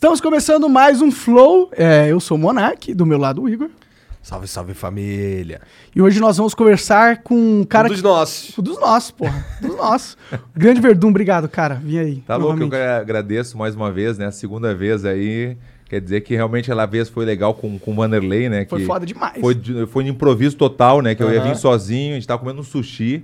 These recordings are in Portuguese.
Estamos começando mais um Flow. É, eu sou o Monark, do meu lado o Igor. Salve, salve família. E hoje nós vamos conversar com um cara. um dos que- nossos. Um dos nossos, porra. Dos nossos. Grande Verdun, obrigado, cara. Vim aí. Tá louco, eu novamente. gra- agradeço mais uma vez, né? A segunda vez aí. Quer dizer que realmente aquela vez foi legal com, com o Vanderlei, né? Foi foda demais. Foi, foi de improviso total, né? Que eu ia vir sozinho, a gente tava comendo um sushi.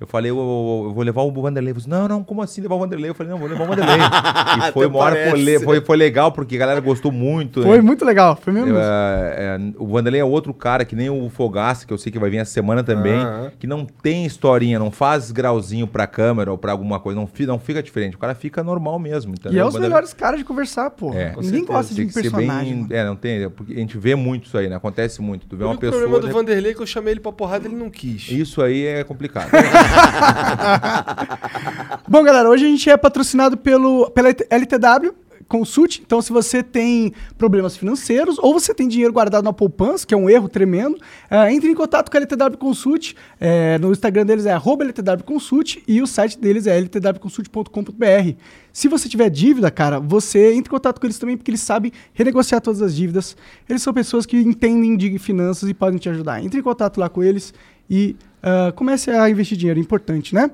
Eu falei, eu, eu- eu vou levar o Vanderlei. Falou, não, não, como assim levar o Vanderlei? Eu falei, não, vou levar o Vanderlei. e foi uma hora, foi, foi, foi legal, porque a galera gostou muito. Foi né? muito legal. Foi mesmo. Eu, é, é, o Vanderlei é outro cara que nem o Fogaça, que eu sei que vai vir essa semana também, que não tem historinha, não faz grauzinho pra câmera ou pra alguma coisa, não, não fica diferente. O cara fica normal mesmo, entendeu? e é O os Vanderlei- melhores caras de conversar, pô. É, Ninguém gosta de um personagem. bem- É, não tem. Porque a gente vê muito isso aí, né? Acontece muito. Tu vê O uma pessoa. problema do de- Vanderlei é que eu chamei ele pra porrada e ele não quis. Isso aí é complicado. Bom, galera, hoje a gente é patrocinado pelo, pela LTW Consult. Então, se você tem problemas financeiros ou você tem dinheiro guardado na poupança, que é um erro tremendo, eh, entre em contato com a LTW Consult. Eh, no Instagram deles é LTW Consult e o site deles é ltwconsult.com.br. Se você tiver dívida, cara, você entre em contato com eles também, porque eles sabem renegociar todas as dívidas. Eles são pessoas que entendem de finanças e podem te ajudar. Entre em contato lá com eles e ah, comece a investir dinheiro. É importante, né?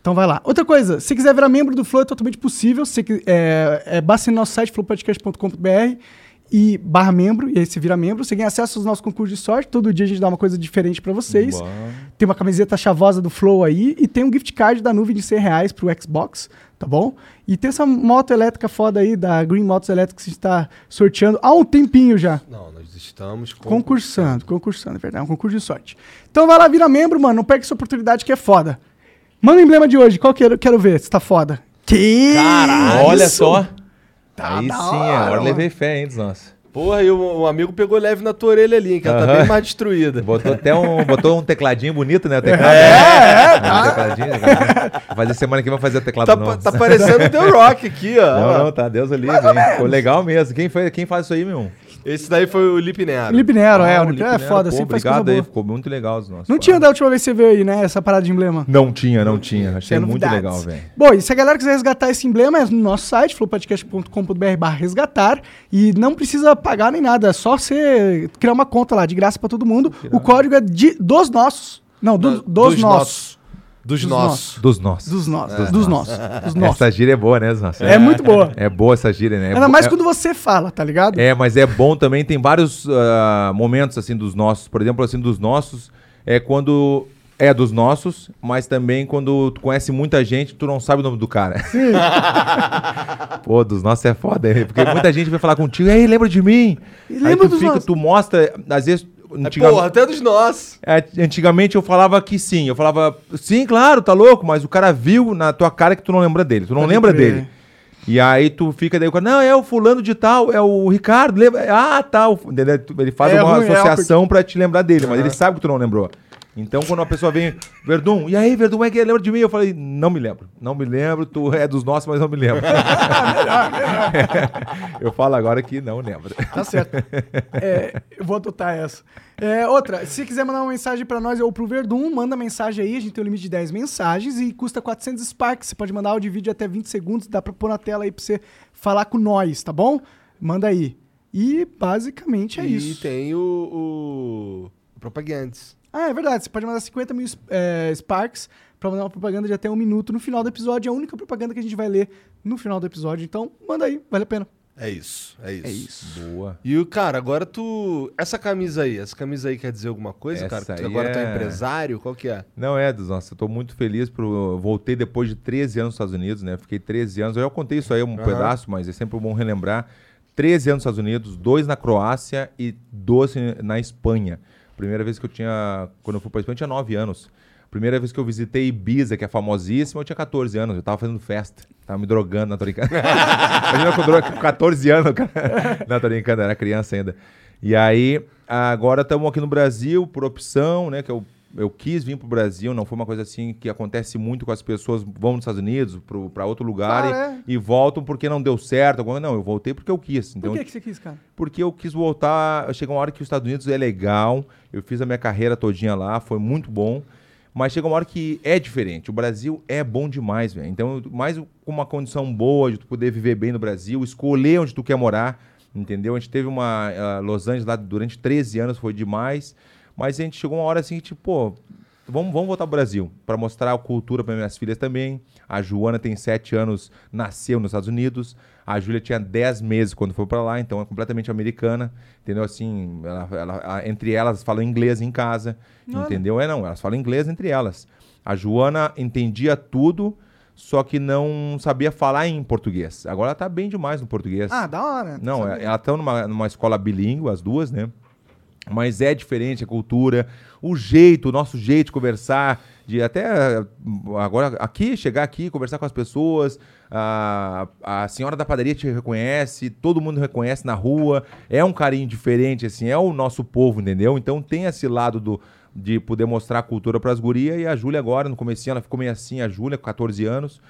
Então vai lá. Outra coisa, se quiser virar membro do Flow, é totalmente possível. Você, é, é, basta ir no nosso site, flowpodcast.com.br e barra membro, e aí você vira membro. Você ganha acesso aos nossos concursos de sorte. Todo dia a gente dá uma coisa diferente pra vocês. Bom. Tem uma camiseta chavosa do Flow aí e tem um gift card da nuvem de 100 reais pro Xbox, tá bom? E tem essa moto elétrica foda aí, da Green Motos Elétricas, que a gente tá sorteando há um tempinho já. Não, estamos com... Concursando, concursando, é verdade. É um concurso de sorte. Então vai lá, vira membro, mano. Não perca essa oportunidade que é foda. Manda o emblema de hoje. Qual que eu quero ver se tá foda? Que Caralho, olha isso? só. Tá aí da sim, hora, agora mano. levei fé, hein, dos nossos. Porra, e o, o amigo pegou leve na tua orelha ali, que ela tá bem mais destruída. Botou até um, botou um tecladinho bonito, né? O teclado, É, né? Um tecladinho, tecladinho. Fazer semana que vem fazer o teclado Tá, novo. tá parecendo o The Rock aqui, ó. Não, não, tá. Deus hein? Ficou legal mesmo. Quem, foi, quem faz isso aí, meu? Esse daí foi o Lipe Nero. Felipe Nero, é. Ah, O o Felipe Nero é foda, sempre pô, faz coisa Obrigado aí, boa. ficou muito legal os nossos. Não quadros. tinha da última vez que você veio aí, né? Essa parada de emblema. Não tinha, não tinha. Achei muito legal, velho. Bom, e se a galera quiser resgatar esse emblema, é no nosso site, flowpodcast.com.br barra resgatar. E não precisa pagar nem nada, é só você criar uma conta lá, de graça pra todo mundo. O código é de, dos nossos. Não, do- dos, dos nossos. Dos, Dos nossos. Dos nossos. Dos nossos. Dos nossos. Dos nossos. Essa gíria é boa, né, Zan? É muito boa. É boa essa gíria, né? É Ainda bo- mais é- quando você fala, tá ligado? É, mas é bom também, tem vários ah, momentos assim dos nossos. Por exemplo, assim, dos nossos, é quando é dos nossos, mas também quando tu conhece muita gente, tu não sabe o nome do cara. Pô, dos nossos é foda, hein? Porque muita gente vai falar contigo, e aí, lembra de mim? E aí lembra tu dos fica, nossos. tu mostra, às vezes, É, antigamente, porra, até dos nossos. é, antigamente eu falava que sim, eu falava, sim, claro, tá louco, mas o cara viu na tua cara que tu não lembra dele, tu não Pode lembra crer. dele. E aí tu fica daí, o cara, não, é o fulano de tal, é o Ricardo, lembra? Ah, tá. o fu- Ele faz É uma ruim, é associação pra te lembrar dele, mas ele sabe que tu não lembrou. Então, quando uma pessoa vem, Verdun, e aí, Verdun, é que lembra de mim? Eu falei, não me lembro. Não me lembro, tu é dos nossos, mas não me lembro. eu falo agora que não lembro. Tá certo. É, eu vou adotar essa. É, outra, se quiser mandar uma mensagem pra nós ou pro Verdun, manda mensagem aí. A gente tem um limite de 10 mensagens e custa 400 Sparks. Você pode mandar áudio e vídeo até 20 segundos. Dá pra pôr na tela aí pra você falar com nós, tá bom? Manda aí. E basicamente é e isso. tem o, o... o Propagandas. Ah, é verdade. Você pode mandar 50 mil é, Sparks pra mandar uma propaganda de até um minuto no final do episódio. É a única propaganda que a gente vai ler no final do episódio. Então, manda aí, vale a pena. É isso, é isso. É isso. Boa. E o cara, agora tu. Essa camisa aí, essa camisa aí quer dizer alguma coisa, Essa cara? Tu agora tu é é- empresário? Qual que é? Não é, dos nossos. Eu tô muito feliz por. eu Voltei depois de 13 anos nos Estados Unidos, né? Fiquei 13 anos. Eu já contei isso aí um Aham. pedaço, mas é sempre bom relembrar. 13 anos nos Estados Unidos, dois na Croácia e 12 na Espanha. Primeira vez que eu tinha. Quando eu fui pra Espanha, eu tinha 9 anos. Primeira vez que eu visitei Ibiza, que é famosíssima, eu tinha 14 anos. Eu tava fazendo festa. Tava me drogando, não tô brincando. Imagina com droga com 14 anos, cara. Não, tô brincando, era criança ainda. E aí, agora estamos aqui no Brasil por opção, né? Que eu, eu quis vir pro Brasil, não foi uma coisa assim que acontece muito com as pessoas vão nos Estados Unidos, pra outro lugar Claro, e, e voltam porque não deu certo. Não, eu voltei porque eu quis. Por Então, que, que você quis, cara? porque eu quis voltar. Chega uma hora que os Estados Unidos é legal. Eu fiz a minha carreira todinha lá, foi muito bom. Mas chega uma hora que é diferente. O Brasil é bom demais, velho. Então, mais com uma condição boa de tu poder viver bem no Brasil, escolher onde tu quer morar, entendeu? A gente teve uma ah, Los Angeles lá durante 13 anos, foi demais. Mas a gente chegou uma hora assim que, tipo, pô, Vamos, vamos voltar pro Brasil para mostrar a cultura para minhas filhas também. A Joana tem 7 anos, nasceu nos Estados Unidos. A Júlia tinha 10 meses quando foi para lá, então é completamente americana. Entendeu? Assim, ela- ela- a- entre elas falam inglês em casa. Olha. Entendeu? É não, elas falam inglês entre elas. A Joana entendia tudo, só que não sabia falar em português. Agora ela tá bem demais no português. Ah, da hora. Não, Sabe? é- elas estão numa, numa escola bilíngue, as duas, né? Mas é diferente a cultura, o jeito, o nosso jeito de conversar, de até eh, agora aqui, chegar aqui, conversar com as pessoas, a, a senhora da padaria te reconhece, todo mundo reconhece na rua, é um carinho diferente, assim, é o nosso povo, entendeu? Então tem esse lado do, de poder mostrar a cultura para as gurias e a Júlia agora, no comecinho, ela ficou meio assim, a Júlia, com 14 anos,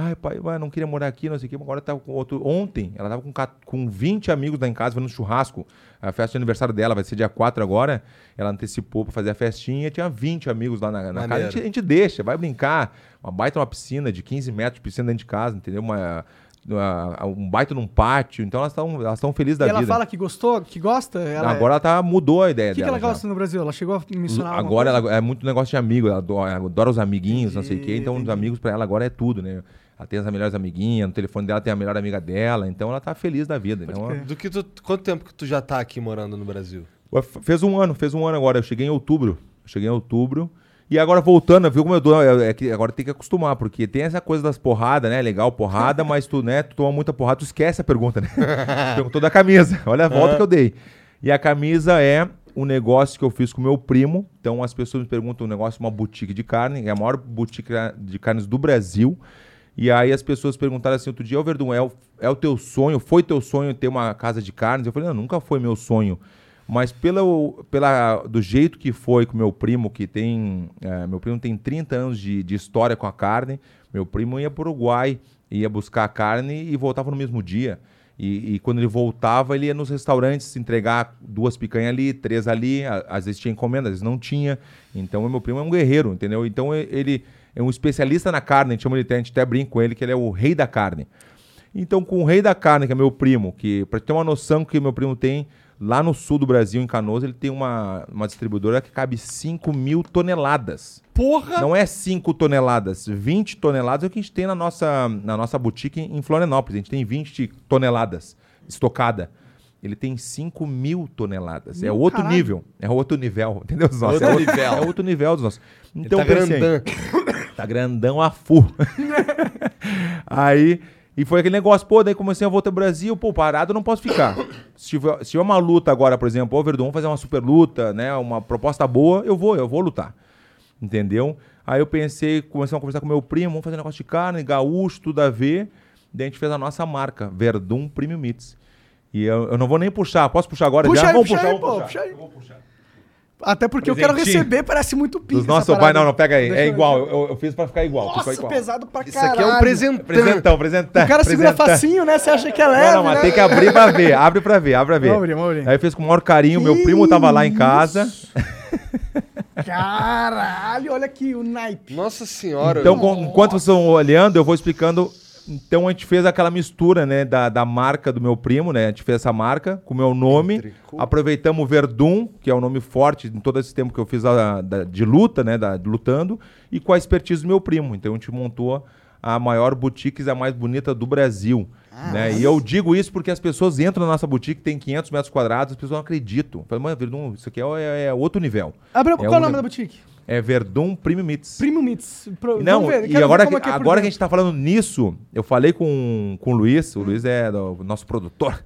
Ai, pai, vai, não queria morar aqui, não sei o que, agora tá com outro. Ontem, ela tava com, com 20 amigos lá em casa, fazendo churrasco. A festa de aniversário dela vai ser dia 4 agora. Ela antecipou pra fazer a festinha, tinha 20 amigos lá na, na casa. A gente, a gente deixa, vai brincar. Uma baita uma piscina de 15 metros de piscina dentro de casa, entendeu? Uma, um baita num pátio. Então elas estão elas tão felizes da E ela vida. fala que gostou, que gosta? Ela agora ela tá, mudou a ideia O que, que dela. ela já. gosta no Brasil? Ela chegou a mencionar Agora ela é muito negócio de amigo, ela adora, ela adora os amiguinhos, não sei o quê. Então, os amigos pra ela agora é tudo, né? Ela tem as melhores amiguinhas, no telefone dela tem a melhor amiga dela, então ela tá feliz da vida. Então, Do que tu, quanto tempo que tu já tá aqui morando no Brasil? Fez um ano, fez um ano agora. Eu cheguei em outubro. Eu cheguei em outubro. E agora voltando, viu como eu dou? É, é que agora tem que acostumar, porque tem essa coisa das porradas, né? Legal, porrada, mas tu, né, tu toma muita porrada, tu esquece a pergunta, né? Perguntou da camisa. Olha a volta que eu dei. E a camisa é um negócio que eu fiz com meu primo. Então as pessoas me perguntam um negócio, uma boutique de carne, é a maior boutique de carnes do Brasil. E aí as pessoas perguntaram assim outro dia, Verdun, é o, é o teu sonho, foi teu sonho ter uma casa de carnes? Eu falei, não, nunca foi meu sonho. Mas pelo, pela, do jeito que foi com meu primo, que tem. eh, meu primo tem 30 anos de, de história com a carne. Meu primo ia para o Uruguai, ia buscar a carne e voltava no mesmo dia. E, e quando ele voltava, ele ia nos restaurantes entregar duas picanhas ali, três ali. Às vezes tinha encomenda, às vezes não tinha. Então, meu primo é um guerreiro, entendeu? Então, ele é um especialista na carne. A gente chama a gente até brinca com ele que ele é o rei da carne. Então, com o rei da carne, que é meu primo, que para ter uma noção que meu primo tem, lá no sul do Brasil, em Canoas, ele tem uma, uma distribuidora que cabe 5 mil toneladas. Porra! Não é 5 toneladas, 20 toneladas é o que a gente tem na nossa, na nossa boutique em Florianópolis. A gente tem 20 toneladas estocada. Ele tem 5 mil toneladas. é Meu outro caralho. nível. É outro nível, entendeu? Nossos? Outro é, outro, nível. é outro nível dos nossos. Ele Então, tá pensei, grandão. Tá grandão a fu. aí, e foi aquele negócio, pô, daí comecei a voltar ao Brasil, pô, parado eu não posso ficar. Se tiver, se tiver uma luta agora, por exemplo, ô Verdun, vamos fazer uma super luta, né, uma proposta boa, eu vou, eu vou lutar. Entendeu? Aí eu pensei, comecei a conversar com meu primo, vamos fazer um negócio de carne, gaúcho, tudo a ver. Daí a gente fez a nossa marca, Verdun Premium Meats. E eu, eu não vou nem puxar, posso puxar agora Puxa já? aí, vamos puxa puxar, aí, vamos pô, puxar. puxa aí. Eu vou puxar. Até porque eu quero Presentinho. receber, parece muito pica. Pai, parada. não, não, pega aí. Deixa É eu- igual, eu, eu fiz pra ficar igual. Nossa, igual. pesado pra Isso caralho. aqui é um presentão. Presentão, presentão. O cara segura presentão. facinho, né? Você acha que é leve, Não, não, mas né? tem que abrir pra ver. Abre pra ver, abre pra ver. Vamos abrir, vamos abrir. Aí fez com o maior carinho. Meu primo tava lá em casa. Caralho, olha aqui o naipe. Nossa senhora. Então, enquanto vocês estão olhando, eu vou explicando. Então, a gente fez aquela mistura, né, da, da marca do meu primo, né? A gente fez essa marca com o meu nome. Tricô. Aproveitamos o Verdun, que é um nome forte em todo esse tempo que eu fiz a- da- de luta, né, da, lutando, e com a expertise do meu primo. Então, a gente montou a maior boutique e a mais bonita do Brasil. né? E eu digo isso porque as pessoas entram na nossa boutique, tem 500 metros quadrados, as pessoas não acreditam. Falam, mano, Verdun, isso aqui é, é outro nível. Abre, É qual é o nome da boutique? É Verdun Premium Meats. Premium Meats. Pro- Não, ver, e agora, que, é que é agora que a gente tá falando nisso, eu falei com, com o Luiz, o Luiz é do- nosso produtor,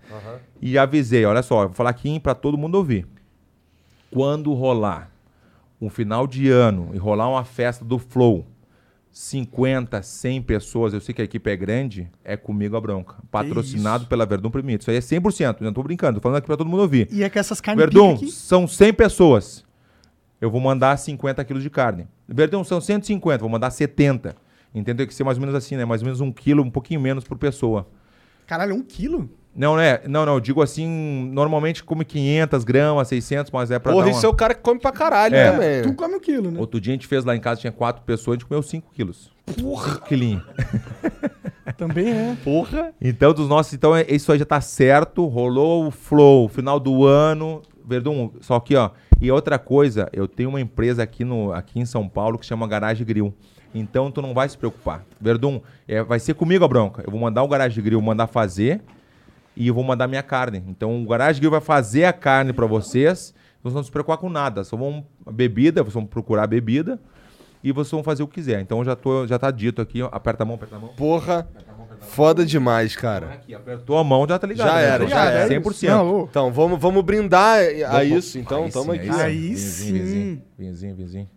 e avisei, olha só, vou falar aqui para todo mundo ouvir. Quando rolar um final de ano e rolar uma festa do Flow, 50, 100 pessoas, eu sei que a equipe é grande, é comigo a bronca. Patrocinado pela Verdun Primito. Isso aí é 100%, não tô brincando, tô falando aqui para todo mundo ouvir. E é que essas carnes Verdun, aqui. são 100 pessoas. Eu vou mandar 50 quilos de carne. Verdun, são 150, vou mandar 70. Entendeu? Tem que ser mais ou menos assim, né? Mais ou menos um quilo, um pouquinho menos por pessoa. Caralho, um quilo? Não, né? Não, não. Eu digo assim, normalmente come 500 gramas, 600, mas é pra Porra, dar uma... isso é o cara que come pra caralho É. também. Tu come um quilo, né? Outro dia a gente fez lá em casa, tinha quatro pessoas, a gente comeu 5 quilos. Porra! quilinho. Também é. Porra. Então, dos nossos, então é- isso aí já tá certo. Rolou o flow, final do ano. Verdun, só aqui, ó. E outra coisa, eu tenho uma empresa aqui, no, aqui em São Paulo que chama Garage Grill. Então tu não vai se preocupar. Verdun, é, vai ser comigo a bronca. Eu vou mandar o Garage Grill mandar fazer e eu vou mandar minha carne. Então o Garage Grill vai fazer a carne pra vocês. Vocês não se preocupar com nada. Só vão bebida, vocês vão procurar bebida e vocês vão fazer o que quiser. Então já, tô, já tá dito aqui. Aperta a mão, aperta a mão. Porra. Foda demais, cara. Aqui, apertou a mão, já tá ligado. Já né? era, Então, já era. 100%. Não. Então, vamos, vamos brindar a Vamos- isso. Então, Aí tamo sim, aqui. Aí, sim. vizinho, vizinho, vizinho.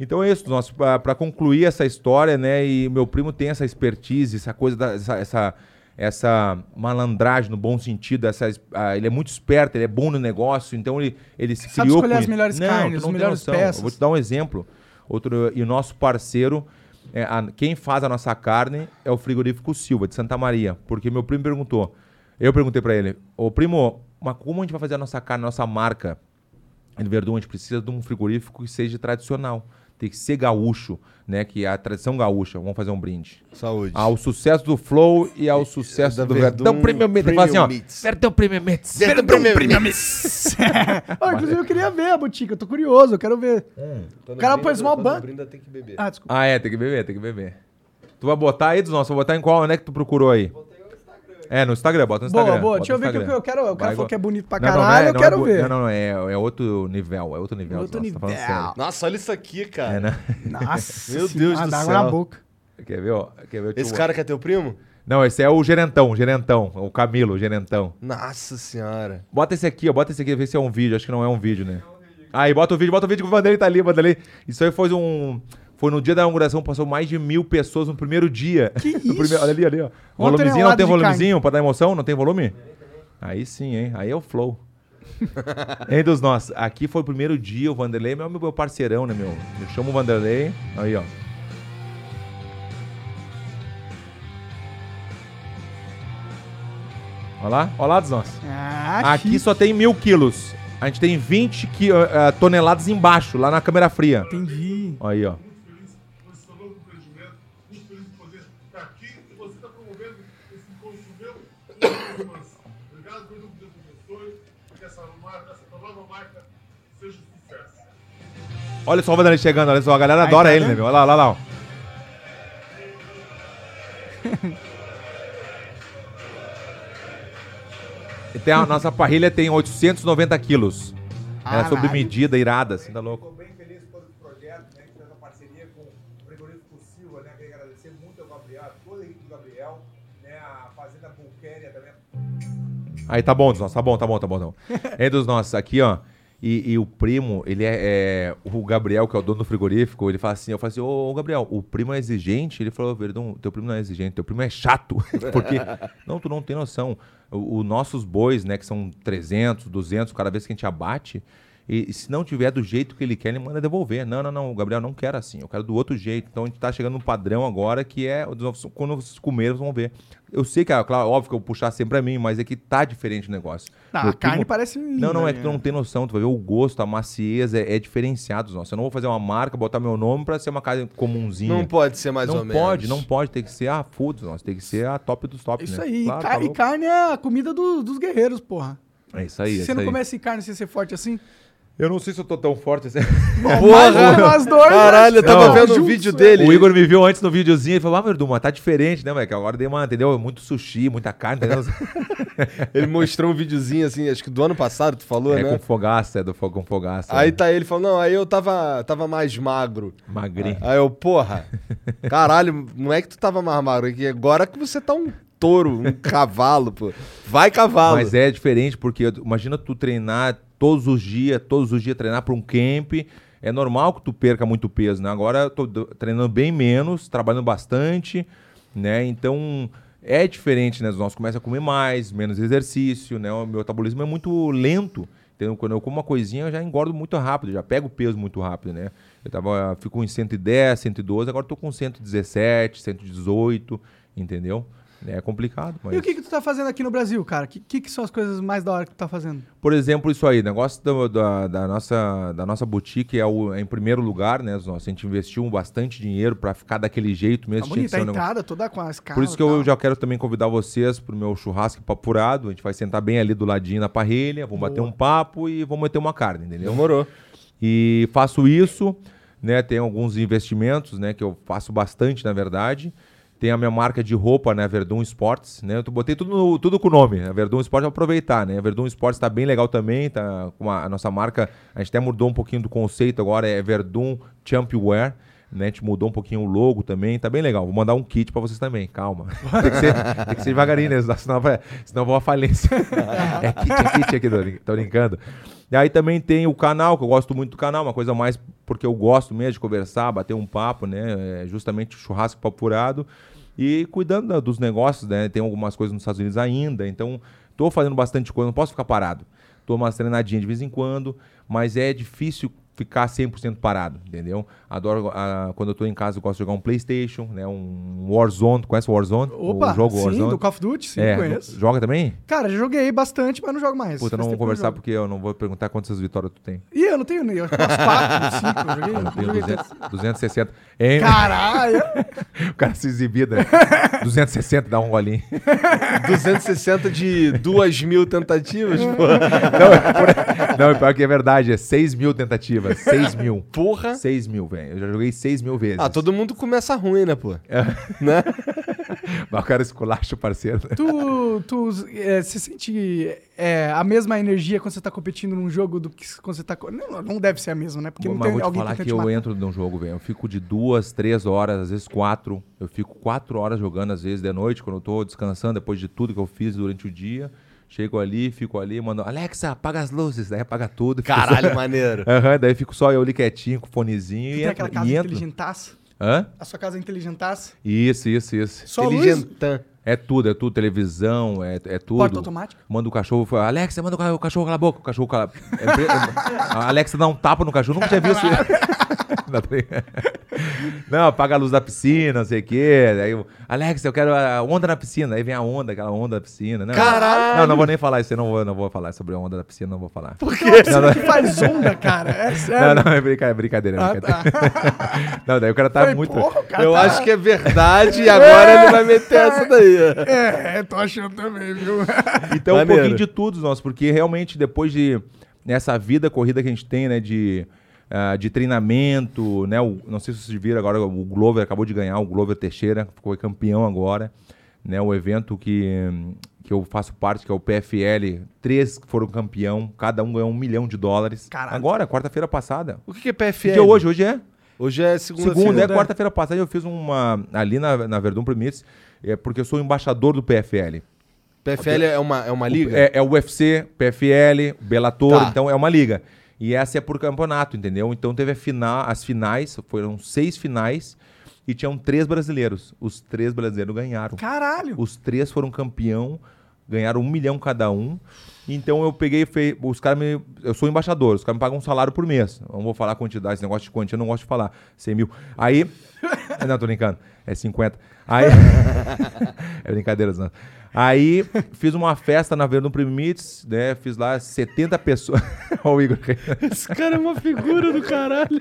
Então é isso, nosso, para concluir essa história, né? E meu primo tem essa expertise, essa coisa, da, essa, essa, essa malandragem no bom sentido, essa, es- ah, ele é muito esperto, ele é bom no negócio, então ele, ele se Sabe criou escolher com as melhores Não, carnes, as melhores peças. Eu vou te dar um exemplo. Outro, e o nosso parceiro, é, a- quem faz a nossa carne é o frigorífico Silva, de Santa Maria. Porque meu primo perguntou, eu perguntei pra ele, ô primo, mas como a gente vai fazer a nossa carne, a nossa marca? Ele, Verdun, a gente precisa de um frigorífico que seja tradicional. Tem que ser gaúcho, né? Que é a tradição gaúcha. Vamos fazer um brinde. Saúde. Ao sucesso do Flow e ao sucesso Da do Verdun Verdun Premium. Ele fala assim, ó. Premium. Verdun Premium Meats. Verdun Premium Ó, inclusive, eu queria ver a boutique. Eu tô curioso, eu quero ver. O cara pôs uma ban... Brinda tem que beber. Ah, desculpa. Ah, é, tem que beber, tem que beber. Tu vai botar aí dos nossos? Vai botar em qual? Onde é que tu procurou aí? É, no Instagram, bota no Instagram. Boa, boa. bota Deixa eu ver o que eu quero. O cara falou que é bonito pra Não, não, não caralho, é- eu não é quero bu- ver. Não, não, não, é, é outro nível, é outro nível. Outro Nossa, tá nível. sério. Nossa, olha isso aqui, cara. É, né? Nossa Meu Deus do céu. na boca. Quer ver, ó? Quer ver? Esse cara que é teu primo? Não, esse é o gerentão, o gerentão. O Camilo, o gerentão. Nossa senhora. Bota esse aqui, ó. Bota esse aqui, vê se é um vídeo. Acho que não é um vídeo, né? Aí, bota o vídeo, bota o vídeo que o Vanderlei tá ali, Vanderlei. Isso aí foi um. Foi no dia da inauguração, passou mais de mil pessoas no primeiro dia. Que No primeiro- isso? olha ali, ali, ó. Volumezinho, não tem volumezinho pra dar emoção? Não tem volume? Aí sim, hein? Aí é o flow. hein, dos nossos. Aqui foi o primeiro dia, o Vanderlei, meu, meu parceirão, né, meu? Eu chamo o Vanderlei. Aí, ó. Olha lá, olha lá dos nossos. Ah, Aqui chique. só tem mil quilos. A gente tem 20 qui- ah, ah, toneladas embaixo, lá na câmera fria. Entendi. Aí, ó. Olha só o Vanderlei chegando, olha só. A galera Aí, adora tá ele, né, meu? Olha lá, olha lá, ó. E tem a nossa parrilha tem 890 quilos. Ela é sob medida, irada, assim, tá louco. bem feliz com todo esse projeto, né? Que fez a parceria com o frigorífico Silva, né? Queria agradecer muito ao Gabriel, a toda a equipe do Gabriel, né? A Fazenda Bulquéria também. Aí tá bom dos nossos, tá bom, tá bom, tá bom. Tá bom. é dos nossos, aqui, ó. E, e o primo, ele é, é- O Gabriel, que é o dono do frigorífico, ele fala assim: eu falo assim, ô, ô, Gabriel, o primo é exigente? Ele falou, Verdão, teu primo não é exigente, teu primo é chato. Porque. não, tu não tem noção. Os nossos bois, né, que são 300, 200, cada vez que a gente abate. E, e se não tiver do jeito que ele quer, ele manda devolver. Não, não, não, o Gabriel não quer assim, eu quero do outro jeito. Então a gente tá chegando num padrão agora que é. Quando vocês comerem, vocês vão ver. Eu sei que, é claro, óbvio que eu vou puxar sempre a mim, mas é que tá diferente o negócio. Não, Meu a carne primo- parece linda, Não, não, é que né? tu não tem noção. Tu vai ver o gosto, a macieza é, é diferenciado. Nossa, eu não vou fazer uma marca, botar meu nome pra ser uma casa comunzinha. Não pode ser mais não ou menos. pode, não pode. Tem que ser a food, nossa. Tem que ser a top dos top, Isso né? aí. Claro, Ca- tá e carne é a comida do- dos guerreiros, porra. É isso aí, é Se isso você não aí. comesse carne sem ser forte assim, Eu não sei se eu tô tão forte assim. Imagina nós dois, Caralho, eu né? tava Não. vendo o Juntos, vídeo né? dele. O Igor me viu antes no videozinho e falou: Ah, Verdun, mas tá diferente, né, moleque? Agora dei uma, entendeu? Muito sushi, muita carne, entendeu? Ele mostrou um videozinho assim, acho que do ano passado, tu falou, é né? com fogaça, é do fogo com fogaça. Aí é. tá ele falando, não, aí eu tava, tava mais magro. Magrinho. Aí eu, porra, caralho, não é que tu tava mais magro, é que agora que você tá um touro, um cavalo, pô. Vai cavalo. Mas é diferente porque imagina tu treinar todos os dias, todos os dias treinar para um camp. É normal que tu perca muito peso, né? Agora eu tô do- treinando bem menos, trabalhando bastante, né? Então é diferente, né? Nós começa a comer mais, menos exercício, né? O meu metabolismo é muito lento. Então, quando eu como uma coisinha, eu já engordo muito rápido, já pego peso muito rápido, né? Eu tava, fico em 110, 112, agora tô com 117, 118, entendeu? É complicado, mas... E o que, que tu tá fazendo aqui no Brasil, cara? O que, que, que são as coisas mais da hora que tu tá fazendo? Por exemplo, isso aí, negócio do- da, da nossa, da nossa boutique é, o, é em primeiro lugar, né? Nossa, a gente investiu bastante dinheiro pra ficar daquele jeito mesmo. Tá bonita a um entrada, toda com as caras. Por isso que eu já quero também convidar vocês pro meu churrasco papurado. A gente vai sentar bem ali do ladinho na parrilha, vamos bater um papo e vamos meter uma carne, entendeu? Demorou. E faço isso, né? Tem alguns investimentos, né? Que eu faço bastante, na verdade. Tem a minha marca de roupa, né? Verdun Sports, né? Eu botei tudo, no- tudo com o nome. A Verdun Sports vou aproveitar, né? Verdun Sports tá bem legal também, tá com a, a nossa marca, a gente até mudou um pouquinho do conceito agora, é Verdun Champwear. Né, a gente mudou um pouquinho o logo também, tá bem legal. Vou mandar um kit pra vocês também, calma. Tem que ser, tem que ser devagarinho, né? senão, vai, senão eu vou à falência. é kit, é kit aqui, tô brincando. E aí também tem o canal, que eu gosto muito do canal, uma coisa mais porque eu gosto mesmo de conversar, bater um papo, né? É justamente o churrasco papurado. E cuidando da- dos negócios, né? Tem algumas coisas nos Estados Unidos ainda, então tô fazendo bastante coisa, não posso ficar parado. Tô umas treinadinhas de vez em quando, mas é difícil ficar 100% parado, entendeu? Adoro, ah, quando eu tô em casa, eu gosto de jogar um Playstation, né? Um Warzone, tu conhece o Warzone? Opa, o jogo sim, Warzone? do Call of Duty, sim, é, conheço. Joga também? Cara, já joguei bastante, mas não jogo mais. Puta, não eu conversar porque eu não vou perguntar quantas vitórias tu tem. Ih, eu não tenho nem. Eu acho que umas 4, 5, eu joguei. Eu tenho joguei 200, tanto. 260. Hein? Caralho! O cara se exibida. né? 260, dá um golinho. 260 de 2 mil tentativas, pô. Não, é não, pior que é verdade, é 6 mil tentativas. 6 mil. Porra. 6 mil, velho. Eu já joguei 6 mil vezes. Ah, todo mundo começa ruim, né, pô? né? Mas o cara esculacha o parceiro. né? Tu, tu é, se sente é, a mesma energia quando você tá competindo num jogo do que quando você tá. Não, não deve ser a mesma, né? Porque não Mas tem vou te alguém falar que te eu matar. entro num jogo, velho. Eu fico de duas, três horas, às vezes quatro. Eu fico quatro horas jogando, às vezes, de noite, quando eu tô descansando, depois de tudo que eu fiz durante o dia. Chego ali, fico ali, mando, Alexa, apaga as luzes. Daí apaga tudo. Caralho, só- maneiro. Aham, daí fico só eu ali quietinho, com o fonezinho Tu e tem entro. aquela casa e inteligentaça? Hã? A sua casa é inteligentaça? Isso, isso, isso. Só luz? É tudo, é tudo, televisão, é, é tudo. Porta automática? Manda o cachorro, fala, Alexa, manda o ca- o cachorro calar a boca, o cachorro cala... É pre- a Alexa dá um tapa no cachorro, nunca tinha visto isso. Não. Não, apaga a luz da piscina, não sei o quê. Daí, eu, Alexa, eu quero a onda na piscina. Aí vem a onda, aquela onda da piscina. Não, Caralho! Não, não vou nem falar isso, eu não vou, não vou falar sobre a onda da piscina, não vou falar. Por quê? Você que faz onda, cara. É Não, sério. não, é brincadeira, é brincadeira. é Ah, brincadeira. Não, daí o cara tá Falei, muito... porra, cara Eu tá- acho que é verdade e agora ele vai meter essa daí. É, tô achando também, viu? Então, um Maneiro. pouquinho de tudo, nós, porque realmente depois de nessa vida corrida que a gente tem, né, de, ah, de treinamento, né, o- não sei se vocês viram agora, o Glover acabou de ganhar, o Glover Teixeira, foi campeão agora, né, o evento que, que eu faço parte, que é o PFL, três foram campeão, cada um ganhou um milhão de dólares. Caralho. Agora, quarta-feira passada. O que que é Que PFL? dia é hoje? Hoje é? Hoje é segunda-feira. Segunda, é né? quarta-feira passada eu fiz uma, ali na, na Verdun Premiers, é porque eu sou embaixador do PFL. PFL é uma, é uma liga? É, é o UFC, PFL, Bellator, Tá. então é uma liga. E essa é por campeonato, entendeu? Então teve a final, as finais, foram seis finais e tinham três brasileiros. Os três brasileiros ganharam. Caralho. Os três foram campeão, ganharam um milhão cada um. Então eu peguei, e fei- os caras me. Eu sou embaixador, os caras me pagam um salário por mês. Não vou falar a quantidade, esse negócio de quantia eu não gosto de falar. 100 mil. Aí. não, tô brincando. É 50. Aí. é brincadeira, não. Aí fiz uma festa na Verdun Primites, né? Fiz lá 70 pessoas. Olha o Igor. Esse cara é uma figura do caralho.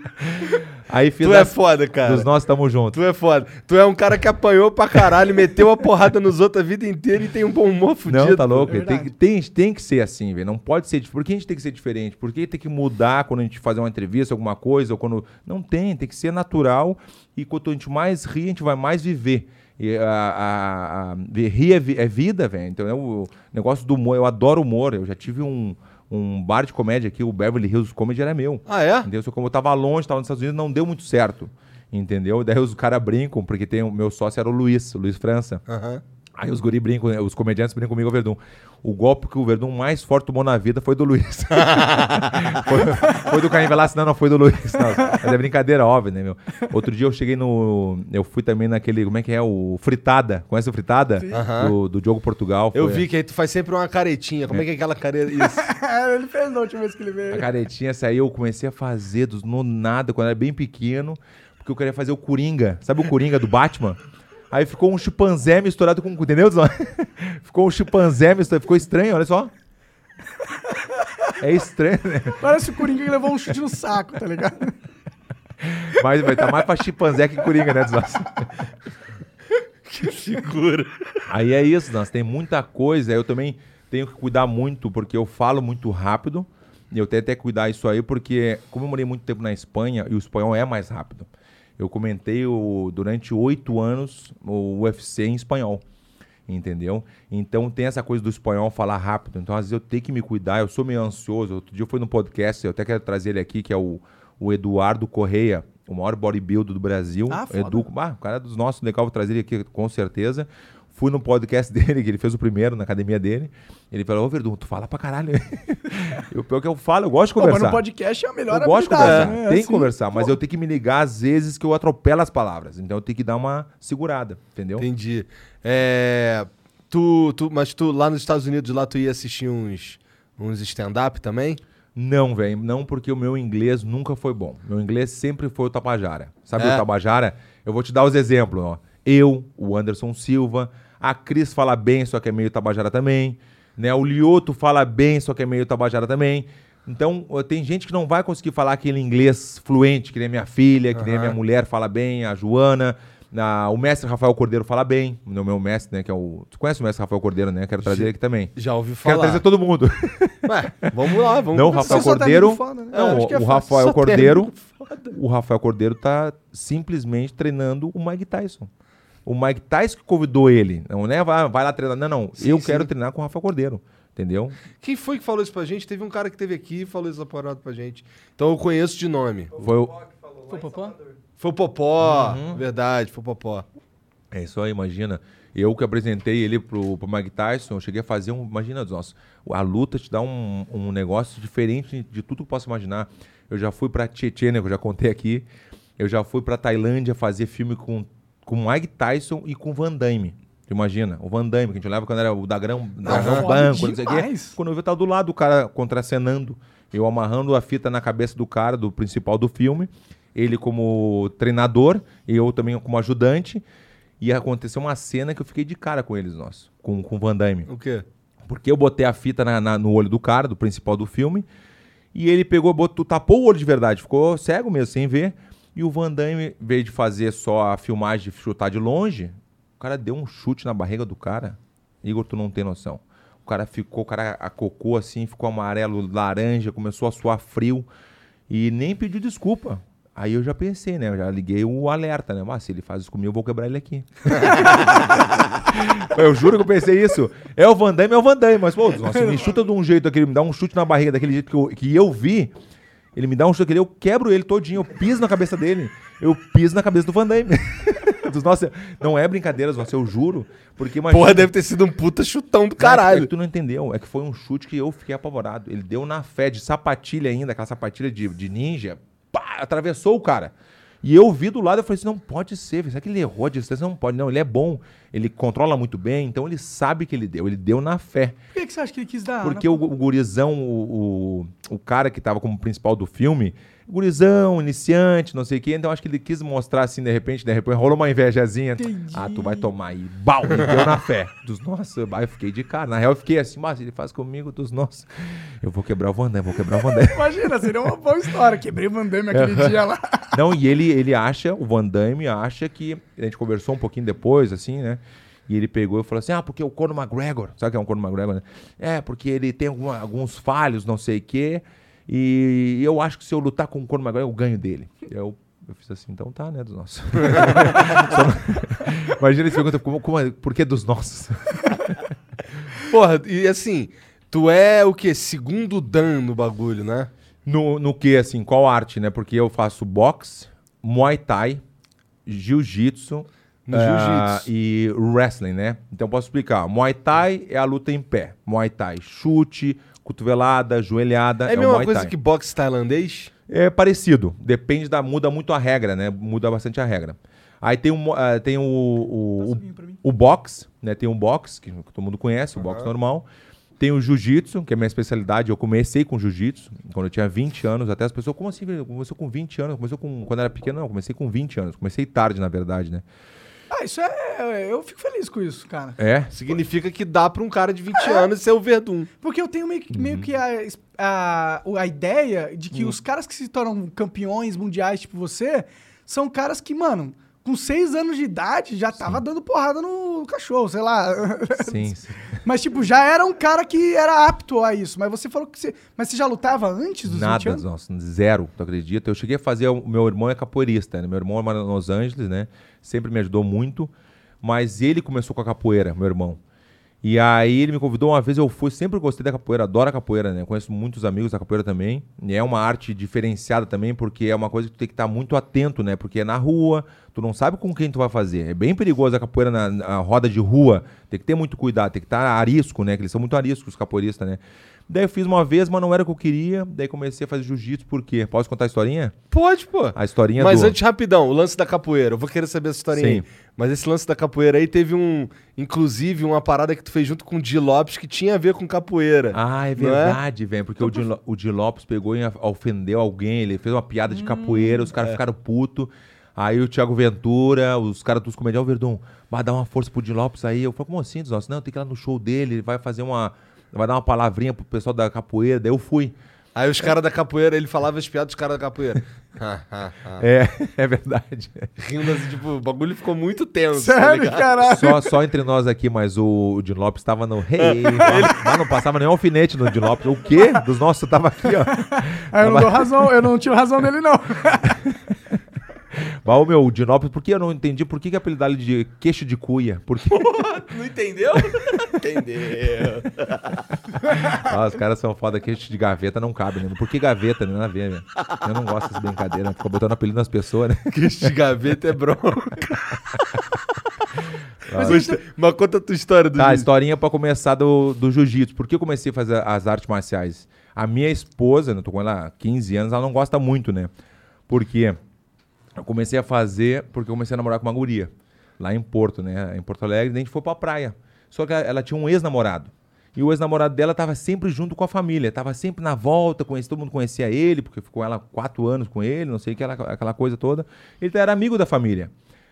Aí fiz Tu é foda, cara. Dos nós tamo junto. Tu é foda. Tu é um cara que apanhou pra caralho, meteu a porrada nos outros a vida inteira e tem um bom humor fudido. Não, tá louco? É tem, tem, tem que ser assim, velho. Não pode ser. Por que a gente tem que ser diferente? Por que tem que mudar quando a gente fazer uma entrevista, alguma coisa? Ou quando. Não tem, tem que ser natural. E quanto a gente mais ri, a gente vai mais viver. E a, a, a- rir é, é vida, velho. Então é o negócio do humor. Eu adoro humor. Eu já tive um, um bar de comédia aqui, o Beverly Hills Comedy era meu. Ah, é? Entendeu? Só como eu tava longe, tava nos Estados Unidos, não deu muito certo. Entendeu? Daí os caras brincam, porque tem o meu sócio era o Luiz, o Luiz França. Aham. Aí os guri brincam, os comediantes brincam comigo, o Verdun. O golpe que o Verdun mais forte tomou na vida foi do Luiz. foi, foi do Caim Velasco, não, não foi do Luiz. não. Mas é brincadeira, óbvio, né, meu? Outro dia eu cheguei no... Eu fui também naquele, como é que é? O Fritada. Conhece o Fritada? Do, do Diogo Portugal. Eu Foi vi que aí tu faz sempre uma caretinha. Como é, que é aquela careta? Isso. É, ele fez na última vez que ele veio. A caretinha saiu, eu comecei a fazer dos, no nada, quando eu era bem pequeno, porque eu queria fazer o Coringa. Sabe o Coringa do Batman? Aí ficou um chimpanzé misturado com. Entendeu? Ficou um chimpanzé misturado. Ficou estranho, olha só. É estranho, né? Parece o Coringa que levou um chute no saco, tá ligado? Mas vai estar mais pra chimpanzé que Coringa, né, Zó? que figura. Aí é isso, nós tem muita coisa. Eu também tenho que cuidar muito, porque eu falo muito rápido. E eu tenho até que cuidar isso aí, porque como eu morei muito tempo na Espanha, e o espanhol é mais rápido. Eu comentei o, durante oito anos o UFC em espanhol. Entendeu? Então tem essa coisa do espanhol falar rápido. Então, às vezes, eu tenho que me cuidar. Eu sou meio ansioso. Outro dia eu fui no podcast, eu até quero trazer ele aqui, que é o, o Eduardo Correia, o maior bodybuilder do Brasil. Ah, foda. Edu, ah, o cara é dos nossos, legal, vou trazer ele aqui com certeza. Fui no podcast dele, que ele fez o primeiro na academia dele. Ele falou: Ô Verdun, tu fala pra caralho. e o pior que eu falo, eu gosto de Pô, mas conversar. no podcast é a melhor eu gosto de conversar. né? Tem Assim, que conversar, mas pô. eu tenho que me ligar às vezes que eu atropelo as palavras. Então eu tenho que dar uma segurada, entendeu? Entendi. É, tu, tu, mas tu lá nos Estados Unidos, lá tu ia assistir uns, uns stand-up também? Não, velho, não porque o meu inglês nunca foi bom. Meu inglês sempre foi o Tabajara. Sabe É. o Tabajara? Eu vou te dar os exemplos, ó. Eu, o Anderson Silva, a Cris fala bem, só que é meio Tabajara também, né? O Lioto fala bem, só que é meio Tabajara também. Então, tem gente que não vai conseguir falar aquele inglês fluente, que nem minha filha, que nem a minha mulher fala bem, a Joana, a- o mestre Rafael Cordeiro fala bem, o meu mestre, né, que é o... Tu conhece o mestre Rafael Cordeiro, né? Quero trazer ele aqui também. Já ouvi Quero falar. trazer todo mundo. Ué, vamos lá, vamos Não, o conversar. Rafael Você só tá Cordeiro. foda, né? Não, é o fácil. Rafael Cordeiro. O Rafael Cordeiro tá simplesmente treinando o Mike Tyson. O Mike Tyson que convidou ele. Não é vai, vai lá treinar. Não, não. Sim, eu sim. quero treinar com o Rafael Cordeiro. Entendeu? Quem foi que falou isso pra gente? Teve um cara que teve aqui e falou essa parada pra gente. Então eu conheço de nome. Foi o. Foi Popó? Foi o Popó, Uhum. verdade, foi o Popó. É isso aí, imagina. Eu que apresentei ele pro, pro Mike Tyson, eu cheguei a fazer um. Imagina, nossa, a luta te dá um, um negócio diferente de tudo que eu posso imaginar. Eu já fui pra Chechênia, que eu já contei aqui. Eu já fui pra Tailândia fazer filme com, com Mike Tyson e com Van Damme. Tu Imagina, o Van Damme, que a gente olhava quando era o Dagrão, Dagrão Foda Banco, não sei o quê. Quando eu vi, eu tava do lado do cara contracenando. Eu amarrando a fita na cabeça do cara, do principal do filme. Ele como treinador, e eu também como ajudante. E aconteceu uma cena que eu fiquei de cara com eles, nós. Com, com o Van Damme. O quê? Porque eu botei a fita na- na- no olho do cara, do principal do filme. E ele pegou, botou, tapou o olho de verdade. Ficou cego mesmo, sem ver. E o Van Damme, em vez de fazer só a filmagem de chutar de longe, o cara deu um chute na barriga do cara. Igor, tu não tem noção. O cara ficou, o cara acocou assim, ficou amarelo, laranja, começou a suar frio. E nem pediu desculpa. Aí eu já pensei, né? Eu já liguei o alerta, né? Mas se ele faz isso comigo, eu vou quebrar ele aqui. eu juro que eu pensei isso. É o Van Damme, é o Van Damme. Mas, pô, nossa, me chuta de um jeito aquele, me dá um chute na barriga daquele jeito que eu, que eu vi. Ele me dá um chute daquele, eu quebro ele todinho, eu piso na cabeça dele. Eu piso na cabeça do Van Damme. Nossa, não é brincadeira, nossa, eu juro. Porque imagina, Porra, deve ter sido um puta chutão do é caralho. que tu não entendeu. É que foi um chute que eu fiquei apavorado. Ele deu na fé de sapatilha ainda, aquela sapatilha de, de ninja. Pá, atravessou o cara. E eu vi do lado, eu falei assim, não pode ser, será que ele errou a distância? Não pode, não, ele é bom, ele controla muito bem, então ele sabe que ele deu, ele deu na fé. Por que, que você acha que ele quis dar? Porque o, o gurizão, o, o, o cara que tava como principal do filme, gurizão, iniciante, não sei o quê. Então acho que ele quis mostrar assim, de repente, de repente rolou uma invejazinha. Entendi. Ah, tu vai tomar aí. Bau, me deu na fé. Dos nossos. Aí eu fiquei de cara. Na real, eu fiquei assim, mas ele faz comigo dos nossos. Eu vou quebrar o Vandam, vou quebrar o Vandam. Imagina, seria uma boa história. Quebrei o Van Damme aquele dia lá. Não, e ele, ele acha, o Van Damme acha que. A gente conversou um pouquinho depois, assim, né? E ele pegou e falou assim: ah, porque o Conor McGregor, sabe o que é um Conor McGregor, né? É, porque ele tem alguma- alguns falhos, não sei o quê. E eu acho que se eu lutar com o Conor McGregor, eu ganho dele. Eu, eu fiz assim, então tá, né, dos nossos. Não- Imagina ele pergunta, como, como é- por que dos nossos? Porra, e assim, tu é o quê? Segundo Dan no bagulho, né? No, no que, assim, qual arte, né? Porque eu faço boxe, muay thai, jiu-jitsu No jiu-jitsu. e wrestling, né? Então posso explicar. Muay thai é a luta em pé. Muay thai, chute, cotovelada, joelhada. É a o mesma coisa que boxe tailandês? É parecido. Depende da. Muda muito a regra, né? Muda bastante a regra. Aí tem, um, ah, tem o, o, o, o box, né? Tem um box, que todo mundo conhece, o box normal. Tem o jiu-jitsu, que é a minha especialidade. Eu comecei com jiu-jitsu quando eu tinha 20 anos. Até as pessoas, como assim? Começou com 20 anos? Começou com. Quando eu era pequeno, não, comecei com 20 anos. Comecei tarde, na verdade, né? Ah, isso é. Eu fico feliz com isso, cara. É. Significa que dá pra um cara de 20 anos ser o Verdun. Porque eu tenho meio, que- Uhum. meio que a, a, a ideia de que os caras que se tornam campeões mundiais, tipo você, são caras que, mano, com seis anos de idade já tava dando porrada no cachorro, sei lá. Sim, sim. Mas, tipo, já era um cara que era apto a isso. Mas você falou que você. Mas você já lutava antes dos 20 Nada, anos? nossa, zero, tu acredita? Eu cheguei a fazer. O meu irmão é capoeirista, né? Meu irmão mora em Los Angeles, né? Sempre me ajudou muito. Mas ele começou com a capoeira, meu irmão. E aí ele me convidou uma vez, eu fui, sempre gostei da capoeira, adoro a capoeira, né? Conheço muitos amigos da capoeira também. E é uma arte diferenciada também, porque é uma coisa que tu tem que estar muito atento, né? Porque é na rua, tu não sabe com quem tu vai fazer. É bem perigoso a capoeira na, na roda de rua. Tem que ter muito cuidado, tem que estar arisco, né? Que eles são muito ariscos, os capoeiristas, né? Daí eu fiz uma vez, mas não era o que eu queria. Daí comecei a fazer jiu-jitsu, por quê? Posso contar a historinha? Pode, pô. A historinha Mas do... antes, rapidão, o lance da capoeira. Eu vou querer saber essa historinha Sim. aí. Mas esse lance da capoeira aí teve um. Inclusive, uma parada que tu fez junto com o Di Lopes que tinha a ver com capoeira. Ah, é é? verdade, velho. Porque o Di, Lo- o Di Lopes pegou e of- ofendeu alguém, ele fez uma piada de capoeira, os é. caras ficaram putos. Aí o Thiago Ventura, os caras dos comediantes, o Verdun, vai dar uma força pro Di Lopes aí. Eu falei, como assim, dos nossos? Não, tem que ir lá no show dele, ele vai fazer uma. Vai dar uma palavrinha pro pessoal da capoeira. Daí eu fui. Aí os caras da capoeira, ele falava as piadas dos caras da capoeira. É, é verdade. Rindo assim, tipo, o bagulho ficou muito tenso. tá Sério, ligado? caralho? Só, só entre nós aqui, mas o, o Di Lopes tava no. Hey, mas não passava nem alfinete no Di Lopes. O quê? Dos nossos tava aqui, ó. Aí eu não dou razão, eu não tiro razão dele, não. Mas o meu, o Di Lopes, por que eu não entendi por que, que apelidaram ele de queixo de cuia? Porque Não entendeu? Entendeu. ah, os caras são foda, queixo de gaveta não cabe, né? Por que gaveta? Não tem nada a ver, velho. Eu não gosto dessa brincadeira, fica botando apelido nas pessoas, né? Que este gaveta é bronca. Ah. Mas, mas conta a tua história do Tá, a jiu- historinha pra começar do, do jiu-jitsu. Por que eu comecei a fazer as artes marciais? A minha esposa, né, eu tô com ela há 15 anos, ela não gosta muito, né? Porque eu comecei a fazer porque eu comecei a namorar com uma guria. Lá em Porto, né? Em Porto Alegre, daí a gente foi pra praia. Só que ela, ela tinha um ex-namorado. E o ex-namorado dela tava sempre junto com a família. Tava sempre na volta, conhecia, todo mundo conhecia ele, porque ficou ela quatro anos com ele, não sei o que, aquela, aquela coisa toda. Ele era amigo da família.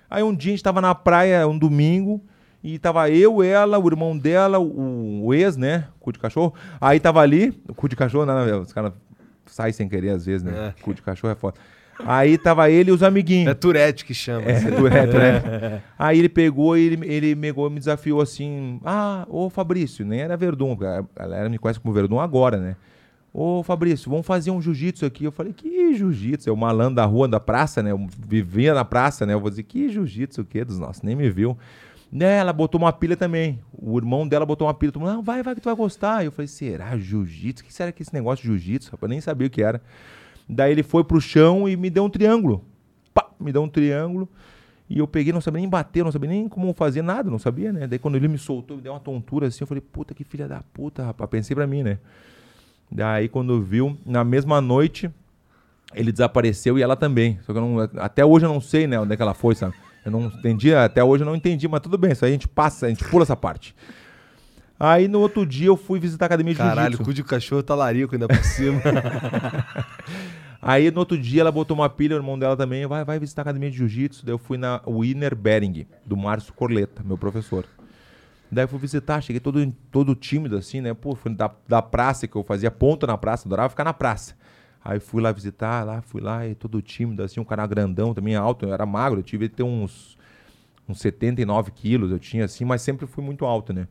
Aí um dia a gente tava na praia, um domingo, e tava eu, ela, o irmão dela, o, o ex, né? Cu de cachorro. Aí tava ali, o cu de cachorro, não, os caras saem sem querer às vezes, né? Cu de cachorro é foda. Aí tava ele e os amiguinhos. É Tourette que chama. É, Tourette, né? Aí ele pegou e ele, ele pegou me desafiou assim: Ah, ô Fabrício, nem era Verdun, a galera me conhece como Verdun agora, né? Ô Fabrício, vamos fazer um jiu-jitsu aqui. Eu falei: Que jiu-jitsu? Eu malandro da rua, da praça, né? Eu vivia na praça, né? Eu vou dizer: Que jiu-jitsu o quê? Dos nossos, nem me viu. Né, ela botou uma pilha também. O irmão dela botou uma pilha. Todo mundo, não, vai, vai que tu vai gostar. Eu falei, será jiu-jitsu? O que será que é esse negócio de jiu-jitsu? rapaz? Eu nem sabia o que era. Daí ele foi pro chão e me deu um triângulo. Pá, me deu um triângulo. E eu peguei, não sabia nem bater, não sabia nem como fazer nada, não sabia, né? Daí quando ele me soltou, me deu uma tontura assim, eu falei, puta que filha da puta, rapaz. Pensei pra mim, né? Daí quando viu, na mesma noite, ele desapareceu e ela também. Só que eu não, até hoje eu não sei, né, onde é que ela foi, sabe? Eu não entendi, até hoje eu não entendi, mas tudo bem, isso aí a gente passa, a gente pula essa parte. Aí no outro dia eu fui visitar a academia de Caralho, o jiu-jitsu. cu de cachorro tá larico ainda por cima. Aí no outro dia ela botou uma pilha, o irmão dela também, vai, vai visitar a academia de jiu-jitsu. Daí eu fui na Winner Bering, do Márcio Corleta, meu professor. Daí fui visitar, cheguei todo, todo tímido assim, né? Pô, fui da, da praça, que eu fazia ponta na praça, adorava ficar na praça. Aí fui lá visitar, lá, fui lá, e todo tímido, assim, um cara grandão, também alto, eu era magro, eu tive ter uns, uns 79 quilos, eu tinha assim, mas sempre fui muito alto, né?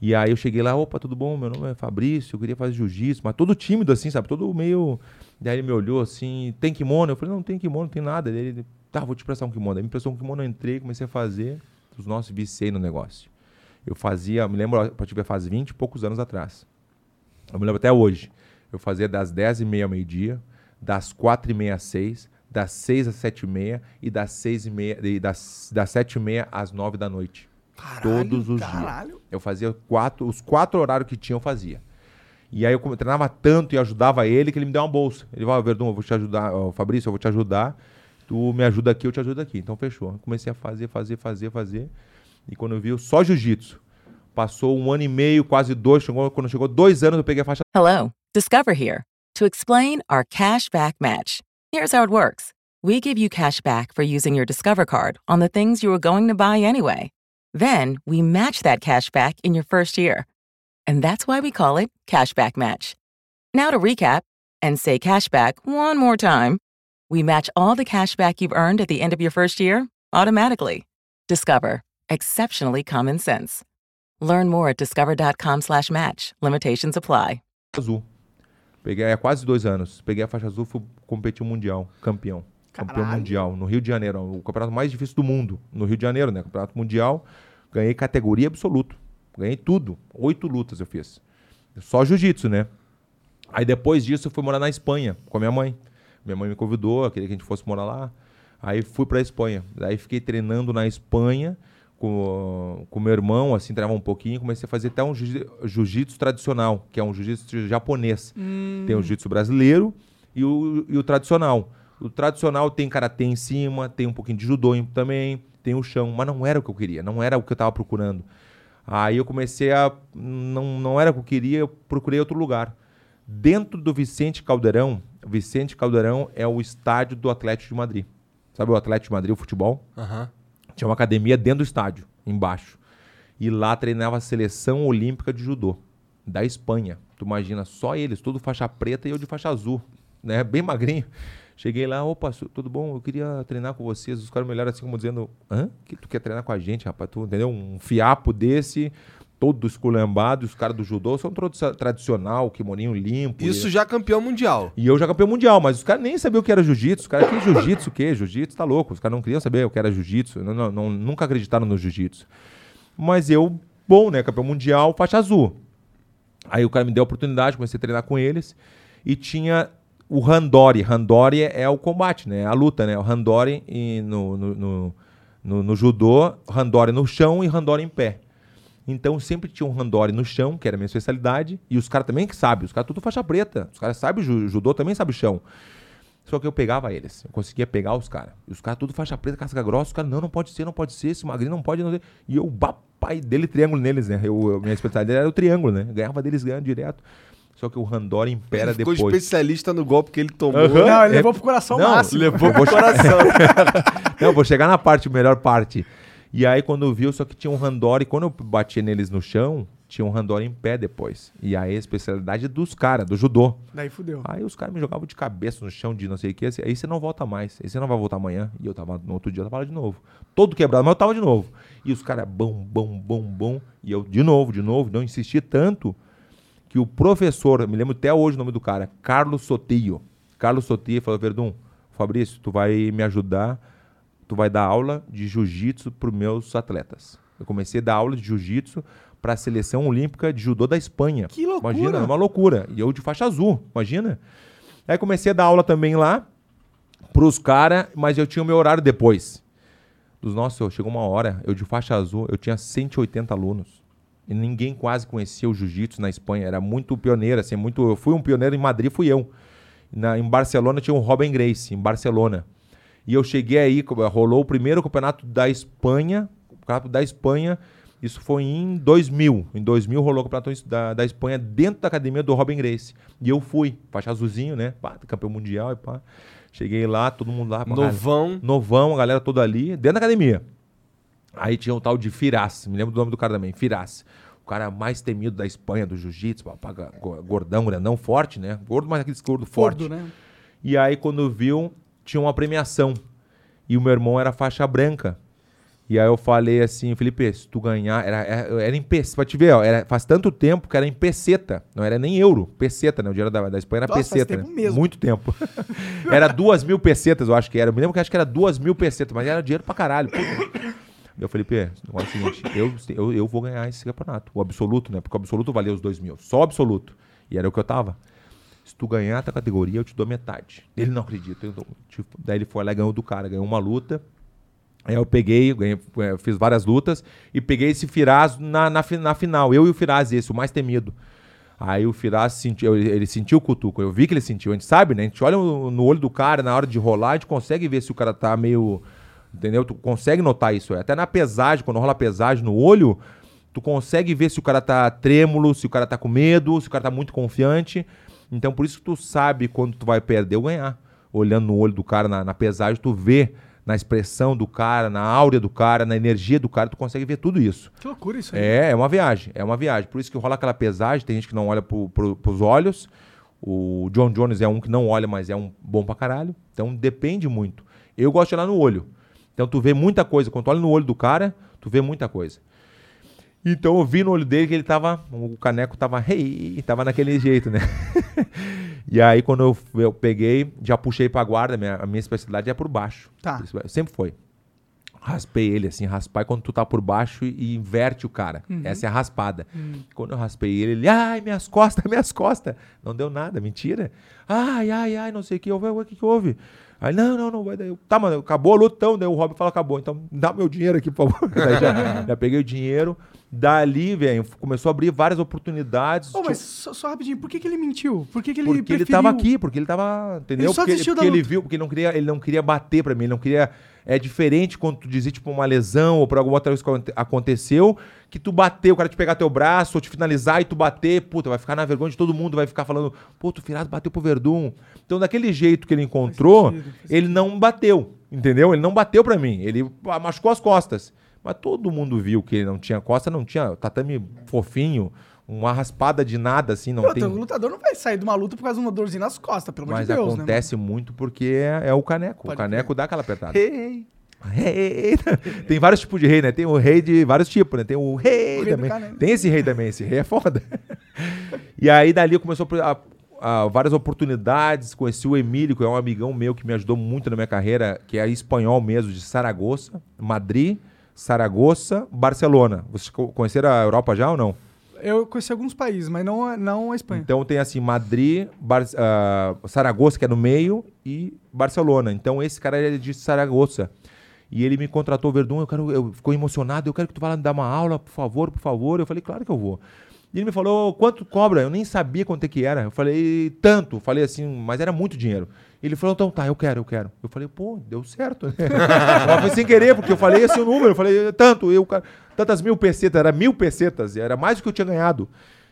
E aí eu cheguei lá, opa, tudo bom? Meu nome é Fabrício, eu queria fazer jiu-jitsu, mas todo tímido assim, sabe? Todo meio. Daí ele me olhou assim, tem kimono? Eu falei, não, tem kimono, não tem nada. Daí ele, tá, vou te prestar um kimono. Aí me prestou um kimono, eu entrei, comecei a fazer. Os nossos viciei no negócio. Eu fazia, me lembro, a partir faz 20 e poucos anos atrás. Eu me lembro até hoje. Eu fazia das 10h30 ao meio-dia, das 4h30 às 6 das 6 às 7h30 e das 6h30, e das, das 7h30 às 9 da noite. Todos os caralho. dias. Eu fazia quatro, os quatro horários que tinha, eu fazia. E aí eu treinava tanto e ajudava ele que ele me deu uma bolsa. Ele falou, Verdun, eu vou te ajudar, ó, Fabrício, eu vou te ajudar. Tu me ajuda aqui, eu te ajudo aqui. Então fechou. Eu comecei a fazer, fazer, fazer, fazer. E quando eu vi, eu só jiu-jitsu. Passou um ano e meio, quase dois. Chegou, quando chegou dois anos, eu peguei a faixa Hello, Discover here to explain our cash back match. Here's how it works we give you cash back for using your Discover card on the things you were going to buy anyway. Then we match that cash back in your first year. And that's why we call it Cashback Match. Now to recap and say cashback one more time. We match all the cash back you've earned at the end of your first year automatically. Discover. Exceptionally common sense. Learn more at discover.com slash match. Limitations apply. azul. Peguei há quase dois anos. Peguei a faixa azul, fui competir mundial, campeão. Campeão Caralho. mundial, no Rio de Janeiro. O campeonato mais difícil do mundo. No Rio de Janeiro, né? Campeonato mundial. Ganhei categoria absoluto. Ganhei tudo. Oito lutas eu fiz. Só jiu-jitsu, né? Aí depois disso eu fui morar na Espanha com a minha mãe. Minha mãe me convidou, queria que a gente fosse morar lá. Aí fui pra Espanha. Daí fiquei treinando na Espanha com com meu irmão, assim, treinava um pouquinho. Comecei a fazer até um jiu- jiu-jitsu tradicional, que é um jiu-jitsu japonês. Tem o jiu-jitsu brasileiro e o, e o tradicional. O tradicional tem karatê em cima, tem um pouquinho de judô também, tem o chão, mas não era o que eu queria, não era o que eu estava procurando. Aí eu comecei a. Não, não era o que eu queria, eu procurei outro lugar. Dentro do Vicente Caldeirão, Vicente Caldeirão é o estádio do Atlético de Madrid. Sabe o Atlético de Madrid, o futebol? Tinha uma academia dentro do estádio, embaixo. E lá treinava a seleção olímpica de judô, da Espanha. Tu imagina, só eles, tudo faixa preta e eu de faixa azul, né? Bem magrinho. Cheguei lá, opa, tudo bom? Eu queria treinar com vocês. Os caras me olharam assim como dizendo, hã? Que tu quer treinar com a gente, rapaz? Tu entendeu? Um fiapo desse, todo esculhambado. Os caras do judô são todos tradicional, kimoninho limpo. Isso e... já campeão mundial. E eu já campeão mundial, mas os caras nem sabiam o que era jiu-jitsu. Os caras, que jiu-jitsu o quê? Jiu-jitsu tá louco. Os caras não queriam saber o que era jiu-jitsu. Não, não- não- nunca acreditaram no jiu-jitsu. Mas eu, bom, né? Campeão mundial, faixa azul. Aí o cara me deu a oportunidade, comecei a treinar com eles. E tinha o Randori. Randori é o combate, né? A luta, né? O Randori no, no, no, no- judô, Randori no chão e Randori em pé. Então sempre tinha um Randori no chão, que era a minha especialidade, e os caras também que sabem, os caras tudo faixa preta. Os caras sabem ju- judô, também sabe chão. Só que eu pegava eles, eu conseguia pegar os caras. E os caras tudo faixa preta, casca grossa, os caras, não, não pode ser, não pode ser, esse magrinho não pode, não sei. E eu, papai dele, triângulo neles, né? Eu, eu- minha especialidade era o triângulo, né? Ganhava deles ganhando direto. Só que o Randori impera Ele ficou depois. especialista no golpe que ele tomou. Aham. Não, ele É- levou pro coração Não, máximo. levou pro coração. não, vou chegar na parte, melhor parte. E aí, quando eu vi, só que tinha um Randori, quando eu batia neles no chão, tinha um Randori em pé depois. E aí a especialidade dos caras, do judô. Daí fudeu. Aí os caras me jogavam de cabeça no chão de não sei o que. assim, Aí você não volta mais. Aí você não vai voltar amanhã. E eu tava no outro dia, eu tava lá de novo. Todo quebrado, mas eu tava de novo. E os caras, bom, bom, bom, bom. E eu, de novo, de novo. Não insisti tanto que o professor, me lembro até hoje o nome do cara, Carlos Sotillo. Carlos Sotillo falou, Verdun, Fabrício, tu vai me ajudar, tu vai dar aula de jiu-jitsu para meus atletas. Eu comecei a dar aula de jiu-jitsu para a seleção olímpica de judô da Espanha. Que loucura! Imagina, uma loucura. E eu de faixa azul, imagina. Aí comecei a dar aula também lá pros caras, mas eu tinha o meu horário depois. Dos nossos, chegou uma hora, eu de faixa azul, eu tinha 180 alunos. E ninguém quase conhecia o jiu-jitsu na Espanha. Era muito pioneiro, assim, muito. Eu fui um pioneiro em Madrid, fui eu. Na, em Barcelona tinha o Robin Grace, em Barcelona. E eu cheguei aí, rolou o primeiro campeonato da Espanha, o campeonato da Espanha, Isso foi em 2000. Em 2000 rolou o campeonato da, da Espanha dentro da academia do Robin Grace. E eu fui, faixa azulzinho, né? Pá, campeão mundial e pá. Cheguei lá, todo mundo lá. Novão. Novão, a galera toda ali, dentro da academia. Aí tinha um tal de Firas, me lembro do nome do cara também, Firas. O cara mais temido da Espanha, do jiu-jitsu, gordão, grandão, forte, né? Gordo, mas aquele gordo forte. Gordo, né? E aí, quando viu, tinha uma premiação. E o meu irmão era faixa branca. E aí eu falei assim, Felipe, se tu ganhar, era, era, era em peseta, pra te ver, ó, era, faz tanto tempo que era em peseta, não era nem euro, peseta, né? O dinheiro da, da Espanha era Nossa, faz peseta, tempo né? mesmo. Muito tempo. era duas mil pesetas, eu acho que era. Eu me lembro que acho que era duas mil pesetas, mas era dinheiro pra caralho. Puta. Eu falei, Pê, o negócio é o seguinte, eu, eu, eu vou ganhar esse campeonato, o absoluto, né? Porque o absoluto valia os dois mil, só o absoluto. E era o que eu tava. Se tu ganhar a tua categoria, eu te dou metade. Ele não acredita. eu tipo, daí ele foi lá e ganhou do cara, ganhou uma luta. Aí eu peguei, ganhei, eh, fiz várias lutas e peguei esse Firaz na, na, na final. Eu e o Firaz, esse, o mais temido. Aí o Firaz sentiu, ele, ele sentiu o cutuco. Eu vi que ele sentiu. A gente sabe, né? A gente olha no olho do cara na hora de rolar, a gente consegue ver se o cara tá meio. Entendeu? Tu consegue notar isso. Até na pesagem, quando rola a pesagem no olho, tu consegue ver se o cara tá trêmulo, se o cara tá com medo, se o cara tá muito confiante. Então por isso que tu sabe quando tu vai perder ou ganhar. Olhando no olho do cara na, na pesagem, tu vê na expressão do cara, na áurea do cara, na energia do cara, tu consegue ver tudo isso. Que loucura isso aí. É, é uma viagem, é uma viagem. Por isso que rola aquela pesagem, tem gente que não olha pro, pro, pros olhos. O John Jones é um que não olha, mas é um bom pra caralho. Então depende muito. Eu gosto de olhar no olho. Então tu vê muita coisa. Quando tu olha no olho do cara, tu vê muita coisa. Então eu vi no olho dele que ele tava. O caneco tava. Hey, tava naquele jeito, né? e aí quando eu, eu peguei, já puxei pra guarda, minha, a minha especialidade é por baixo. Tá. Isso, Sempre foi. Raspei ele assim, raspar quando tu tá por baixo e, inverte o cara. Essa é a raspada. Quando eu raspei ele, ele, ai, minhas costas, minhas costas. Não deu nada, mentira. Ai, ai, ai, não sei o que, o que, que houve? Aí, não, não, não vai. Eu, Tá, mano, acabou a luta, então. Daí o Rob falou, acabou. Então dá meu dinheiro aqui, por favor. Daí já, já peguei o dinheiro. Dali, velho, começou a abrir várias oportunidades. Ô, mas Tipo, só, só rapidinho, por que, que ele mentiu? Por que, que ele porque ele preferiu... tava aqui, porque ele tava. Entendeu? Ele só porque porque ele luta. viu, porque ele não queria, ele não queria bater pra mim, ele não queria. É diferente quando tu dizia, tipo, uma lesão ou por alguma outra coisa que aconte- aconteceu, que tu bateu, o cara te pegar teu braço ou te finalizar e tu bater, puta, vai ficar na vergonha de todo mundo, vai ficar falando, pô, tu Firado bateu pro Verdun. Então, daquele jeito que ele encontrou, sentido, faz ele não bateu, entendeu? Ele não bateu pra mim, ele machucou as costas. Mas todo mundo viu que ele não tinha costa, não tinha tatame fofinho, uma raspada de nada, assim, não tem... O lutador não vai sair de uma luta por causa de uma dorzinha nas costas, pelo amor Mas de Deus, acontece muito porque é, é o caneco. Pode o caneco dá aquela apertada. Rei. Rei. Tem vários tipos de rei, né? Tem o rei de vários tipos, né? Tem o rei, O rei também. caneco. Tem esse rei também, esse rei é foda. e aí dali começou a, a- várias oportunidades. Conheci o Emílio, que é um amigão meu que me ajudou muito na minha carreira, que é espanhol mesmo, de Saragoça, Madrid, Saragoça, Barcelona. Vocês co- conheceram a Europa já ou não? Eu conheci alguns países, mas não, não a Espanha. Então tem assim, Madrid, Bar ah, Saragoça, que é no meio, e Barcelona. Então esse cara é de Saragoça. E ele me contratou, Verdun, eu quero, eu ficou emocionado, eu quero que tu vá lá me dar uma aula, por favor, por favor. Eu falei, claro que eu vou. E ele me falou, quanto cobra? Eu nem sabia quanto é que era. Eu falei, tanto. Falei assim, mas era muito dinheiro. Ele falou, então tá, eu quero, eu quero. Eu falei, pô, deu certo, né? Mas foi sem querer, porque eu falei esse número. Eu falei, tanto, eu, tantas mil pesetas, era mil pesetas, era mais do que eu tinha ganhado.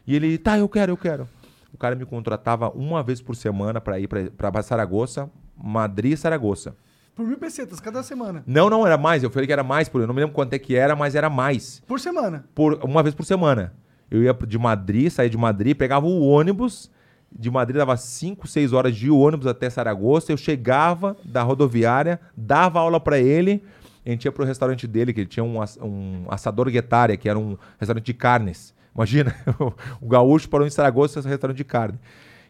E ele, tá, eu quero, eu quero. O cara me contratava uma vez por semana para ir para Saragoça, Madrid e Saragoça. Por mil pesetas cada semana. Não, não, era mais. Eu falei que era mais, por eu não me lembro quanto é que era, mas era mais. Por semana. Por, uma vez por semana. Eu ia de Madrid, saía de Madrid, pegava o ônibus. De Madrid dava 5, 6 horas de ônibus até Saragoça. Eu chegava da rodoviária, dava aula para ele. A gente ia pro restaurante dele, que ele tinha um, um assador guetária, que era um restaurante de carnes. Imagina, o gaúcho parou em Saragoça, esse restaurante de carne.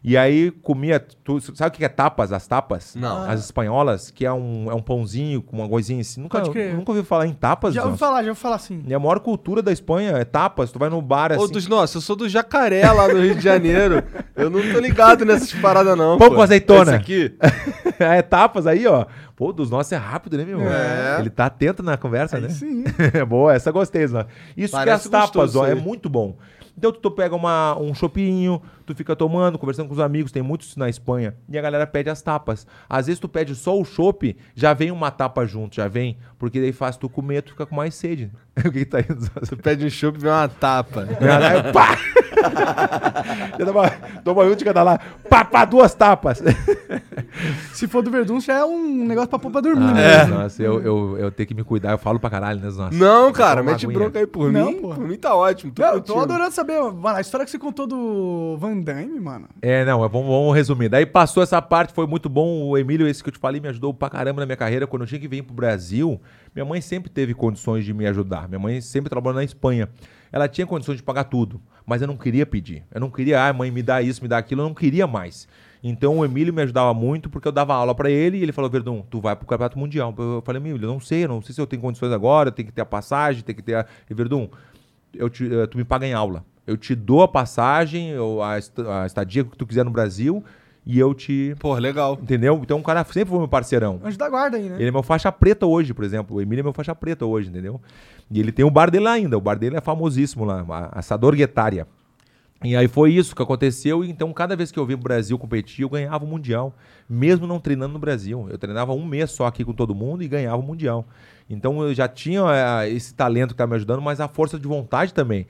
E aí comia. tu- sabe o que é tapas? As tapas? Não. As espanholas, que é um, é um pãozinho com uma coisinha assim. Nunca, Pode crer. nunca ouviu falar em tapas? Já ouvi Johnson? falar, já ouvi falar assim. E a maior cultura da Espanha é tapas. Tu vai no bar assim. Ô, dos nossos, eu sou do Jacaré lá no Rio de Janeiro. Eu não tô ligado nessas paradas, não. Pão pô. com azeitona. Esse aqui? é tapas aí, ó. Pô, dos nossos é rápido, né, meu? É. Ele tá atento na conversa, né? sim. É boa, essa gostei, Zó. Isso Parece que as tapas, gostoso ó, é aí. muito bom. Então tu, tu pega uma, um chopinho, tu fica tomando, conversando com os amigos, tem muitos na Espanha, e a galera pede as tapas. Às vezes tu pede só o chopp, já vem uma tapa junto, já vem, porque daí faz tu comer, tu fica com mais sede. o que, que tá indo? Tu pede um chopp e vem uma tapa. Aí, pá! Já toma, toma um de cada lá, pá, pá, duas tapas. Se for do Verdun, já é um negócio pra pôr pra dormir, Ah, né? Nossa, eu, eu, eu tenho que me cuidar, eu falo pra caralho, né, nossa. Não, cara, mete bronca aí por Não, mim. pô. Por mim tá ótimo. Tô Não, eu tô adorando saber, mano, a história que você contou do Van Damme, mano. É, não, é, vamos, vamos resumir. Daí passou essa parte, foi muito bom. O Emílio, esse que eu te falei, me ajudou pra caramba na minha carreira. Quando eu tinha que vir pro Brasil, minha mãe sempre teve condições de me ajudar. Minha mãe sempre trabalhou na Espanha. Ela tinha condições de pagar tudo, mas eu não queria pedir. Eu não queria, ah, mãe, me dá isso, me dá aquilo. Eu não queria mais. Então o Emílio me ajudava muito porque eu dava aula pra ele e ele falou: Verdun, tu vai pro Campeonato Mundial. Eu falei: Emílio, não sei, não sei se eu tenho condições agora, tem que ter a passagem, tem que ter a. E Verdun, eu te- eh, tu me paga em aula. Eu te dou a passagem, ou a, est- a estadia que tu quiser no Brasil e eu te. Pô, legal. Entendeu? Então o cara sempre foi meu parceirão. Anjo da guarda aí, né? Ele é meu faixa preta hoje, por exemplo. O Emílio é meu faixa preta hoje, entendeu? E ele tem o bar dele lá ainda. O bar dele é famosíssimo lá, a Assador Guetária. E aí foi isso que aconteceu. E então, cada vez que eu vim pro Brasil competir, eu ganhava o Mundial. Mesmo não treinando no Brasil. Eu treinava um mês só aqui com todo mundo e ganhava o Mundial. Então eu já tinha eh, esse talento que tá me ajudando, mas a força de vontade também.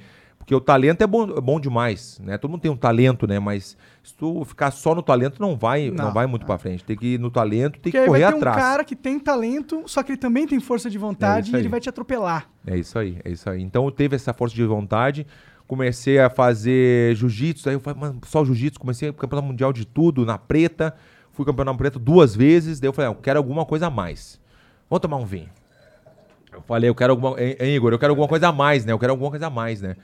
Porque o talento é bom, é bom demais, né? Todo mundo tem um talento, né? Mas se tu ficar só no talento, não vai, não, Não, vai muito pra frente. Tem que ir no talento, tem Porque que correr atrás. um cara que tem talento, só que ele também tem força de vontade isso e ele vai te atropelar. É isso aí, é isso aí. Então eu teve essa força de vontade, comecei a fazer jiu-jitsu, aí eu falei, mano, só jiu-jitsu, comecei a campeonato mundial de tudo, na preta, fui campeão na preta duas vezes, daí eu falei, ah, eu quero alguma coisa a mais. Vamos tomar um vinho. Eu falei, eu quero alguma. Hein, Igor, eu quero alguma coisa a mais, né? Eu quero alguma coisa a mais, né?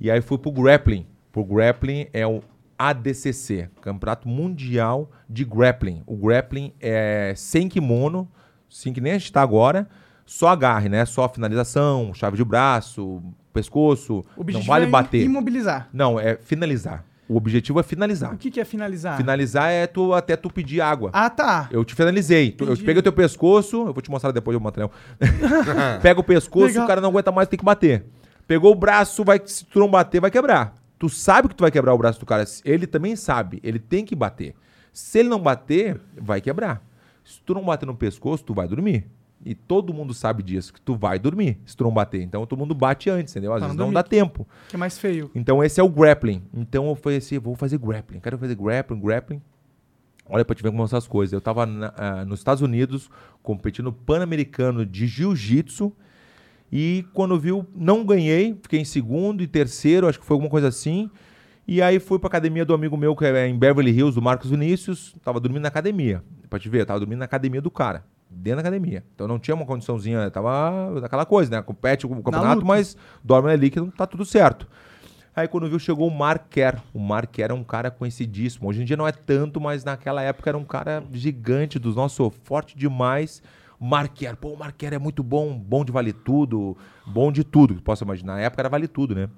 E aí fui pro grappling. Pro grappling é o ADCC, Campeonato Mundial de Grappling. O grappling é sem kimono, sim que nem a gente tá agora, só agarre, né? Só finalização, chave de braço, pescoço. O não vale é bater. imobilizar. Não, é finalizar. O objetivo é finalizar. O que, que é finalizar? Finalizar é tu até tu pedir água. Ah, tá. Eu te finalizei. Tu- Eu te Entendi. peguei o teu pescoço, eu vou te mostrar depois o material. Pega o pescoço, Legal. o cara não aguenta mais, tem que bater. Pegou o braço, vai, se tu não bater, vai quebrar. Tu sabe que tu vai quebrar o braço do cara. Ele também sabe, ele tem que bater. Se ele não bater, vai quebrar. Se tu não bater no pescoço, tu vai dormir. E todo mundo sabe disso, que tu vai dormir se tu não bater. Então todo mundo bate antes, entendeu? Às Pra vezes não dá tempo. Que é mais feio. Então esse é o grappling. Então eu falei assim, vou fazer grappling. Quero fazer grappling, grappling. Olha pra te ver como são essas coisas. Eu tava na- ah, nos Estados Unidos competindo no Pan-Americano de Jiu-Jitsu. E quando viu, não ganhei. Fiquei em segundo e terceiro, acho que foi alguma coisa assim. E aí fui pra academia do amigo meu, que é em Beverly Hills, do Marcos Vinícius. Tava dormindo na academia. Pra te ver, eu tava dormindo na academia do cara. Dentro da academia. Então não tinha uma condiçãozinha, tava daquela coisa, né? Compete com o campeonato, mas dorme ali que não tá tudo certo. Aí quando viu, chegou o Mark Kerr. O Mark Kerr é um cara conhecidíssimo. Hoje em dia não é tanto, mas naquela época era um cara gigante dos nossos, forte demais. Mark Kerr, pô, o Mark Kerr é muito bom, bom de vale tudo, bom de tudo que possa imaginar. Na época era vale tudo, né?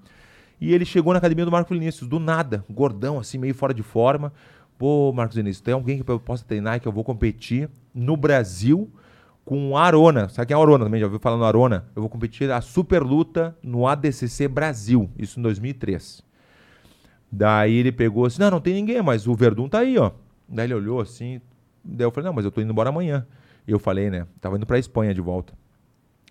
E ele chegou na academia do Marcos Vinícius, do nada, gordão, assim, meio fora de forma. Pô, Marcos Vinícius, tem alguém que eu possa treinar que eu vou competir no Brasil com Arona. Sabe quem é Arona também? Já ouviu falar no Arona? Eu vou competir a super luta no ADCC Brasil, isso em 2003. Daí ele pegou assim, não, não tem ninguém, mas o Verdun tá aí, ó. Daí ele olhou assim, daí eu falei, não, mas eu tô indo embora amanhã. Eu falei, né, tava indo pra Espanha de volta.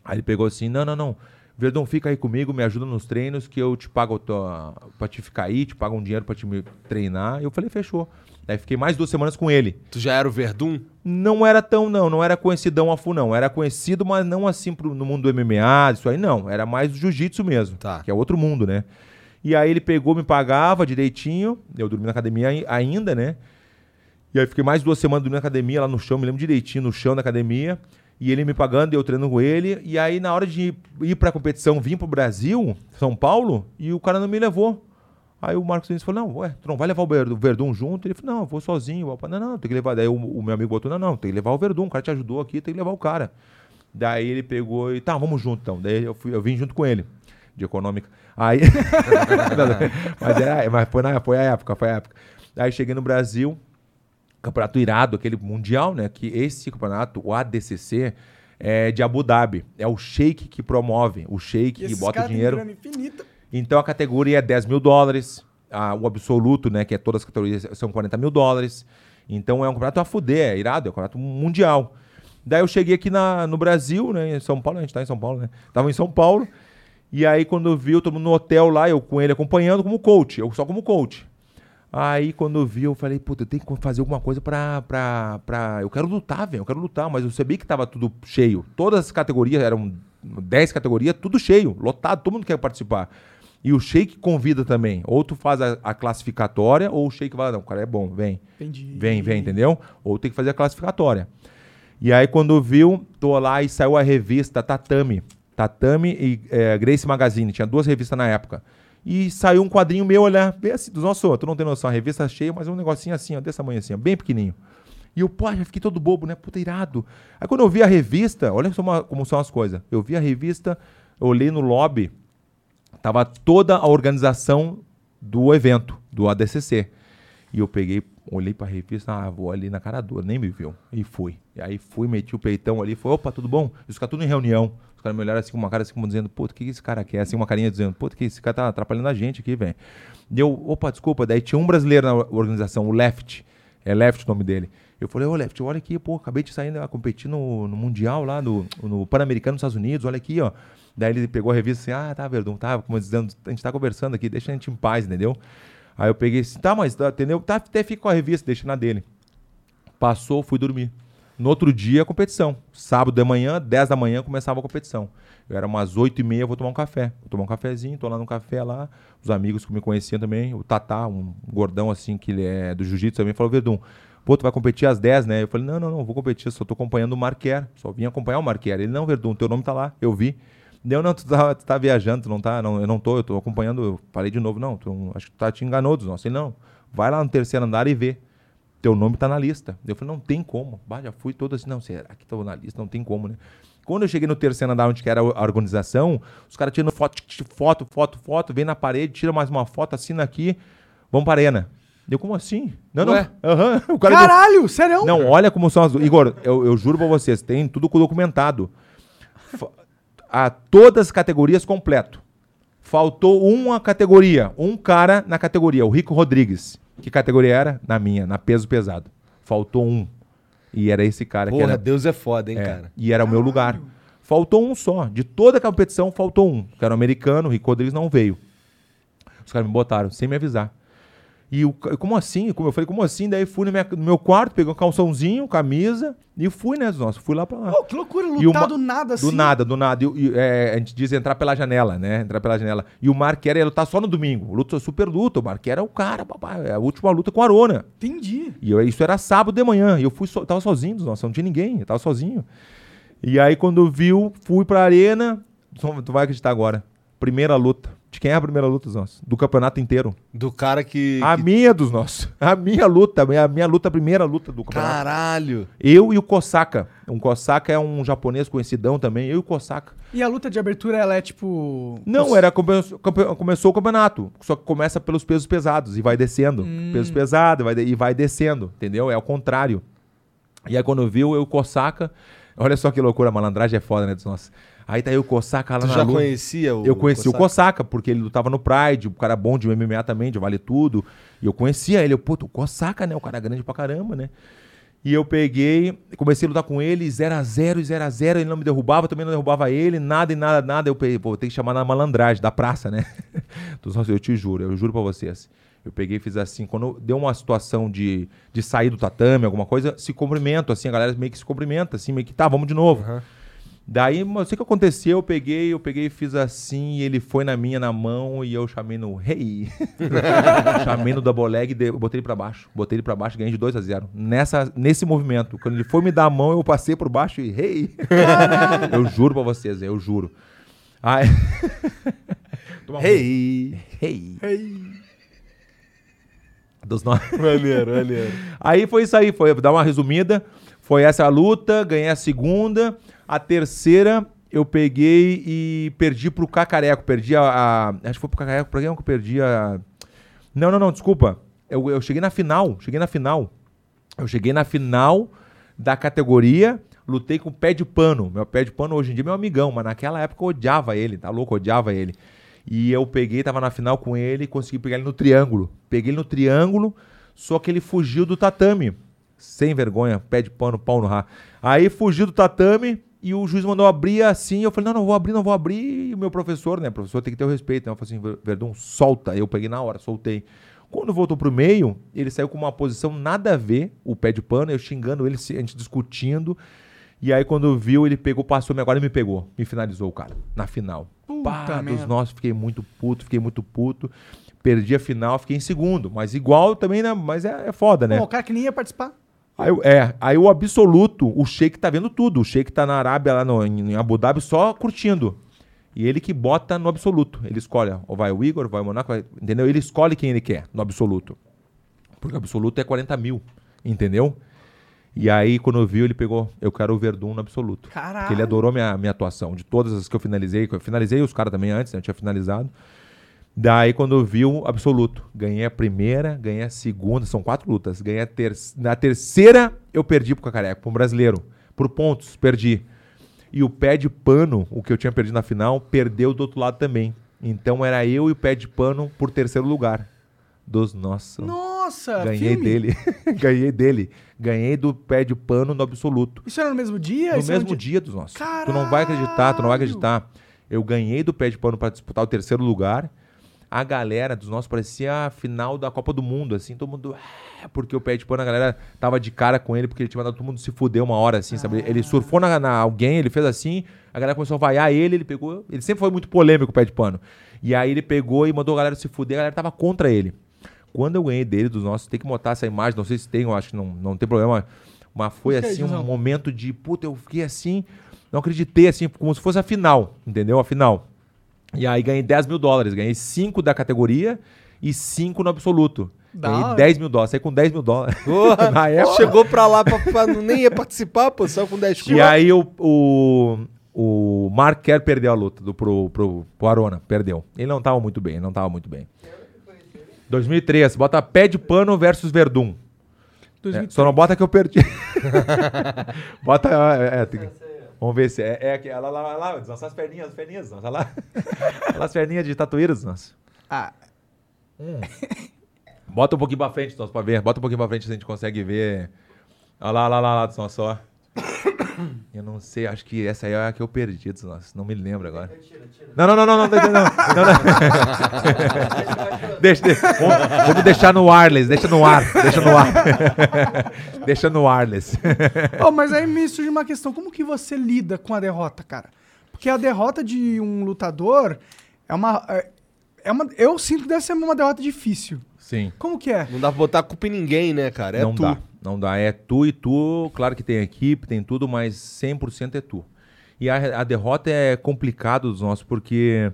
Aí ele pegou assim, não, não, não, Verdun, fica aí comigo, me ajuda nos treinos que eu te pago tua, pra te ficar aí, te pago um dinheiro pra te me treinar. E eu falei, fechou. Daí fiquei mais duas semanas com ele. Tu já era o Verdun? Não era tão, não, não era conhecidão a full, não. Era conhecido, mas não assim pro, no mundo do MMA, isso aí, não. Era mais do jiu-jitsu mesmo, Tá. que é outro mundo, né? E aí ele pegou, me pagava direitinho, eu dormi na academia ai- ainda, né? E aí fiquei mais duas semanas dormindo na academia, lá no chão, me lembro direitinho, no chão da academia. E ele me pagando, eu treinando com ele. E aí, na hora de ir, pra competição, vim pro Brasil, São Paulo, e o cara não me levou. Aí o Marcos Vinícius falou, não, ué, tu não vai levar o Ver- o Verdun junto? Ele falou, não, eu vou sozinho. Não, não, tem que levar. Daí o, o meu amigo botou, não, não, tem que levar o Verdun, o cara te ajudou aqui, tem que levar o cara. Daí ele pegou e, tá, vamos junto então. Daí eu, fui, eu vim junto com ele, de econômica. Aí, mas, era, mas foi, na, foi a época, foi a época. Aí cheguei no Brasil, campeonato irado, aquele mundial, né? Que esse campeonato, o ADCC, é de Abu Dhabi. É o Sheik que promove, o Sheik E que bota dinheiro. Então a categoria é 10 mil dólares. a- o absoluto, né? Que é todas as categorias, são 40 mil dólares. Então é um campeonato a fuder, é irado, é um campeonato mundial. Daí eu cheguei aqui na, no Brasil, né? Em São Paulo, a gente tá em São Paulo, né? Tava em São Paulo. E aí, quando eu vi, eu tô no hotel lá, eu com ele acompanhando como coach, eu só como coach. Aí, quando eu vi, eu falei, puta, eu tenho que fazer alguma coisa pra. pra, pra... Eu quero lutar, velho, eu quero lutar, mas eu sabia que tava tudo cheio. Todas as categorias, eram 10 categorias, tudo cheio, lotado, todo mundo quer participar. E o Shake convida também. Ou tu faz a, a classificatória, ou o Shake vai, não, o cara é bom, vem. Entendi. Vem, vem, entendeu? Ou tem que fazer a classificatória. E aí, quando viu, tô lá e saiu a revista Tatame. Tatame e eh, Grace Magazine. Tinha duas revistas na época. E saiu um quadrinho meu, olha, bem assim, do nosso, tu não tem noção, a revista cheia, mas um negocinho assim, ó, desse tamanho assim, ó, bem pequenininho. E eu, pô, já fiquei todo bobo, né? Puta, irado. Aí quando eu vi a revista, olha uma- como são as coisas. Eu vi a revista, eu olhei no lobby, tava toda a organização do evento, do ADCC. E eu peguei, olhei pra revista, ah, vou ali na cara dura, nem me viu. E fui. E aí fui, meti o peitão ali, foi, opa, tudo bom? Os caras tudo em reunião. Caras me olharam assim com uma cara assim, como dizendo, puta, o que esse cara quer? Assim, uma carinha dizendo, puta, que esse cara tá atrapalhando a gente aqui, velho. E eu, opa, desculpa. Daí tinha um brasileiro na organização, o Left. É Left o nome dele. Eu falei, ô Left, olha aqui, pô, acabei de sair né, competir no, no Mundial lá, no, no Pan-Americano nos Estados Unidos, olha aqui, ó. Daí ele pegou a revista assim, ah, tá, Verdun, tá, como dizendo, a gente tá conversando aqui, deixa a gente em paz, entendeu? Aí eu peguei assim, tá, mas, entendeu? Tá, até fica com a revista, deixa na dele. Passou, fui dormir. No outro dia, a competição. Sábado de manhã, 10 da manhã, começava a competição. Eu era umas 8 e meia, vou tomar um café. Vou tomar um cafezinho, tô lá no café lá. Os amigos que me conheciam também, o Tatá, um gordão assim, que ele é do jiu-jitsu também, falou, Verdun, pô, tu vai competir às 10, né? Eu falei, não, não, não, vou competir, só tô acompanhando o Marquer. Só vim acompanhar o Marquer. Ele, não, Verdun, teu nome tá lá, eu vi. Deu, não, tu tá, tu tá viajando, tu não tá, não, eu não tô, eu tô acompanhando, eu falei de novo, não, tu, acho que tu tá te enganou dos nossos. Ele, não, vai lá no terceiro andar e vê teu nome tá na lista. Eu falei, não tem como. Bah, já fui todo assim, não, será que tô na lista? Não tem como, né? Quando eu cheguei no terceiro andar, onde que era a organização, os caras tirando foto, foto, foto, foto, vem na parede, tira mais uma foto, assina aqui, vamos pra arena. Deu, como assim? Não, Ué? não. Aham. O cara deu- Caralho, sério? não, olha como são as. Igor, eu, eu juro pra vocês, tem tudo documentado. Fa- A todas as categorias completo. Faltou uma categoria, um cara na categoria, o Rico Rodrigues. Que categoria era? Na minha, na peso pesado. Faltou um. E era esse cara que Porra, era. Deus é foda, hein, É, cara. E era o meu lugar. Faltou um só. De toda a competição, faltou um. Que era o americano, o Rico Rodrigues não veio. Os caras me botaram, sem me avisar. E o, como assim? Como eu falei, como assim? Daí fui no, minha- no meu quarto, peguei um calçãozinho, camisa, e fui, né? Nossa, fui lá pra lá. Pô, que loucura, E lutar uma- do nada assim. Do nada, do nada. E, e, é, a gente diz entrar pela janela, né? Entrar pela janela. E o Marquera ia lutar só no domingo. Luta super luta. O Marquera é o cara, papai. É a última luta com a Arona. Entendi. E eu- isso era sábado de manhã. E eu fui so, tava sozinho, nossa, não tinha ninguém, eu tava sozinho. E aí, quando viu, fui pra arena. Tu vai acreditar agora. Primeira luta. De quem é a primeira luta dos nossos? Do campeonato inteiro. Do cara que. A que- minha dos nossos. A minha luta, a minha, a minha luta, a primeira luta do campeonato. Caralho. Eu e o Kosaka. Um Kosaka é um japonês conhecidão também. Eu e o Kosaka. E a luta de abertura, ela é tipo. Não, era come- come- começou o campeonato. Só que começa pelos pesos pesados e vai descendo. Peso pesado vai de- e vai descendo, entendeu? É o contrário. E aí quando viu, eu e o Kosaka. Olha só que loucura, a malandragem é foda, né? Dos nossos. Aí tá aí o Kosaka lá Tu na já luta. conhecia o. Eu conheci o? Kosaka, porque ele lutava no Pride, o cara bom de MMA também, de Vale Tudo. E eu conhecia ele. Eu, pô, o Kosaka, né? O cara grande pra caramba, né? E eu peguei, comecei a lutar com ele, 0x0, 0x0, ele não me derrubava, também não derrubava ele, nada e nada, nada. Eu peguei, pô, vou ter que chamar na malandragem, da praça, né? Eu te juro, eu juro pra vocês. Eu peguei e fiz assim, quando deu uma situação de, de sair do tatame, alguma coisa, se cumprimento, assim, a galera meio que se cumprimenta, assim, meio que tá, vamos de novo. Daí, não sei o que aconteceu, eu peguei, eu peguei e fiz assim, e ele foi na minha, na mão, e eu chamei no rei. chamei no double leg, dei- botei ele pra baixo. Botei ele pra baixo, ganhei de 2 a 0 Nessa, Nesse movimento, quando ele foi me dar a mão, eu passei por baixo e rei. eu juro pra vocês, eu juro. Aí... Um Hey. Rei. Dos nove. Maneiro, maneiro. Aí foi isso aí, foi dar uma resumida. Foi essa a luta, ganhei a segunda. A terceira eu peguei e perdi pro Cacareco. Perdi a. a- acho que foi pro Cacareco. Pra quem que eu perdi a. Não, não, não, desculpa. Eu, eu cheguei na final. Cheguei na final. Eu cheguei na final da categoria. Lutei com o pé de pano. Meu pé de pano hoje em dia é meu amigão, mas naquela época eu odiava ele, tá louco? Eu odiava ele. E eu peguei, tava na final com ele, consegui pegar ele no triângulo. Peguei ele no triângulo, só que ele fugiu do tatame. Sem vergonha, pé de pano, pau no rá. Aí fugiu do tatame e o juiz mandou abrir assim. Eu falei, não, não vou abrir, não vou abrir. E o meu professor, né? O professor tem que ter o respeito. Né? Eu falei assim, "Ver- Verdun, solta. Eu peguei na hora, soltei. Quando voltou pro meio, ele saiu com uma posição nada a ver, o pé de pano, eu xingando ele, a gente discutindo. E aí, quando viu, ele pegou, passou, agora me pegou. Me finalizou o cara, na final. Puta Pá, dos nossos, fiquei muito puto, fiquei muito puto. Perdi a final, fiquei em segundo. Mas igual também, né? Mas é, é foda, né? Pô, o cara que nem ia participar. Aí, o- é, aí o absoluto, o Sheik tá vendo tudo. O Sheik tá na Arábia, lá no, em Abu Dhabi, só curtindo. E ele que bota no absoluto. Ele escolhe, ou vai o Igor, vai o Monaco, vai- entendeu? Ele escolhe quem ele quer no absoluto. Porque o absoluto é 40 mil, entendeu? E aí, quando viu, ele pegou, eu quero o Verdun no absoluto. Caralho. Porque ele adorou minha, minha atuação. De todas as que eu finalizei, que eu finalizei os caras também antes, né? Eu tinha finalizado. Daí, quando viu, absoluto. Ganhei a primeira, ganhei a segunda, são quatro lutas. Ganhei a terceira. Na terceira, eu perdi pro Cacareco, pro brasileiro. Por pontos, perdi. E o pé de pano, o que eu tinha perdido na final, perdeu do outro lado também. Então era eu e o pé de pano por terceiro lugar. Dos nossos. Nossa, Ganhei filme? dele. Ganhei dele. Ganhei do pé de pano no absoluto. Isso era no mesmo dia? No Isso era mesmo um dia dos nossos. Tu não vai acreditar, tu não vai acreditar. Eu ganhei do pé de pano pra disputar o terceiro lugar. A galera dos nossos parecia a final da Copa do Mundo, assim, todo mundo. "Ah", Porque o pé de pano, a galera tava de cara com ele, porque ele tinha mandado todo mundo se fuder uma hora, assim, sabe? Ele surfou na, na alguém, ele fez assim, a galera começou a vaiar ele, ele pegou. Ele sempre foi muito polêmico, o pé de pano. E aí ele pegou e mandou a galera se fuder, a galera tava contra ele. Quando eu ganhei dele, dos nossos, tem que botar essa imagem, não sei se tem, eu acho que não, não tem problema. Mas foi assim, um momento de, puta, eu fiquei assim, não acreditei, assim, como se fosse a final, entendeu? A final. E aí ganhei 10 mil dólares, ganhei 5 da categoria e 5 no absoluto. Da ganhei hora. 10 mil dólares, saí com 10 mil dólares. Porra, Na época. chegou pra lá pra, pra- nem ia participar, pô, só com 10 E quilos. aí o, o, o Mark Kerr perdeu a luta do, pro, pro, pro Arona, perdeu. Ele não tava muito bem, ele não tava muito bem. 2003, bota pé de pano versus Verdun. É, 2003. só não bota que eu perdi. bota. É, é, tem vamos ver se é. É aqui, olha lá, olha lá, nossas perninhas, as perninhas, olha lá. Olha lá as perninhas de tatuíras, nossa. Ah, Bota um pouquinho pra frente, nossa, pra ver. Bota um pouquinho pra frente se a gente consegue ver. Olha lá, olha lá, olha lá, nossa, ó. Eu não sei, acho que essa aí é a que eu perdi dos nossos, não me lembro agora. Tira, tira. Não, não, não, não, não, não, não, não. deixa, deixa. Vamos, vamos deixar no wireless, deixa no ar, deixa no ar. deixa no wireless. oh, mas aí me surge uma questão, como que você lida com a derrota, cara? Porque a derrota de um lutador é uma... É, é uma eu sinto que deve ser uma derrota difícil. Sim. Como que é? Não dá pra botar a culpa em ninguém, né, cara? É não tu. Dá não dá. É tu e tu, claro que tem equipe, tem tudo, mas 100% é tu. E a, a derrota é complicado dos nossos, porque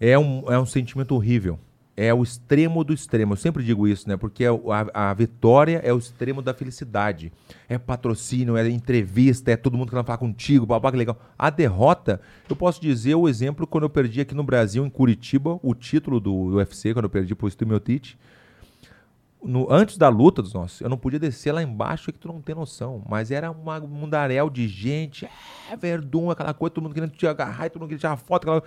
é um, é um sentimento horrível. É o extremo do extremo. Eu sempre digo isso, né? Porque é a, a vitória é o extremo da felicidade. É patrocínio, é entrevista, é todo mundo querendo falar contigo, babá, que legal. A derrota, eu posso dizer o exemplo quando eu perdi aqui no Brasil, em Curitiba, o título do, do UFC, quando eu perdi pro Stu Miocic no- antes da luta dos nossos, eu não podia descer lá embaixo, que tu não tem noção. Mas era uma um mundaréu de gente, é, verdun, aquela coisa, todo mundo querendo te agarrar, todo mundo querendo tirar foto. Aquela...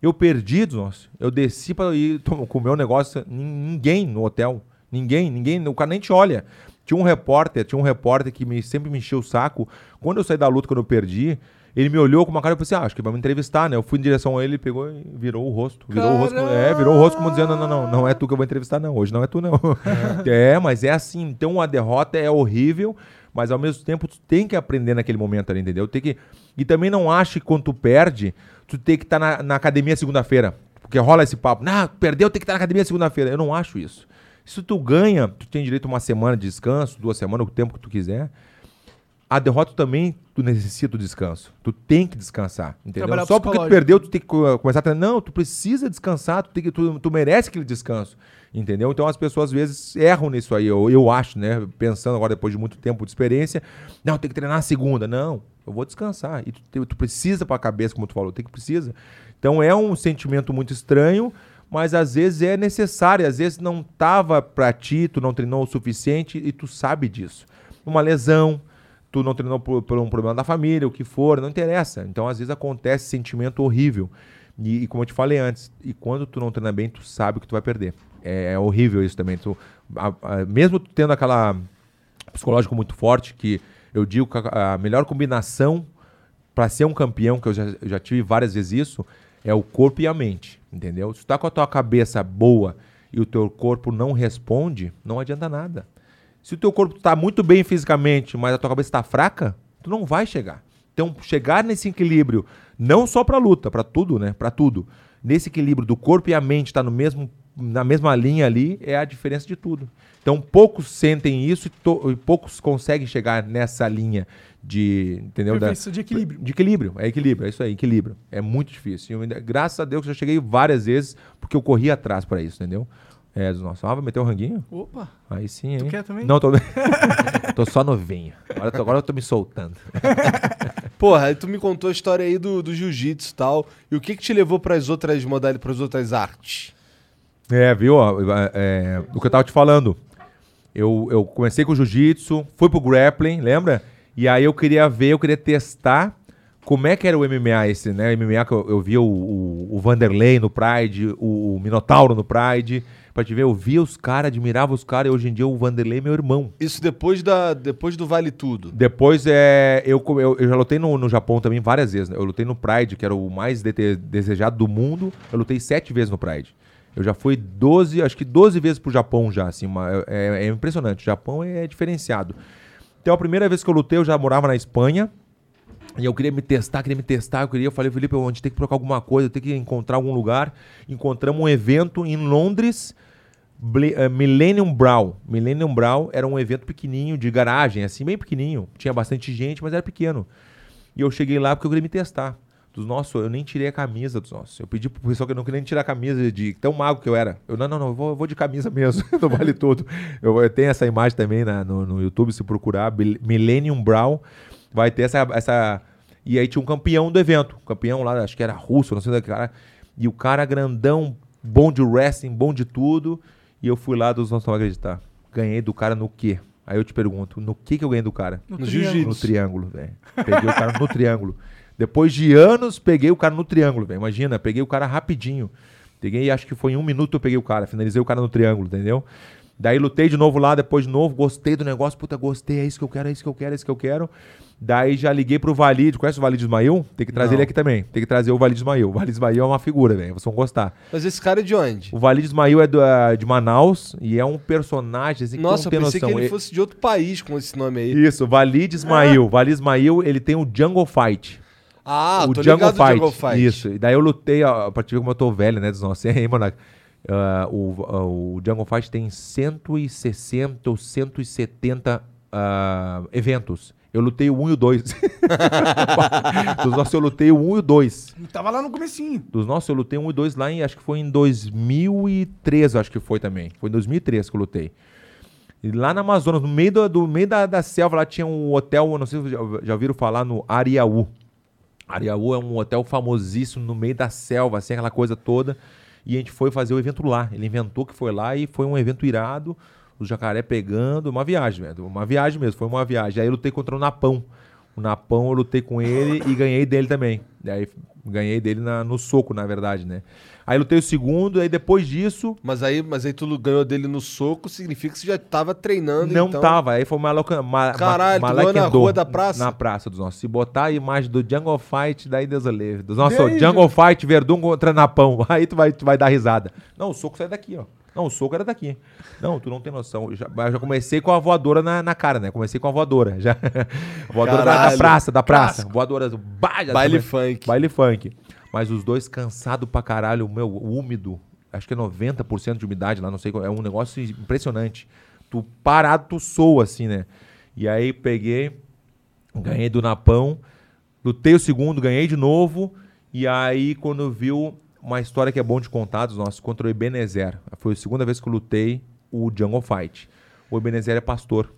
Eu perdi dos nossos. Eu desci para ir tom- comer um negócio, nin- ninguém no hotel. Ninguém, ninguém, o cara nem te olha. Tinha um repórter, tinha um repórter que me, sempre me encheu o saco. Quando eu saí da luta, quando eu perdi, ele me olhou com uma cara e eu pensei, ah, acho que vai me entrevistar, né? Eu fui em direção a ele, ele pegou e virou o rosto. Virou o rosto, como- é, virou o rosto como dizendo, não, não, não, não é tu que eu vou entrevistar, não. Hoje não é tu, não. é, mas é assim. Então a derrota é horrível, mas ao mesmo tempo tu tem que aprender naquele momento ali, entendeu? Tem que... E também não ache que quando tu perde, tu tem que estar na, na academia segunda-feira. Porque rola esse papo, não, perdeu, tem que estar na academia segunda-feira. Eu não acho isso. Se tu ganha, tu tem direito a uma semana de descanso, duas semanas, o tempo que tu quiser. A derrota também, tu necessita do descanso. Tu tem que descansar, entendeu? Trabalhar Só porque tu perdeu, tu tem que co- começar a treinar. Não, tu precisa descansar, tu, tem que, tu, tu merece aquele descanso, entendeu? Então as pessoas às vezes erram nisso aí, eu, eu acho, né? Pensando agora depois de muito tempo de experiência, não, tem que treinar na segunda. Não, eu vou descansar. E tu, tu precisa pra cabeça, como tu falou, tem que precisa. Então é um sentimento muito estranho, mas às vezes é necessário, às vezes não tava pra ti, tu não treinou o suficiente e tu sabe disso. Uma lesão, tu não treinou por, por um problema da família, o que for, não interessa. Então, às vezes, acontece sentimento horrível. E, e como eu te falei antes, e quando tu não treina bem, tu sabe que tu vai perder. É, é horrível isso também. Tu, a- a- mesmo tu tendo aquela psicológico muito forte, que eu digo que a, a melhor combinação para ser um campeão, que eu já, eu já tive várias vezes isso, é o corpo e a mente, entendeu? Se tu tá com a tua cabeça boa e o teu corpo não responde, não adianta nada. Se o teu corpo tá muito bem fisicamente, mas a tua cabeça tá fraca, tu não vai chegar. Então, chegar nesse equilíbrio, não só pra luta, pra tudo, né? Pra tudo. Nesse equilíbrio do corpo e a mente tá no mesmo na mesma linha ali, é a diferença de tudo. Então, poucos sentem isso e, to- e poucos conseguem chegar nessa linha de, entendeu? Da- de equilíbrio. de equilíbrio, é equilíbrio, é isso aí, equilíbrio. É muito difícil. Eu graças a Deus que eu já cheguei várias vezes porque eu corri atrás pra isso, entendeu? É, dos nossos. Ah, vai meter um ranguinho? Opa. Aí sim, hein? quer também? Não, tô... tô só novinho. Agora, eu tô- agora eu tô me soltando. Porra, aí tu me contou a história aí do, do jiu-jitsu e tal. E o que que te levou pras outras modalidades, pras outras artes? É, viu? ó, é, o que eu tava te falando. Eu, eu comecei com o jiu-jitsu, fui pro grappling, lembra? E aí eu queria ver, eu queria testar como é que era o MMA esse, né? O MMA que eu, eu via o, o, o Vanderlei no Pride, o, o Minotauro no Pride. Pra te ver, eu via os caras, admirava os caras, e hoje em dia o Vanderlei é meu irmão. Isso depois, da, depois do Vale Tudo. Depois, é, eu, eu, eu já lutei no, no Japão também várias vezes. né? Eu lutei no Pride, que era o mais dete- desejado do mundo. Eu lutei sete vezes no Pride. Eu já fui 12, acho que 12 vezes pro Japão já, assim, uma- é, é impressionante. O Japão é diferenciado. Então, a primeira vez que eu lutei, eu já morava na Espanha. E eu queria me testar, queria me testar. Eu queria, eu falei, Felipe, a gente tem que procurar alguma coisa, tenho que encontrar algum lugar. Encontramos um evento em Londres, Eh, Millennium Brown. Millennium Brown era um evento pequenininho, de garagem, assim, bem pequenininho. Tinha bastante gente, mas era pequeno. E eu cheguei lá porque eu queria me testar. Dos nossos, eu nem tirei a camisa dos nossos. Eu pedi pro pessoal que eu não queria nem tirar a camisa de tão mago que eu era. Eu, não, não, não, eu vou, eu vou de camisa mesmo. não vale tudo. Eu, eu tenho essa imagem também na- no, no YouTube, se procurar, Millennium Brown. Vai ter essa, essa. E aí tinha um campeão do evento. Um campeão lá, acho que era russo, não sei da cara. E o cara grandão, bom de wrestling, bom de tudo. E eu fui lá dos nossos não vão acreditar. Ganhei do cara no quê? Aí eu te pergunto, no que que eu ganhei do cara? No, No jiu-jitsu. triângulo, velho. Peguei o cara no triângulo. Depois de anos, peguei o cara no triângulo, velho. Imagina, peguei o cara rapidinho. Peguei, acho que foi em um minuto eu peguei o cara. Finalizei o cara no triângulo, entendeu? Daí lutei de novo lá, depois de novo, gostei do negócio. Puta, gostei, é isso que eu quero, é isso que eu quero, é isso que eu quero. Daí já liguei pro Valide. Conhece o Valide Ismail? Tem que trazer Não. ele aqui também. Tem que trazer o Valide Ismail. O Valide Ismail é uma figura, velho. Vocês vão gostar. Mas esse cara é de onde? O Valide Ismail é do, ah, de Manaus e é um personagem assim, que Nossa, não eu pensei noção. que ele fosse de outro país com esse nome aí. Isso, Valide Ismail. Valide Ismail, ele tem o Jungle Fight. Ah, o tô Jungle ligado Fight. do Jungle Fight. Isso. E daí eu lutei, ó, pra te ver como eu tô velho, né, dos nossos. E aí, mano, ah, o, ah, o Jungle Fight tem 160 ou 170 ah, eventos. Eu lutei o 1 e o 2. dos nossos eu lutei o 1 e o 2. Tava lá no comecinho. Dos nossos eu lutei um e dois lá em, acho que foi em 2003, eu acho que foi também. Foi em 2003 que eu lutei. E lá na Amazonas, no meio, do, do meio da, da selva, lá tinha um hotel, eu não sei se vocês já, já ouviram falar no Ariaú. Ariaú é um hotel famosíssimo no meio da selva, assim, aquela coisa toda. E a gente foi fazer o evento lá. Ele inventou que foi lá e foi um evento irado. Os jacaré pegando, uma viagem, velho. Uma viagem mesmo, foi uma viagem. Aí eu lutei contra o Napão. O Napão eu lutei com ele e ganhei dele também. Aí ganhei dele na- no soco, na verdade, né? Aí lutei o segundo, aí depois disso, Mas aí, mas aí tu ganhou dele no soco, significa que você já tava treinando, não então... tava. Aí foi uma louca. Ma, Caralho, ma, na rua da praça? Na praça dos nossos. Se botar a imagem do Jungle Fight, daí Deus o. Dos nossos. Jungle Fight, Verdun contra Napão. Aí tu vai, tu vai dar risada. Não, o soco sai daqui, ó. Não, o soco era daqui. Não, tu não tem noção. Eu já, eu já comecei com a voadora na, na cara, né? Comecei com a voadora. Já. Voadora da, da praça, da praça. Voadora. Já Baile come- funk. Baile funk. Mas os dois cansados pra caralho, o meu, úmido. Acho que é 90% de umidade lá, não sei. qual- É um negócio impressionante. Tu parado, tu soa assim, né? E aí peguei, ganhei do Napão, lutei o segundo, ganhei de novo. E aí, quando viu uma história que é bom de contar dos nossos, contra o Ebenezer. Foi a segunda vez que eu lutei o Jungle Fight. O Ebenezer é pastor.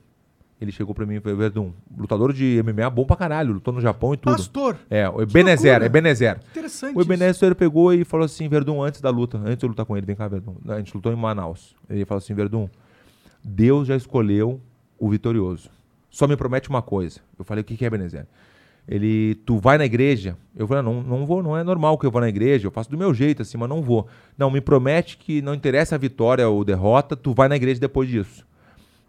Ele chegou pra mim e falou, Verdun, lutador de MMA bom pra caralho, lutou no Japão e tudo. Pastor. É, o Ebenezer. Ebenezer. Interessante. O Ebenezer pegou e falou assim, Verdun, antes da luta, antes de eu lutar com ele, vem cá, Verdun. A gente lutou em Manaus. Ele falou assim, Verdun, Deus já escolheu o vitorioso. Só me promete uma coisa. Eu falei, o que que é, Ebenezer? Ele, tu vai na igreja? Eu falei, "Ah, não, não vou, não é normal que eu vá na igreja, eu faço do meu jeito assim, mas não vou. Não, me promete que não interessa a vitória ou derrota, tu vai na igreja depois disso.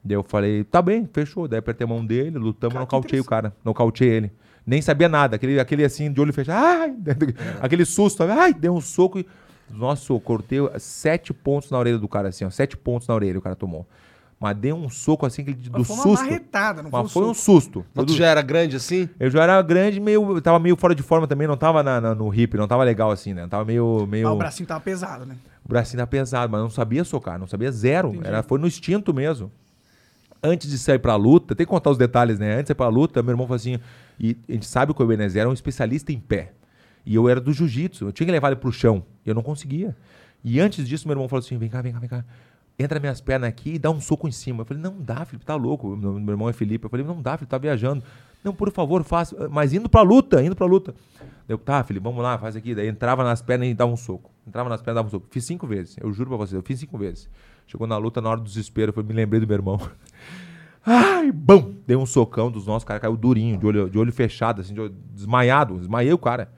Daí eu falei, tá bem, fechou. Daí apertei a mão dele, lutamos, Cara, que nocauteei o cara. Nocauteei ele. Nem sabia nada. Aquele, aquele assim, de olho fechado. Ai! Aquele susto. Ai! Deu um soco e. Nossa, eu cortei sete pontos na orelha do cara, assim, ó. Sete pontos na orelha o cara tomou. Mas deu um soco assim, que ele- do Mas foi uma susto. marretada, não foi um Mas foi um susto. Mas tu já era grande assim? Eu já era grande, meio. eu Tava meio fora de forma também, não tava na- na- no hip, não tava legal assim, né? Tava meio. meio... Ah, o bracinho tava pesado, né? O bracinho tá pesado, mas não sabia socar, não sabia zero. Era, foi no instinto mesmo. Antes de sair pra luta, tem que contar os detalhes, né? Antes de sair pra luta, meu irmão falou assim. E a gente sabe que o Ebenezer era um especialista em pé. E eu era do jiu-jitsu. Eu tinha que levar ele pro chão. E eu não conseguia. E antes disso, meu irmão falou assim: vem cá, vem cá, vem cá. Entra minhas pernas aqui e dá um soco em cima. Eu falei, não dá, Felipe, tá louco. Meu, meu irmão é Felipe. Eu falei, não dá, Felipe, tá viajando. Não, por favor, faça. Mas indo pra luta, indo pra luta. Eu, tá, Felipe, vamos lá, faz aqui. Daí entrava nas pernas e dava um soco. Entrava nas pernas e dava um soco. Fiz cinco vezes. Eu juro pra vocês, eu fiz cinco vezes. Chegou na luta, na hora do desespero, eu me lembrei do meu irmão. Ai, bum! Dei um socão dos nossos, o cara caiu durinho, de olho, de olho fechado, assim, de olho- desmaiado. Desmaiei o cara.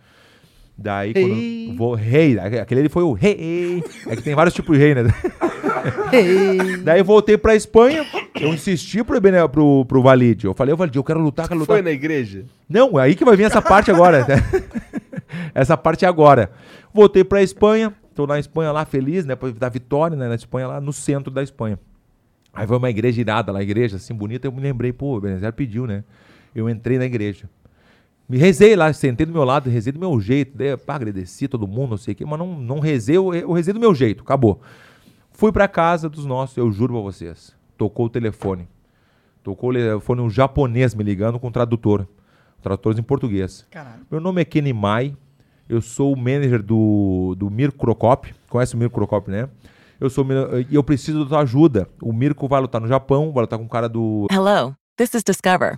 Daí, quando vou. Rei, aquele ele foi o rei. É que tem vários tipos de rei, né? Daí eu voltei pra Espanha. Eu insisti pro, Bene- pro, pro Valide. Eu falei, Valide, eu quero lutar, quero lutar. Foi na igreja? Não, é aí que vai vir essa parte agora. essa parte é agora. Voltei pra Espanha. Tô na Espanha lá, feliz, né? Da vitória, né? Na Espanha, lá no centro da Espanha. Aí foi uma igreja irada lá, igreja assim, bonita. Eu me lembrei, pô, o pediu, né? Eu entrei na igreja. Me rezei lá, sentei do meu lado, rezei do meu jeito. Pá, agradeci todo mundo, não sei o quê, mas não, não rezei, eu, eu rezei do meu jeito, acabou. Fui pra casa dos nossos, eu juro pra vocês. Tocou o telefone. Tocou o telefone um japonês me ligando com tradutor. Tradutores em português. Caralho. Meu nome é Kenny Mai. Eu sou o manager do, do Mirko Krokop. Conhece o Mirko Krokop, né? Eu sou o e eu preciso da tua ajuda. O Mirko vai lutar no Japão, vai lutar com o cara do Hello, this is Discover,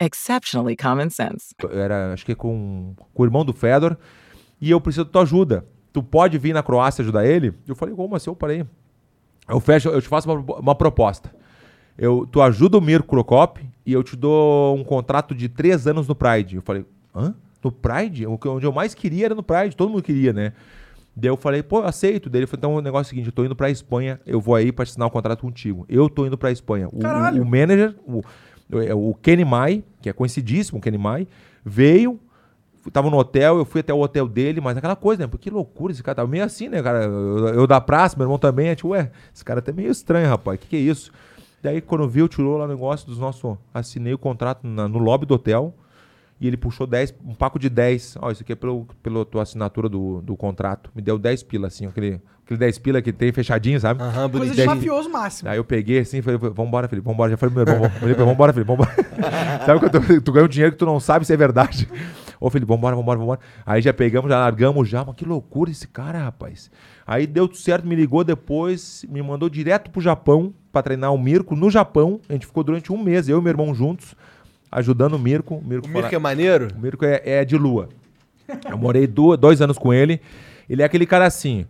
exceptionally common sense. era, acho que com, com o irmão do Fedor, e eu preciso da tua ajuda. Tu pode vir na Croácia ajudar ele? Eu falei, como assim? Eu parei. Eu fecho, eu te faço uma, uma proposta. Eu, tu ajuda o Mirko Krokop e eu te dou um contrato de três anos no Pride. Eu falei, hã? No Pride? O que- Onde eu mais queria era no Pride, todo mundo queria, né? Daí eu falei, pô, eu aceito. Daí ele falou, então o negócio é o seguinte, eu tô indo pra Espanha, eu vou aí pra assinar o contrato contigo. Eu tô indo pra Espanha. O, Caralho. o, o manager, o, o, o Kenny Mai, que é conhecidíssimo, o Kenny Mai, veio, tava no hotel, eu fui até o hotel dele, mas aquela coisa, né? Pô, que loucura esse cara, tava meio assim, né, cara? Eu, eu da praça, meu irmão também, a gente, ué, esse cara tá meio estranho, rapaz, que que é isso? Daí quando viu, tirou lá o negócio dos nossos, assinei o contrato na- no lobby do hotel, e ele puxou 10, um paco de 10. Ó, isso aqui é pelo, pela tua assinatura do, do contrato. Me deu 10 pila, assim, aquele, aquele 10 pila que tem fechadinho, sabe? Aham, Coisa de mafioso máximo. Aí eu peguei assim, falei, vambora, Felipe, vambora. Já falei pro meu irmão, ele, vambora, Felipe, vambora. sabe quando tu, tu ganha um dinheiro que tu não sabe se é verdade? Ô, Felipe, vambora, vambora, vambora. Aí já pegamos, já largamos já, mas que loucura esse cara, rapaz. Aí deu tudo certo, me ligou depois, me mandou direto pro Japão pra treinar o Mirko no Japão. A gente ficou durante um mês, eu e meu irmão juntos, ajudando o Mirko. O Mirko, O Mirko é maneiro? o Mirko é, é de lua. Eu morei dois anos com ele. Ele é aquele cara assim.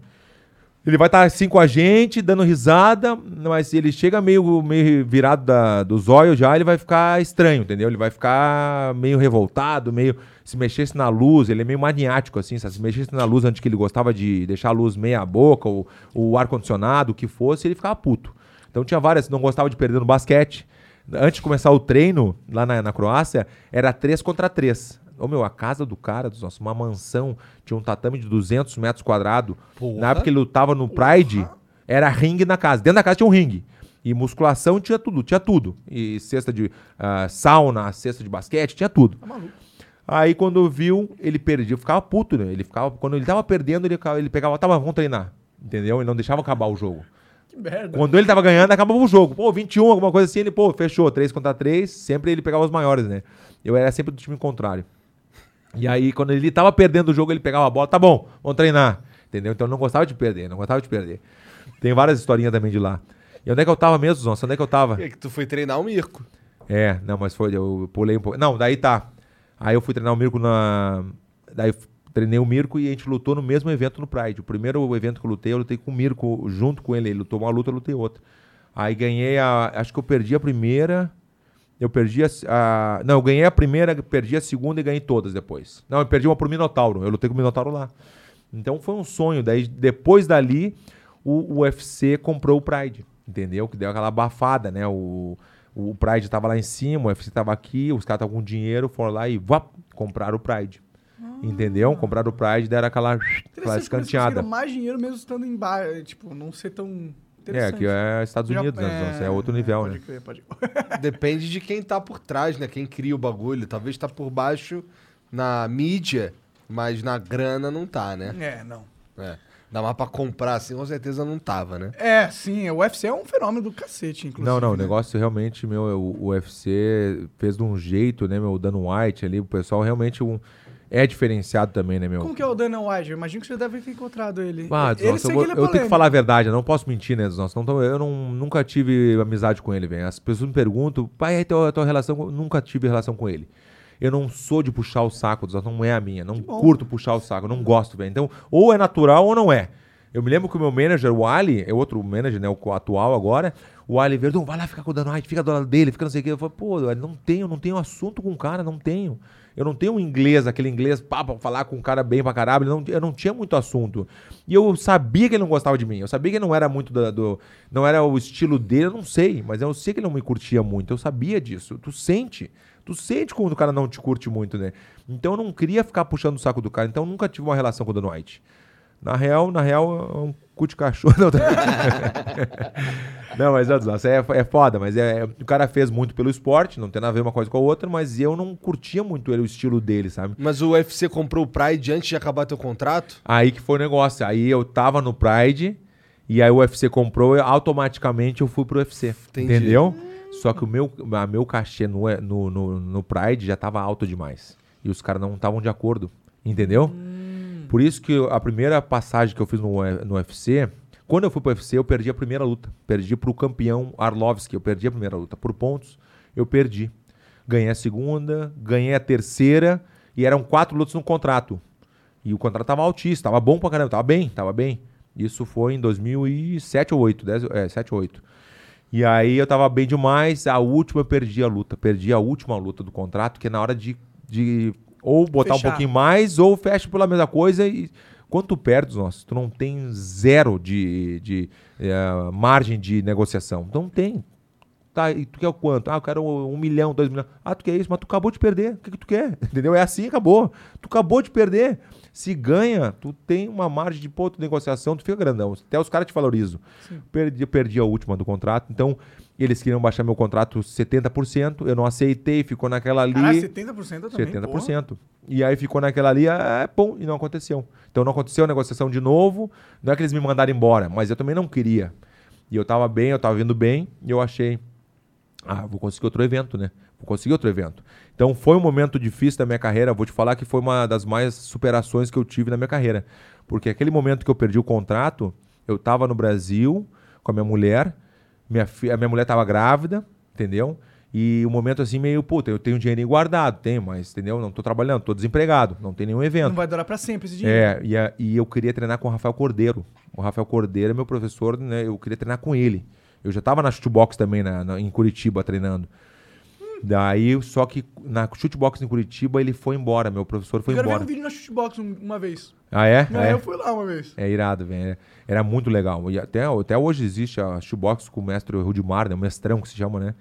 Ele vai estar assim com a gente, dando risada, mas ele chega meio, meio virado da, dos olhos já, ele vai ficar estranho, entendeu? Ele vai ficar meio revoltado, meio. Se mexesse na luz, ele é meio maniático, assim, sabe? Se mexesse na luz antes que ele gostava de deixar a luz meia boca, ou o ar-condicionado, o que fosse, ele ficava puto. Então tinha várias, não gostava de perder no basquete. Antes de começar o treino lá na, na Croácia, era 3 contra 3. Ô meu, a casa do cara, dos nossos, uma mansão, tinha um tatame de 200 metros quadrados. Na época que ele lutava no Pride, era ringue na casa. Dentro da casa tinha um ringue. E musculação tinha tudo, tinha tudo. E cesta de ah, sauna, cesta de basquete, tinha tudo. Aí quando viu, ele perdia, ficava puto, né? Ele ficava, quando ele tava perdendo, ele, ele pegava, tá, mas vamos treinar. Entendeu? Ele não deixava acabar o jogo. Merda. Quando ele tava ganhando, acabava o jogo. Pô, 21, alguma coisa assim, ele, pô, fechou, 3 contra 3, sempre ele pegava os maiores, né? Eu era sempre do time contrário. E aí, quando ele tava perdendo o jogo, ele pegava a bola, tá bom, vamos treinar. Entendeu? Então eu não gostava de perder, não gostava de perder. Tem várias historinhas também de lá. E onde é que eu tava mesmo, Zonça? Onde é que eu tava? É que tu foi treinar o Mirko. É, não, mas foi, eu pulei um pouco. Não, daí tá. Aí eu fui treinar o Mirko na. Daí treinei o Mirko e a gente lutou no mesmo evento no Pride. O primeiro evento que eu lutei, eu lutei com o Mirko junto com ele. Ele lutou uma luta, eu lutei outra. Aí ganhei a. Acho que eu perdi a primeira. Eu perdi a, a- Não, eu ganhei a primeira, perdi a segunda e ganhei todas depois. Não, eu perdi uma pro Minotauro. Eu lutei com o Minotauro lá. Então foi um sonho. Daí, depois dali, o, UFC comprou o Pride. Entendeu? Que deu aquela abafada, né? O, o Pride tava lá em cima, o UFC tava aqui, os caras estavam com dinheiro, foram lá e vap, compraram o Pride. Entendeu? Compraram o Pride, deram aquela, aquela escanteada. mais dinheiro mesmo estando em bar, tipo, não ser tão É, que é Estados Já- Unidos, né? É outro nível, pode né? Crer, pode Depende de quem tá por trás, né? Quem cria o bagulho. Talvez tá por baixo na mídia, mas na grana não tá, né? É, não. É. Dá mais pra comprar assim, com certeza não tava, né? É, sim, o UFC é um fenômeno do cacete, inclusive. Não, não, o né? negócio realmente, meu, o, o UFC fez de um jeito, né, meu, o Dan White ali, o pessoal realmente um, é diferenciado também, né, meu? Como que é o Dana White? Eu imagino que você deve ter encontrado ele. Ah, ele nossa, eu, vou- que ele é eu tenho que falar a verdade, eu não posso mentir, né, não tô- eu não, nunca tive amizade com ele, velho. As pessoas me perguntam, pai, aí tua, tua relação, com-" nunca tive relação com ele. Eu não sou de puxar o saco, dos não é a minha, não curto puxar o saco, não gosto, velho. Então, ou é natural ou não é. Eu me lembro que o meu manager, o Ali, é outro manager, né, o atual agora, o Ali Verdun, vai lá ficar com o Dan White, fica do lado dele, fica não sei o quê. Eu falei, pô, eu não tenho, não tenho assunto com o cara, não tenho. Eu não tenho um inglês, aquele inglês pá, pra falar com o cara bem pra caralho, não, eu não tinha muito assunto. E eu sabia que ele não gostava de mim, eu sabia que não era muito da- do, não era o estilo dele, eu não sei, mas eu sei que ele não me curtia muito, eu sabia disso. Tu sente, tu sente quando o cara não te curte muito, né? Então eu não queria ficar puxando o saco do cara, então eu nunca tive uma relação com o Dan White. Na real, na real, é um cu de cachorro. Não, tô- não mas nossa, é, é foda, mas é, é- o cara fez muito pelo esporte, não tem nada a ver uma coisa com a outra, mas eu não curtia muito ele, o estilo dele, sabe? Mas o UFC comprou o Pride antes de acabar teu contrato? Aí que foi o negócio. Aí eu tava no Pride, e aí o UFC comprou, e automaticamente eu fui pro UFC. Entendi. Entendeu? Só que o meu, a meu cachê no, no, no, no Pride já tava alto demais. E os caras não estavam de acordo. Entendeu? Por isso que a primeira passagem que eu fiz no, no UFC, quando eu fui pro UFC, eu perdi a primeira luta. Perdi pro campeão Arlovski, eu perdi a primeira luta. Por pontos, eu perdi. Ganhei a segunda, ganhei a terceira, e eram quatro lutas no contrato. E o contrato tava altíssimo, tava bom pra caramba, tava bem, tava bem. Isso foi em 2007 ou 8, 10, é, 7 ou 8. E aí eu tava bem demais, a última eu perdi a luta, perdi a última luta do contrato, que é na hora de, de ou botar Fechar. um pouquinho mais, ou fecha pela mesma coisa e quando tu perdes, nossa, tu não tem zero de, de eh, margem de negociação. Não tem. Tá, e tu quer o quanto? Ah, eu quero um milhão, dois milhões. Ah, tu quer isso, mas tu acabou de perder. O que, que tu quer? Entendeu? É assim, acabou. Tu acabou de perder. Se ganha, tu tem uma margem de ponto de negociação, tu fica grandão. Até os caras te valorizam. Perdi, perdi a última do contrato, então eles queriam baixar meu contrato 70%. Eu não aceitei, ficou naquela ali. Caralho, 70% também, 70%. E aí ficou naquela ali, ah, é bom, e não aconteceu. Então não aconteceu a negociação de novo. Não é que eles me mandaram embora, mas eu também não queria. E eu tava bem, eu tava vindo bem, e eu achei, ah, vou conseguir outro evento, né? Vou conseguir outro evento. Então foi um momento difícil da minha carreira. Vou te falar que foi uma das mais superações que eu tive na minha carreira. Porque aquele momento que eu perdi o contrato, eu tava no Brasil com a minha mulher, minha fi- a minha mulher tava grávida, entendeu? E o momento assim meio, puta, eu tenho um dinheirinho guardado, tenho, mas, entendeu? Não tô trabalhando, tô desempregado, não tem nenhum evento. Não vai durar pra sempre esse dinheiro. É, e, a- e eu queria treinar com o Rafael Cordeiro. O Rafael Cordeiro é meu professor, né? Eu queria treinar com ele. Eu já tava na shootbox também, na, na- em Curitiba, treinando. Daí, só que na shootbox em Curitiba, ele foi embora. Meu professor foi eu quero embora. ver um vídeo na Shootbox um- uma vez. Ah, é? É, é? Eu fui lá uma vez. É irado, velho. Era muito legal. E até, até hoje existe a shootbox com o mestre Rudimar, né? O mestrão que se chama, né?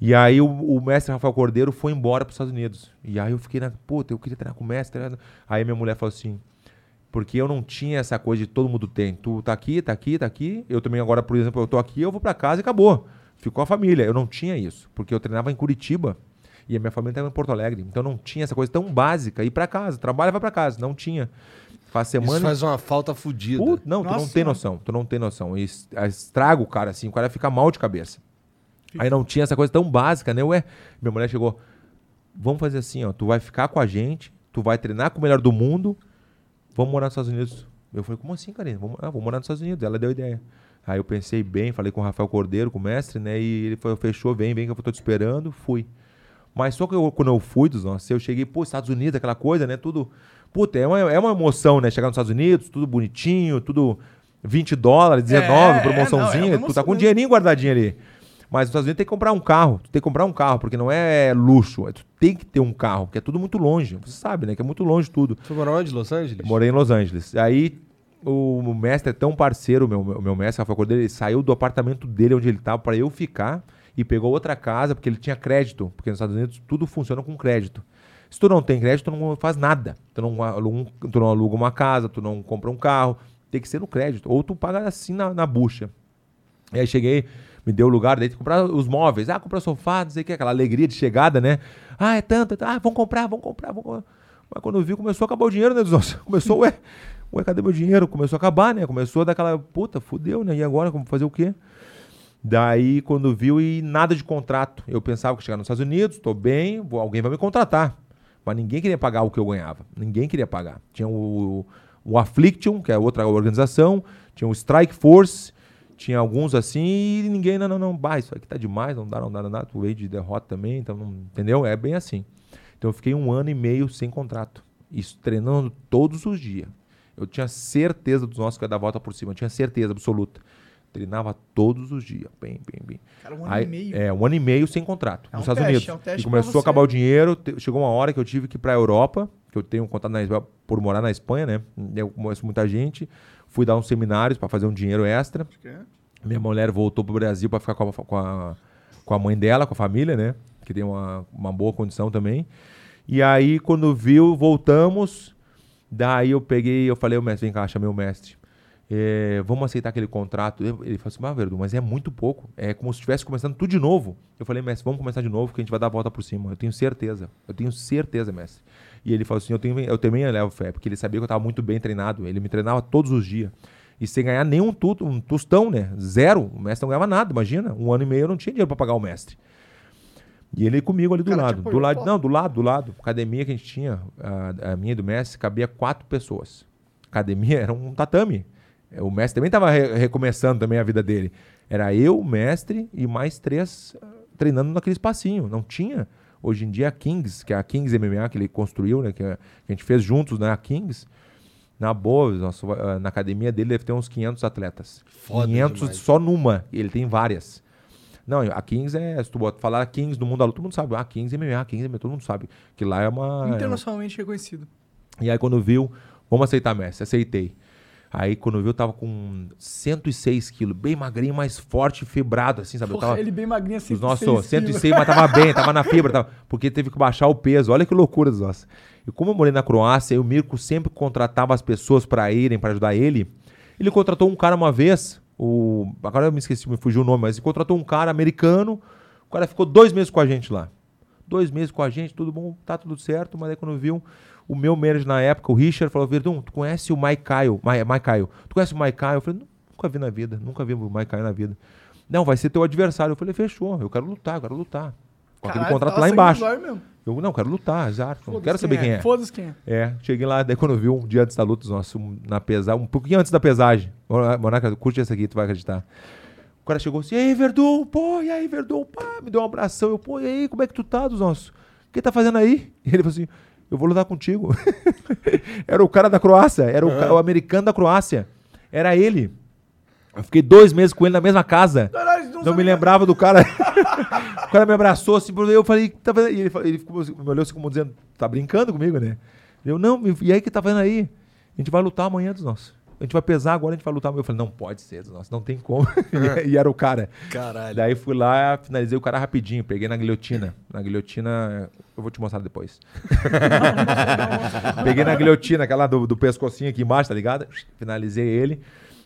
E aí o, o mestre Rafael Cordeiro foi embora para os Estados Unidos. E aí eu fiquei na, puta, eu queria treinar com o mestre. né? Aí minha mulher falou assim, porque eu não tinha essa coisa de todo mundo tem. Tu tá aqui, tá aqui, tá aqui. Eu também agora, por exemplo, eu tô aqui, eu vou para casa e acabou. Ficou a família. Eu não tinha isso, porque eu treinava em Curitiba e a minha família estava em Porto Alegre. Então não tinha essa coisa tão básica. Ir para casa, trabalha, vai para casa. Não tinha. Faz semana. Isso faz uma falta fodida. Put- não, tu Nossa não tem noção. Tu não tem noção. E es- estraga o cara assim, o cara fica mal de cabeça. Aí não tinha essa coisa tão básica, né? Ué, minha mulher chegou. Vamos fazer assim, ó. Tu vai ficar com a gente, tu tu vai treinar com o melhor do mundo, vamos morar nos Estados Unidos. Eu falei, como assim, Karine? Vamos, ah, vou morar nos Estados Unidos. Ela deu ideia. Aí eu pensei bem, falei com o Rafael Cordeiro, com o mestre, né? E ele falou, fechou, vem, vem que eu tô te esperando. Fui. Mas só que eu- quando eu fui dos nossos, eu cheguei, pô, Estados Unidos, aquela coisa, né? Tudo. Puta, é uma, é uma emoção, né? Chegar nos Estados Unidos, tudo bonitinho, tudo 20 dólares, 19, É, promoçãozinha. não, é tu tá com um dinheirinho guardadinho ali. Mas nos Estados Unidos tem que comprar um carro. Tu tem que comprar um carro, porque não é luxo. é Tu tem que ter um carro, porque é tudo muito longe. Você sabe, né? Que é muito longe tudo. Tu morou onde? Los Angeles? Eu morei em Los Angeles. Aí o, mestre é tão parceiro, o meu, meu mestre, Rafael Cordeiro, ele saiu do apartamento dele onde ele estava para eu ficar e pegou outra casa, porque ele tinha crédito. Porque nos Estados Unidos tudo funciona com crédito. Se tu não tem crédito, tu não faz nada. Tu não, aluga tu não aluga uma casa, tu não compra um carro. Tem que ser no crédito. Ou tu paga assim na, na bucha. E aí cheguei, me deu o lugar, daí comprar os móveis. Ah, comprar sofá, não sei o que, aquela alegria de chegada, né? Ah, é tanto, é tanto. ah, vamos comprar, vamos comprar, vamos comprar. Mas quando viu, começou a acabar o dinheiro, né, dos nossos? Começou, ué, ué, cadê meu dinheiro? Começou a acabar, né? Começou a dar aquela, puta, fudeu, né? E agora, como fazer o quê? Daí, quando viu, e nada de contrato. Eu pensava que chegar nos Estados Unidos, tô bem, vou- alguém vai me contratar. Mas ninguém queria pagar o que eu ganhava. Ninguém queria pagar. Tinha o, o Affliction, que é outra organização, tinha o Strike Force, tinha alguns assim, e ninguém, não, não, não, bah, isso aqui tá demais, não dá, não dá, não dá. Tu veio de derrota também, então, não, entendeu? É bem assim. Então eu fiquei um ano e meio sem contrato. Isso, treinando todos os dias. Eu tinha certeza dos nossos que ia dar a volta por cima, eu tinha certeza absoluta. Treinava todos os dias, bem, bem, bem. Cara, um ano Aí- e meio. É, um ano e meio sem contrato, É nos um Estados teste, Unidos. é um e começou a acabar o dinheiro. te- Chegou uma hora que eu tive que ir pra Europa, que eu tenho um contato na por morar na Espanha, né? Eu conheço muita gente. Fui dar uns seminários para fazer um dinheiro extra. Minha mulher voltou pro Brasil para ficar com a, com, a, com a mãe dela, com a família, né? Que tem uma, uma boa condição também. E aí, quando viu, voltamos. Daí eu peguei, eu falei, o mestre, vem cá, chamei o mestre. É, vamos aceitar aquele contrato. Ele falou assim, Verdu, mas é muito pouco. É como se estivesse começando tudo de novo. Eu falei, mestre, vamos começar de novo, que a gente vai dar a volta por cima. Eu tenho certeza. Eu tenho certeza, mestre. E ele falou assim, eu, tenho, eu também levo fé, porque ele sabia que eu estava muito bem treinado. Ele me treinava todos os dias. E sem ganhar nenhum tu, um tostão, né? Zero. O mestre não ganhava nada, imagina. Um ano e meio eu não tinha dinheiro para pagar o mestre. E ele comigo ali do cara lado. Do apoiou, lado, não, do lado, do lado. Academia que a gente tinha, a, a minha e do mestre, cabia quatro pessoas. Academia era um tatame. É, O mestre também estava recomeçando também a vida dele. Era eu, o mestre e mais três ah, treinando naquele espacinho. Não tinha. Hoje em dia a Kings, que é a Kings MMA que ele construiu, né, que a que a gente fez juntos, né, a Kings. Na boa, nosso, ah, na academia dele deve ter uns 500 atletas. Foda 500 demais. só numa, ele tem várias. Não, a Kings é, se tu bota- falar Kings no mundo da luta, todo mundo sabe. Ah, Kings MMA, Kings MMA, todo mundo sabe. Que lá é uma... Internacionalmente reconhecido. E aí quando viu, vamos aceitar mestre, aceitei. Aí quando viu, eu tava com 106 quilos, bem magrinho, mais forte, fibrado, assim, sabe? Eu Porra, tava, ele bem magrinho assim. os nossos 106, mas tava bem, tava na fibra, tava, porque teve que baixar o peso. Olha que loucura dos nossos. E como eu morei na Croácia, e o Mirko sempre contratava as pessoas para irem, para ajudar ele. Ele contratou um cara uma vez, o agora eu me esqueci, me fugiu o nome, mas contratou um cara americano. O cara ficou dois meses com a gente lá. Dois meses com a gente, tudo bom, tá tudo certo. Mas aí quando viu, o meu manager na época, o Richard, falou: Verdun, tu conhece o Mike Kyle? Mike, Mike Kyle. Tu conhece o Mike Kyle? Eu falei: nunca vi na vida, nunca vi o Mike Kyle na vida. Não, vai ser teu adversário. Eu falei: fechou, eu quero lutar, eu quero lutar. Com aquele contrato lá embaixo. Eu não, quero lutar, exato. Não quero saber quem é. Foda-se quem é. É, cheguei lá, daí quando eu vi um dia antes da luta, nossa, um- na pesagem, um pouquinho antes da pesagem. Mona- Monaca, curte essa aqui, tu vai acreditar. O cara chegou assim, e aí, Verdun, pô, e aí, Verdun, pá, me deu um abração. Eu, pô, e aí, como é que tu tá, dos nossos? O que tá fazendo aí? E ele falou assim, eu vou lutar contigo. era o cara da Croácia, era o, ca- o americano da Croácia. Era ele. Eu fiquei dois meses com ele na mesma casa. Não me lembrava do cara. o cara me abraçou assim, eu falei, tá vendo? E ele, ele ficou, assim, me olhou assim como dizendo, tá brincando comigo, né? Eu, não, e aí que tá vendo aí? A gente vai lutar amanhã dos nossos. A gente vai pesar agora, a gente vai lutar. Eu falei, não pode ser dos nossos, não tem como. e era o cara. Caralho. Daí fui lá, finalizei o cara rapidinho, peguei na guilhotina. Na guilhotina, eu vou te mostrar depois. peguei na guilhotina, aquela do, do pescocinho aqui embaixo, tá ligado? Finalizei ele.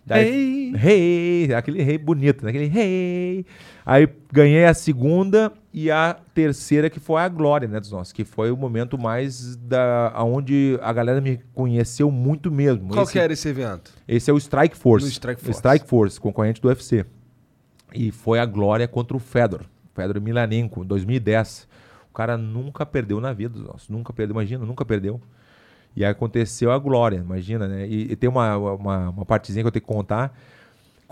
Daí, rei, aquele rei bonito, né? Aquele rei. Aí ganhei a segunda e a terceira que foi a glória, né, dos nossos, que foi o momento mais da aonde a galera me conheceu muito mesmo. Qual Esse- que era esse evento? esse é o Strike Force. No Strike Force. Strike Force, concorrente do UFC. E foi a glória contra o Fedor. Fedor Milanenko, em 2010. O cara nunca perdeu na vida dos nossos. Nunca perdeu, imagina, nunca perdeu. E aí aconteceu a glória, imagina, né? E, e tem uma, uma, uma partezinha que eu tenho que contar.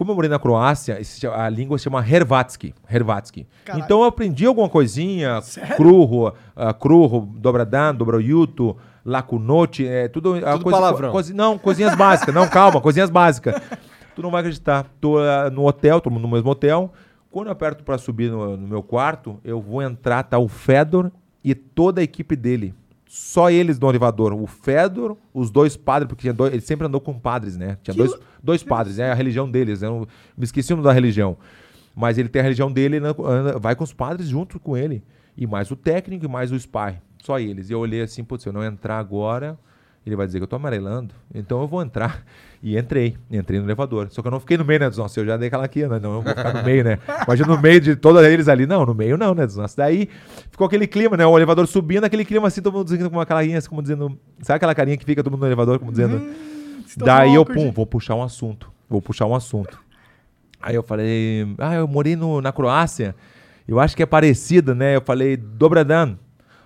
Como eu morei na Croácia, a língua se chama Hrvatski. Hrvatski. Caralho. Então eu aprendi alguma coisinha. Kruho, uh, Kruho, Dobradan, Dobrojuto, Lacunote, é tudo... a Tudo palavrão. coisi- não, coisinhas básicas. Não, calma, coisinhas básicas. Tu não vai acreditar. Tô ah, no hotel, tô no mesmo hotel. Quando eu aperto pra subir no, no meu quarto, eu vou entrar, tá o Fedor e toda a equipe dele. Só eles no elevador. O Fedor, os dois padres, porque dois, ele sempre andou com padres, né? Tinha dois, dois padres, é a religião deles. Eu me esqueci o nome da religião. Mas ele tem a religião dele, ele anda- vai com os padres junto com ele. E mais o técnico e mais o spy. Só eles. E eu olhei assim, putz, se eu não entrar agora, ele vai dizer que eu tô amarelando. Então eu vou entrar. E entrei. Entrei no elevador. Só que eu não fiquei no meio, né, dos nossos? Eu já dei aquela aqui, né? Não, eu vou ficar no meio, né? Imagina no meio de todos eles ali. Não, no meio não, né, dos nossos? Daí ficou aquele clima, né? O elevador subindo, aquele clima assim, todo mundo dizendo com uma carinha, assim, como dizendo... Sabe aquela carinha que fica todo mundo no elevador, como dizendo... Estão Daí eu, pum, vou puxar um assunto. Vou puxar um assunto. Aí eu falei, ah, eu morei no, na Croácia. Eu acho que é parecido, né? Eu falei, Dobradan.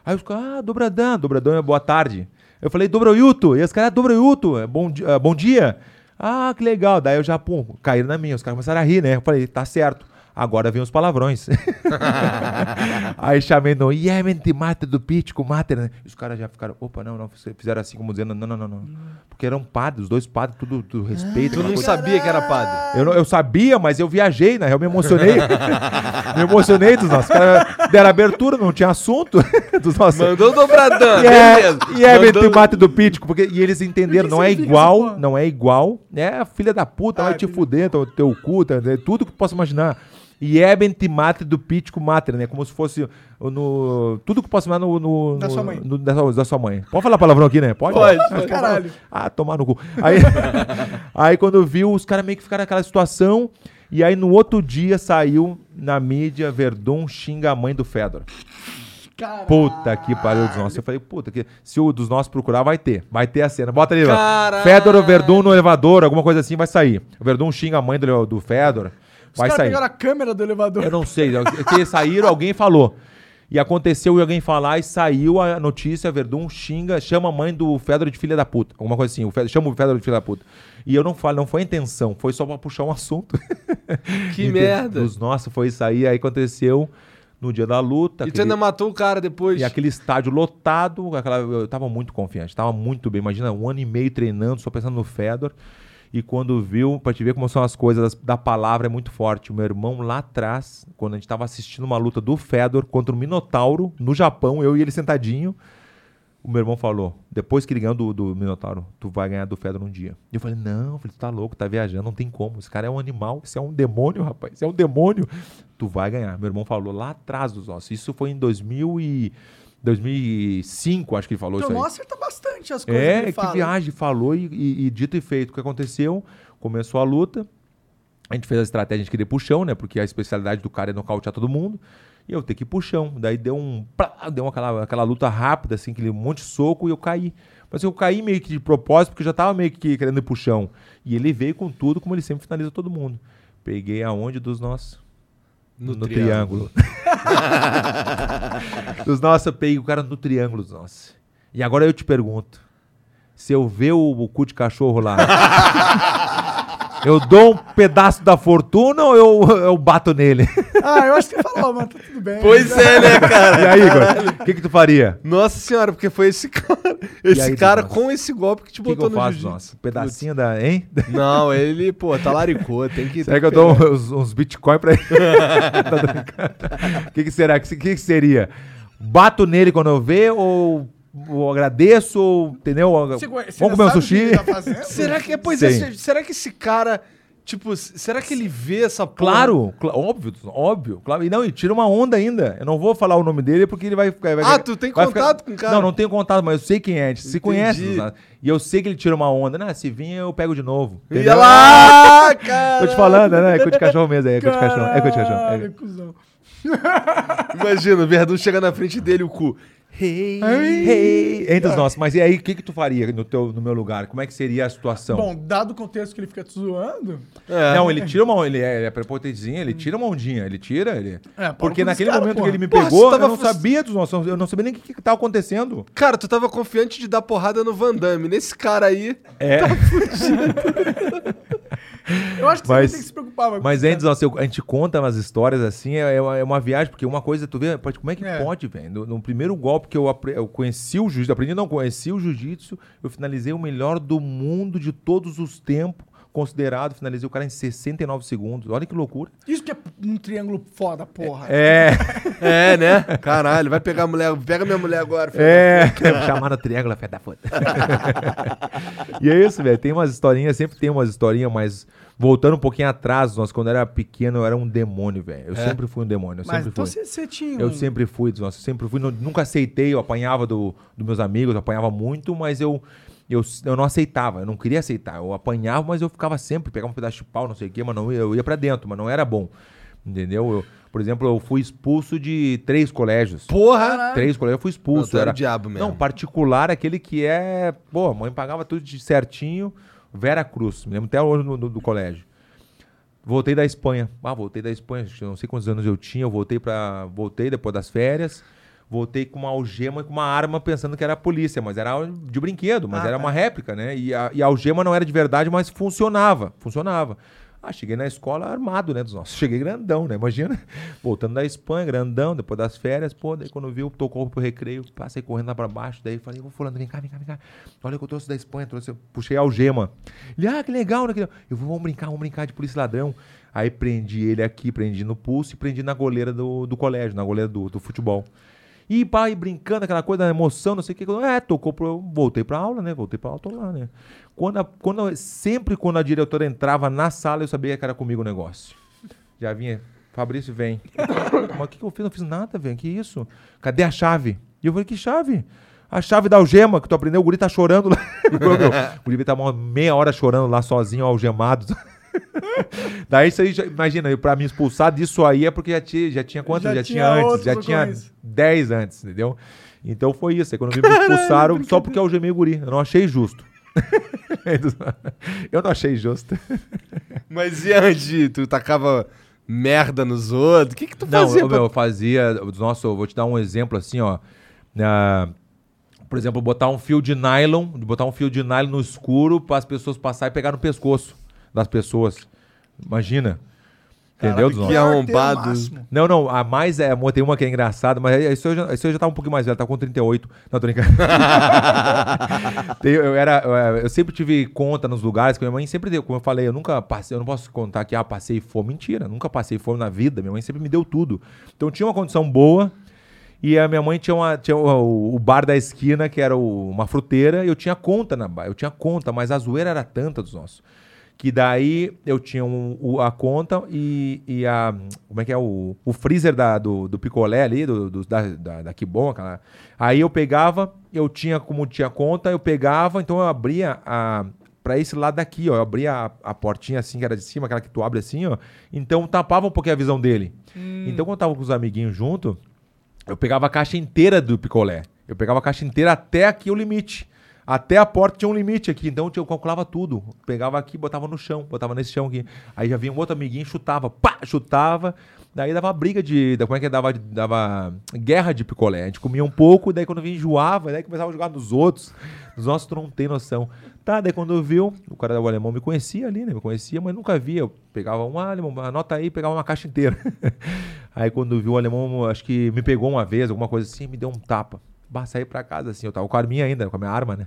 Aí os caras, ah, Dobradan. Dobradan é boa tarde. Eu falei, Dobrojuto. E os caras, Dobrojuto, é bom, ah, bom dia. Ah, que legal. Daí eu já, pum, caíram na minha. Os caras começaram a rir, né? Eu falei, tá certo. Agora vem os palavrões. Aí chamei no Yemente Mate do Pítico, Mate. né? Os caras já ficaram, opa, não, não, fizeram assim como dizendo, não, não, não, não. Porque eram padres, os dois padres, tudo do respeito. Tu não coisa- sabia que era padre. eu, não- eu sabia, mas eu viajei, na real, me emocionei. me emocionei dos nossos. Os caras deram abertura, não tinha assunto. dos nossos. Mandou dobradão, é, beleza. e é Mandou- do Pítico, porque e eles entenderam, que não é igual, não é igual, né? Filha da puta, Ah, vai te beleza. fuder, teu, teu cu, tá, né? tudo que tu possa imaginar. E é mate do Pítico Mater, né? Como se fosse no. Tudo que eu posso imaginar no. no Da no- sua mãe. no- da, sua, da sua mãe. Pode falar palavrão aqui, né? Pode? Pode, Ah. Caralho. Ah, tomar no cu. Aí, aí quando viu, os caras meio que ficaram naquela situação. E aí no outro dia saiu na mídia Verdun xinga a mãe do Fedor. Caralho. Puta que pariu dos nossos. Eu falei, puta, que se o dos nossos procurar, vai ter. Vai ter a cena. Bota ali. Fedor ou Verdun no elevador, alguma coisa assim, vai sair. O Verdun xinga a mãe do, do Fedor. Os Vai caras sair. pegaram a câmera do elevador. Eu não sei. Saíram, alguém falou. E aconteceu alguém falar e saiu a notícia, Verdun xinga, chama a mãe do Fedor de filha da puta. Alguma coisa assim, o Fedor, chama o Fedor de filha da puta. E eu não falo, não foi a intenção, foi só pra puxar um assunto. Que merda. Dos nossos foi isso aí, aí aconteceu no dia da luta. E tu aquele- ainda matou o cara depois. e aquele estádio lotado, aquela, eu tava muito confiante, tava muito bem. Imagina, um ano e meio treinando, só pensando no Fedor. E quando viu, pra te ver como são as coisas da palavra, é muito forte. O meu irmão lá atrás, quando a gente tava assistindo uma luta do Fedor contra o Minotauro, no Japão, eu e ele sentadinho, o meu irmão falou, depois que ele ganhou do, do Minotauro, tu vai ganhar do Fedor um dia. E eu falei, não, falei, tu tá louco, tá viajando, não tem como. Esse cara é um animal, esse é um demônio, rapaz, esse é um demônio. Tu vai ganhar. Meu irmão falou lá atrás dos ossos. Isso foi em 2000 e... 2005, acho que ele falou Então, isso aí. acerta bastante as coisas que É, ele que fala. viagem, falou e, e- e dito e feito. O que aconteceu? Começou a luta, a gente fez a estratégia, a gente queria chão, né? Porque a especialidade do cara é nocautear todo mundo. E eu ter que ir chão. Daí deu um. plá, deu aquela, aquela luta rápida, assim, aquele monte de soco e eu caí. Mas eu caí meio que de propósito, porque eu já tava meio que querendo ir chão. E ele veio com tudo, como ele sempre finaliza todo mundo. Peguei aonde dos nossos? No No, triângulo. triângulo. dos nossos, eu peguei o cara no triângulo dos nossos. E agora eu te pergunto: se eu ver o, o cu de cachorro lá, eu dou um pedaço da fortuna ou eu, eu bato nele? Ah, eu acho que você falou, mas tá tudo bem. Pois é, né, cara? E aí, Igor? O que, que tu faria? Nossa senhora, porque foi esse cara. Esse aí, cara com esse golpe que te O que, que botou eu no faço, nossa? Um pedacinho da. Hein? Não, ele, pô, talaricou, tem que. Será que tem eu dou uns, uns bitcoins pra ele? Tá. O que, que será? O que, que, que seria? Bato nele quando eu ver ou, ou agradeço? Ou, entendeu? Você você Vamos comer um que sushi? ele tá? Será que é, pois é, será que esse cara, tipo, será que ele vê essa porra? Claro, cla- óbvio, óbvio. Claro. E não, e tira uma onda ainda. Eu não vou falar o nome dele porque ele vai ficar. vai Ah, ficar- tu tem contato com o cara? Não, não tenho contato, mas eu sei quem é. A gente se Entendi. conhece. sabe? E eu sei que ele tira uma onda. Não, se vir eu pego de novo. Entendeu? lá, cara! Tô te falando, né? É cu de cachorro mesmo. É cu de cachorro. É cu de cachorro. É. cuzão. Imagina, o Verdun chega na frente dele, o cu. Hey, Hey, entre os nossos. Mas e aí, o que, que tu faria no, teu, no meu lugar? Como é que seria a situação? Bom, dado o contexto que ele fica te zoando, Não, ele tira uma. Ele é, ele é prepotentezinho, ele tira uma ondinha, ele tira. Ele... É, Porque naquele cara, momento porra. que ele me Porra, pegou, eu não sabia dos nossos. Eu não sabia nem o que, que tava acontecendo. Cara, tu tava confiante de dar porrada no Van Damme. Nesse cara aí. É. eu acho que Mas- você tem que se preocupar. Mas isso, antes, nossa, eu- a gente conta umas histórias assim, é, é uma, é uma viagem, porque uma coisa, tu vê, como é que É. pode, velho? No, no primeiro golpe que eu, apre- eu conheci o jiu-jitsu, aprendi não, conheci o jiu-jitsu, eu finalizei o melhor do mundo de todos os tempos, considerado, finalizei o cara em 69 segundos. Olha que loucura. Isso que é um triângulo foda, porra. É, É, né? Caralho, vai pegar a mulher. Pega minha mulher agora. filho. é. Chamar no triângulo, fé da puta. e é isso, velho. Tem umas historinhas, sempre tem umas historinhas, mas voltando um pouquinho atrás, nós, quando eu era pequeno, eu era um demônio, velho. Eu sempre fui um demônio, eu Mas sempre então fui. você, tinha. Eu um- sempre fui, nossa, eu sempre fui. nu- Nunca aceitei, eu apanhava do, dos meus amigos, eu apanhava muito, mas eu, eu, eu não aceitava, eu não queria aceitar. Eu apanhava, mas eu ficava sempre, pegava um pedaço de pau, não sei o quê, mas não, eu ia pra dentro, mas não era bom. Entendeu? Eu, por exemplo, eu fui expulso de três colégios. Porra! Três colégios, eu fui Não, expulso. tu era o diabo mesmo. Não, particular, aquele que é. Pô, a mãe pagava tudo de certinho. Vera Cruz, me lembro até hoje no- no- do colégio. Voltei da Espanha. Ah, voltei da Espanha, não sei quantos anos eu tinha. Eu voltei para, voltei depois das férias. Voltei com uma algema e com uma arma pensando que era a polícia, mas era de brinquedo, mas Ah, era tá. uma réplica, né? E a, e a algema não era de verdade, mas funcionava, funcionava. Ah, cheguei na escola armado, né, dos nossos. Cheguei grandão, né? Imagina. Voltando da Espanha, grandão, depois das férias, pô, daí quando viu, tocou pro recreio, passei correndo lá pra baixo, daí falei, ô fulano, vem cá, vem cá, vem cá. Olha o que eu trouxe da Espanha, trouxe, puxei a algema. Ele, ah, que legal, né? que legal." Eu vou, vamos brincar, vamos brincar de polícia ladrão. Aí prendi ele aqui, prendi no pulso e prendi na goleira do, do colégio, na goleira do, do futebol. E pai, brincando, aquela coisa da emoção, não sei o que. É, tocou pro. Voltei pra aula, né? Voltei pra aula, tô lá, né? Quando a- quando, sempre quando a diretora entrava na sala, eu sabia que era comigo o negócio. Já vinha, Fabrício, vem. Mas o que, que eu fiz? Não fiz nada, velho. Que isso? Cadê a chave? E eu falei, que chave? A chave da algema que tu aprendeu, o guri tá chorando lá. o guri tá uma meia hora chorando lá sozinho, algemado. Daí isso aí, já- imagina, pra me expulsar disso aí é porque já tinha, já tinha quantos? Já Já, tinha antes, já tinha ocorrências. 10 antes, entendeu? Então foi isso. Aí quando me expulsaram, só porque eu algemei o guri. Eu não achei justo. eu não achei justo. Mas e antes tu tacava merda nos outros? O que que tu Não, fazia? eu, pra- eu fazia. Nossa, eu vou te dar um exemplo assim, ó. Ah, por exemplo, botar um fio de nylon, botar um fio de nylon no escuro para as pessoas passarem e pegar no pescoço das pessoas. Imagina. Entendeu? que Zon? é arrombado. máximo. Não, não, a mais é, tem uma que é engraçada, mas isso eu, já, isso eu já tá um pouquinho mais velho, tá com 38. Não, tô brincando. Eu, era, eu, eu sempre tive conta nos lugares, que minha mãe sempre deu, como eu falei, eu nunca passei, eu não posso contar que ah, passei fome. Mentira, nunca passei fome na vida, minha mãe sempre me deu tudo. Então tinha uma condição boa, e a minha mãe tinha, uma, tinha o, o bar da esquina, que era o- uma fruteira, e eu tinha conta na bar, eu tinha conta, mas a zoeira era tanta dos nossos. Que daí eu tinha um- o- a conta e, e a. Como é que é? O, o freezer da, do, do picolé ali, do, do- da, da, da Kibon, aquela. Aí eu pegava, eu tinha, como tinha conta, eu pegava, então eu abria a. Pra esse lado daqui, ó. Eu abria a, a portinha assim, que era de cima, aquela que tu abre assim, ó. Então tapava um pouquinho a visão dele. Então quando eu tava com os amiguinhos junto, eu pegava a caixa inteira do picolé. Eu pegava a caixa inteira até aqui o limite. Até a porta tinha um limite aqui, então eu calculava tudo. Pegava aqui, botava no chão, botava nesse chão aqui. Aí já vinha um outro amiguinho, chutava, pá, chutava. Daí dava briga de. da- Como é que é? dava? Dava guerra de picolé. A gente comia um pouco, daí quando vinha enjoava, daí começava a jogar nos outros. Nos nossos tu não tem noção. Tá, daí quando viu, o cara do alemão me conhecia ali, né? Me conhecia, mas nunca via. Eu pegava um alemão, anota aí, pegava uma caixa inteira. aí quando viu o alemão, acho que me pegou uma vez, alguma coisa assim, me deu um tapa. Bah, saí pra casa assim, eu tava com a arminha ainda, com a minha arma, né?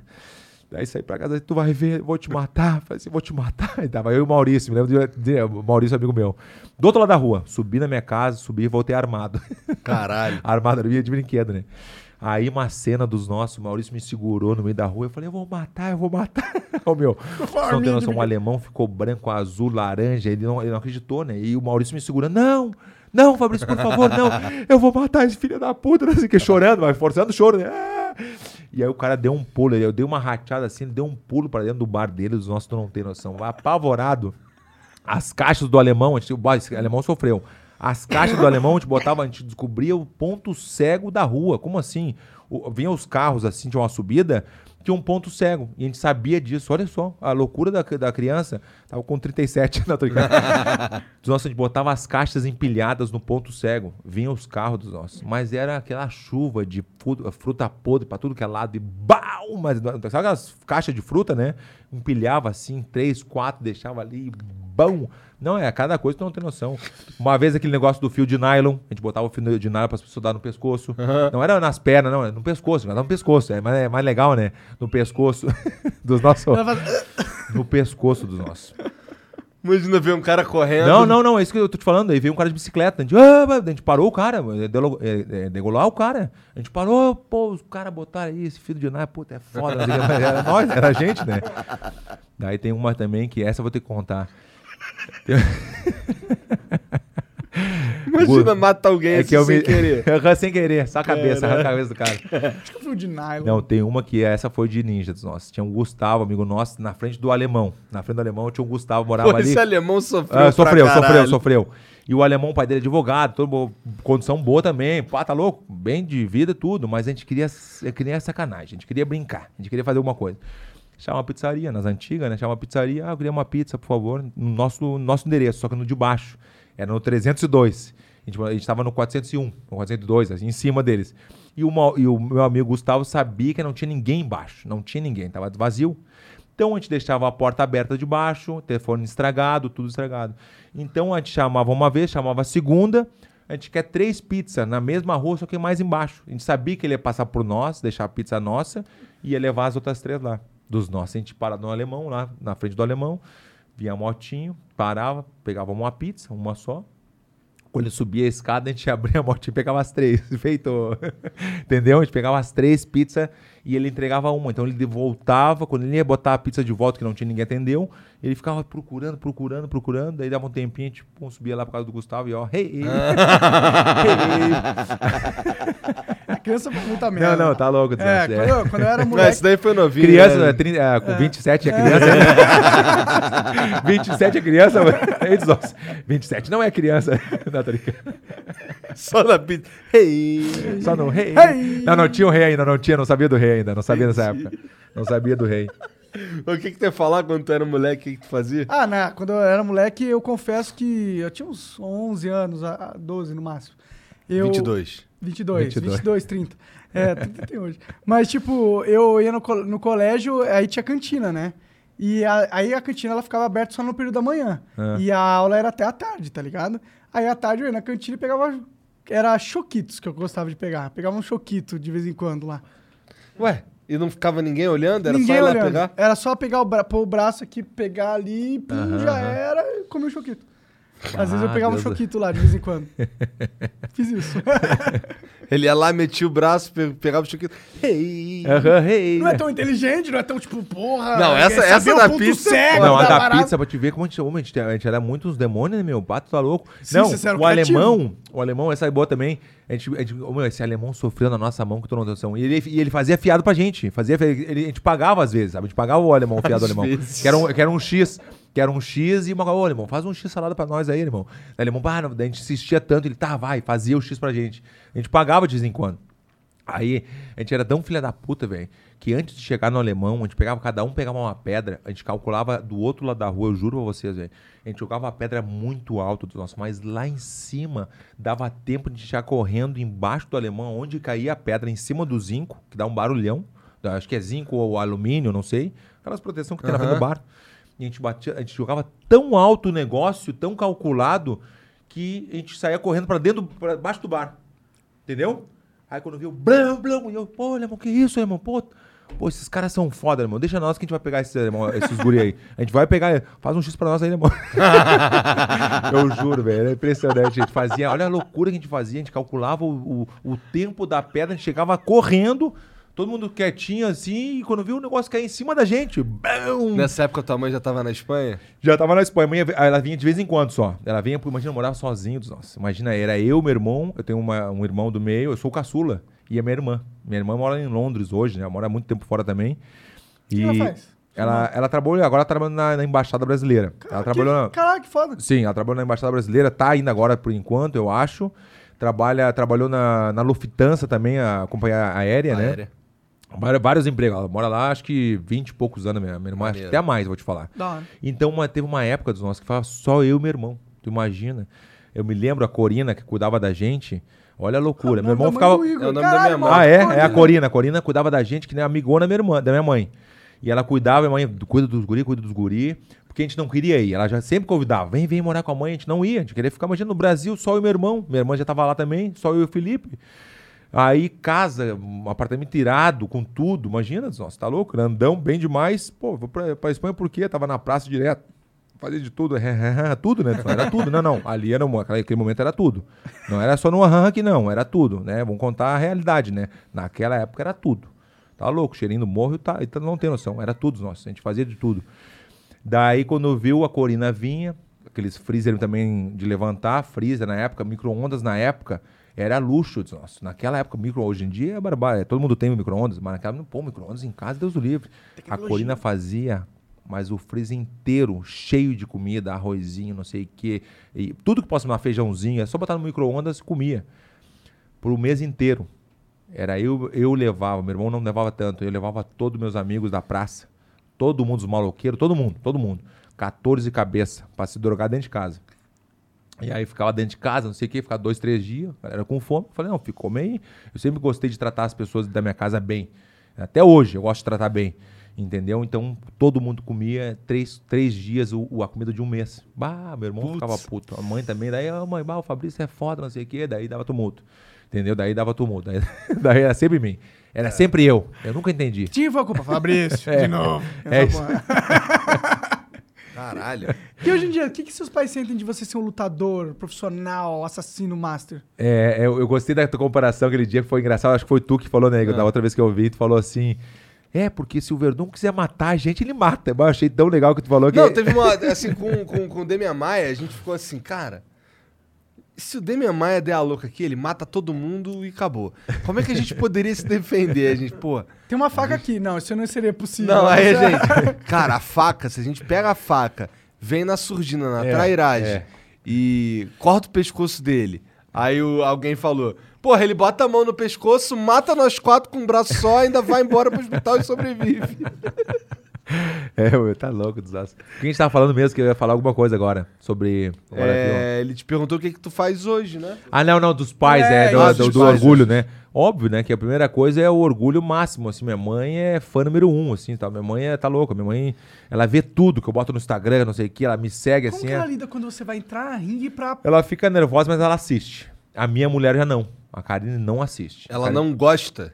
Daí saí pra casa, tu vai ver, vou te matar. Falei assim, vou te matar. E tava eu e o Maurício, me lembro de, de o Maurício, amigo meu. Do outro lado da rua, subi na minha casa, subi e voltei armado. Caralho. armado, eu ia de brinquedo, né? Aí uma cena dos nossos, o Maurício me segurou no meio da rua, eu falei, eu vou matar, eu vou matar. Ô meu, não tem noção, um alemão ficou branco, azul, laranja, ele não, ele não acreditou, né? E o Maurício me segurando, não, não, Fabrício, por favor, não, eu vou matar esse filho da puta, não sei o que, chorando, mas forçando o choro, né? E aí o cara deu um pulo, eu dei uma rateada assim, ele deu um pulo pra dentro do bar dele, os nossos não tem noção, apavorado. As caixas do alemão, a gente, o alemão sofreu. As caixas do alemão, a gente botava, a gente descobria o ponto cego da rua. Como assim? o- vinha os carros assim, tinha uma subida, tinha um ponto cego. E a gente sabia disso. Olha só, a loucura da, da criança. Tava com 37, não tô brincando. Nossa, a gente botava as caixas empilhadas no ponto cego. Vinham os carros dos nossos. Mas era aquela chuva de fruta podre pra tudo que é lado. E bau! Mas, sabe aquelas caixas de fruta, né? Empilhava assim, três, quatro, deixava ali. Bom! Não, é cada coisa que tu não tem noção. Uma vez aquele negócio do fio de nylon, a gente botava o fio de nylon para as pessoas dar no pescoço. Não era nas pernas, não, era no pescoço, era no pescoço. É mais, é mais legal, né? No pescoço dos nossos. No pescoço dos nossos. Imagina ver um cara correndo. Não, não, não, é isso que eu tô te falando. Aí veio um cara de bicicleta. A gente, ah, a gente parou o cara, é, é, é, degolou o cara. A gente parou, pô, os caras botaram aí esse filho de nylon, puta, é foda. Era nós, era a gente, né? Daí tem uma também que essa eu vou ter que contar. Imagina matar alguém É assim que eu sem me... querer. Sem querer, só a cabeça, arranca a cabeça do cara. Acho que foi de nylon. Não, tem uma que essa foi de ninja dos nossos. Tinha um Gustavo, amigo nosso, na frente do alemão. Na frente do alemão tinha um Gustavo, morava Pô, ali. esse alemão sofreu. Ah, sofreu, sofreu, sofreu. E o alemão, o pai dele é advogado, todo, condição boa também. Pá, tá louco? Bem de vida, tudo. Mas a gente queria, é que nem a sacanagem, a gente queria brincar, a gente queria fazer alguma coisa. Chama uma pizzaria, nas antigas, né? Chama uma pizzaria, ah, eu queria uma pizza, por favor, no nosso, no nosso endereço, só que no de baixo. Era no 302. A gente, a gente tava no 401, no 402, assim, em cima deles. E, uma, e o meu amigo Gustavo sabia que não tinha ninguém embaixo. Não tinha ninguém, tava vazio. Então a gente deixava a porta aberta de baixo, telefone estragado, tudo estragado. Então a gente chamava uma vez, chamava a segunda, a gente quer três pizzas na mesma rua, só que mais embaixo. A gente sabia que ele ia passar por nós, deixar a pizza nossa, e ia levar as outras três lá. Dos nossos. A gente parava no alemão, lá na frente do alemão, vinha motinho, parava, pegava uma pizza, uma só, quando ele subia a escada, a gente abria a motinha e pegava as três. Feito. Entendeu? A gente pegava as três pizzas e ele entregava uma. Então ele voltava, quando ele ia botar a pizza de volta, que não tinha ninguém atendeu, ele ficava procurando, procurando, procurando. Daí dava um tempinho, tipo, pum, subia lá por causa do Gustavo e ó, hey, hey, A criança foi muita hey. merda. Não, não, tá louco. É, Desastre, quando, eu, quando eu era Não, moleque. esse daí foi novinho. Criança, né? né? Trin- é, com 27 é criança. né? 27 é criança, nossa, 27 não é criança. Não, tô brincando. Só na pizza. Hey. Só no rei. Rei. Não, não tinha o rei ainda, não tinha, não sabia do rei ainda, não sabia nessa época. Não sabia do rei. O que que tu ia falar quando tu era moleque? O que que tu fazia? Ah, né? Quando eu era moleque, eu confesso que eu tinha uns 11 anos, a- a 12 no máximo. Eu, 22. 22, 22. 22, 30. É, 30 tem hoje. Mas, tipo, eu ia no, no colégio, aí tinha cantina, né? E a- aí a cantina ela ficava aberta só no período da manhã. Ah. E a aula era até a tarde, tá ligado? Aí à tarde eu ia na cantina e pegava. Era choquitos que eu gostava de pegar. Pegava um choquito de vez em quando lá. Ué, e não ficava ninguém olhando? Era Ninguém só ir lá olhando. pegar? Era só pegar o, bra pôr o braço aqui, pegar ali, pum, Aham, já aham. era e comer o choquito. Às vezes eu Ah, pegava Deus um choquito lá de vez em quando. Fiz isso. Ele ia lá, metia o braço, pe- pegava o chiquito. Hey. Aham, rei. Não é tão inteligente, não é tão tipo, porra. Não, é essa- essa o da pizza- cego Não, a da parada. pizza, pra te ver como a gente, a gente, a gente era muito uns demônios, né, meu? O pato tá louco. Sim, não, o alemão, o alemão, essa é boa também. A gente, a gente, ô, meu, esse alemão sofreu na nossa mão, que tu não noção. E ele, e ele fazia fiado pra gente. Fazia, ele, a gente pagava às vezes, sabe? A gente pagava o alemão, o fiado do Às alemão. vezes. Que era, um, que era um X. Que era um X e uma ô, alemão, faz um X salada pra nós aí, irmão. Aí, não, daí a gente insistia tanto, ele, tá, vai, fazia o X pra gente. A gente pagava de vez em quando. Aí, a gente era tão filha da puta, velho, que antes de chegar no alemão, a gente pegava, cada um pegava uma pedra, a gente calculava do outro lado da rua, eu juro pra vocês, velho. A gente jogava a pedra muito alto do nosso, mas lá em cima dava tempo de chegar correndo embaixo do alemão, onde caía a pedra, em cima do zinco, que dá um barulhão. Acho que é zinco ou alumínio, não sei. Aquelas proteções que tem na frente do bar. E a gente, batia, a gente jogava tão alto o negócio, tão calculado, que a gente saía correndo pra dentro, pra baixo do bar. Entendeu? Aí quando viu, blão, blão, e eu, pô, irmão, que isso, irmão? Pô, pô, esses caras são foda, irmão. Deixa nós que a gente vai pegar esses, irmão, esses guri aí. A gente vai pegar, faz um X pra nós aí, irmão. eu juro, velho, era impressionante. A gente fazia, olha a loucura que a gente fazia, a gente calculava o, o, o tempo da pedra, a gente chegava correndo, todo mundo quietinho assim, e quando viu o negócio cair em cima da gente, bam! Nessa época tua mãe já tava na Espanha? Já tava na Espanha. Mãe, ela vinha de vez em quando só. Ela vinha, imagina, eu morava sozinho. Nossa, imagina, era eu, meu irmão, eu tenho uma- um irmão do meio, eu sou o caçula. E a minha irmã. Minha irmã mora em Londres hoje, né? Ela mora há muito tempo fora também. E que ela faz? Ela, ela trabalhou, agora ela trabalha na, na Embaixada Brasileira. ela trabalhou na, Caralho, que foda. Sim, ela trabalhou na Embaixada Brasileira, tá ainda agora por enquanto, eu acho. trabalha, trabalhou na, na Lufthansa também, a companhia aérea, né? Aérea. Vários, vários empregos. Ela mora lá, acho que 20 e poucos anos, minha, minha irmã, acho que Maneiro. até mais, vou te falar. Então uma- teve uma época dos nossos que falava só eu e meu irmão. Tu imagina? Eu me lembro a Corina que cuidava da gente. Olha a loucura. meu irmão ficava. É o nome da minha mãe. Ah, é? É a Corina. Corina. A Corina cuidava da gente, que nem amigona da minha, irmã, da minha mãe. E ela cuidava, minha mãe cuida dos guri, cuida dos guri, porque a gente não queria ir. Ela já sempre convidava, vem, vem morar com a mãe, a gente não ia. A gente queria ficar, imagina, no Brasil, só eu e meu irmão. Minha irmã já tava lá também, só eu e o Felipe. Aí, casa, um apartamento irado, com tudo. Imagina, nossa, tá louco? Grandão, bem demais. Pô, vou pra, pra Espanha por quê? Tava na praça direto. Fazia de tudo, tudo, né? Era tudo, não, não. Ali era, aquele momento era tudo. Não era só no aham que não, era tudo, né? Vamos contar a realidade, né? Naquela época era tudo. Tá louco, cheirinho do morro, tá, então não tem noção, era tudo, nossa, a gente fazia de tudo. Daí quando viu a Corina vinha, aqueles freezer também de levantar, freezer na época, micro-ondas na época, era luxo. Nossa, naquela época, micro, hoje em dia é barbárie, todo mundo tem micro-ondas, mas naquela, pô, micro-ondas em casa, Deus o livre. A Corina fazia, mas o freezer inteiro, cheio de comida, arrozinho, não sei o quê, e tudo que possa tomar feijãozinho, é só botar no micro-ondas e comia. Por um mês inteiro. Era eu, eu levava, meu irmão não levava tanto, eu levava todos meus amigos da praça, todo mundo, os maloqueiros, todo mundo, todo mundo. 14 cabeça, pra se drogar dentro de casa. E aí ficava dentro de casa, não sei o que, ficava dois, três dias, a galera com fome. Falei, não, come aí. Eu sempre gostei de tratar as pessoas da minha casa bem. Até hoje eu gosto de tratar bem. Entendeu? Então todo mundo comia três, três dias o, o- a comida de um mês. Bah, meu irmão ficava puto. A mãe também, daí, a mãe, bah, o Fabrício é foda, não sei o que, daí dava tumulto. Entendeu? Daí dava tumulto. Daí, daí era sempre mim. Era sempre eu. Eu nunca entendi. Foi a culpa? Fabrício, de novo. É Essa isso. Caralho. E hoje em dia, o que, que seus pais sentem de você ser um lutador, profissional, assassino, master? É, eu, eu gostei da tua comparação aquele dia que foi engraçado. Acho que foi tu que falou, né? Igor? Da outra vez que eu vi, tu falou assim. É, porque se o Verdun quiser matar a gente, ele mata. Eu achei tão legal que tu falou que. Não, teve uma. Assim, com, com, com o Demian Maia, a gente ficou assim, cara. Se o Demian Maia der a louca aqui, ele mata todo mundo e acabou. Como é que a gente poderia se defender? A gente, pô. Tem uma faca aqui. Não, isso não seria possível. Não, aí gente. Cara, a faca, se a gente pega a faca, vem na surdina, na É, trairagem é. e corta o pescoço dele. Aí o- alguém falou: Porra, ele bota a mão no pescoço, mata nós quatro com um braço só, ainda vai embora pro hospital e sobrevive. É, meu, tá louco, desastre. O que a gente tava falando mesmo, que eu ia falar alguma coisa agora sobre. agora. É, ele te perguntou o que, que tu faz hoje, né? Ah, não, não, dos pais, É, é, do, do- dos do pais, orgulho, né? Óbvio, né? Que a primeira coisa é o orgulho máximo, assim. Minha mãe é fã número um, assim, tá? Minha mãe é, tá louca. Minha mãe, ela vê tudo que eu boto no Instagram, não sei o que, ela me segue, Como assim. que é- ela lida quando você vai entrar na ringue pra... Ela fica nervosa, mas ela assiste. A minha mulher já não. A Karine não assiste. Ela a não gosta.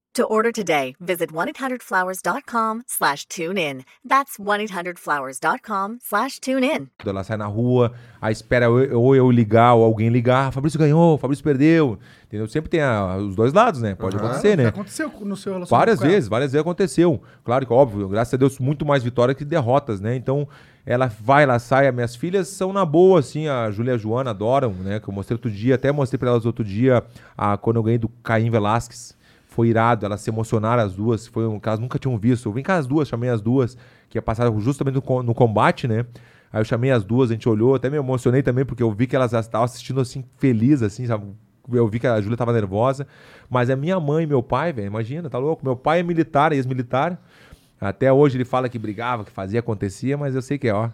To order today, visit 1-800-Flowers.com slash tune in. That's 1-800-Flowers.com slash tune in. Ela sai na rua, aí espera eu- ou eu ligar ou alguém ligar. "Ah, Fabrício ganhou, Fabrício perdeu. Entendeu? Sempre tem a- os dois lados, né? Pode acontecer, Já né? aconteceu no seu relacionamento Várias com ela? vezes, várias vezes aconteceu. Claro que, óbvio, graças a Deus, muito mais vitórias que derrotas, né? Então, ela vai, ela sai. As minhas filhas são na boa, assim. A Júlia e a Joana adoram, né? Que eu mostrei outro dia, até mostrei pra elas outro dia, a, quando eu ganhei do Caim Velasquez. Foi irado, elas se emocionaram as duas. Foi um que elas nunca tinham visto. Eu vim com as duas, chamei as duas, que ia passar justamente no, no combate, né? Aí eu chamei as duas, a gente olhou, até me emocionei também, porque eu vi que elas estavam assistindo assim, felizes, assim, sabe? Eu vi que a Júlia tava nervosa. Mas a minha mãe e meu pai, velho, imagina, tá louco? Meu pai é militar, ex-militar. Até hoje ele fala que brigava, que fazia, acontecia, mas eu sei que é, ó.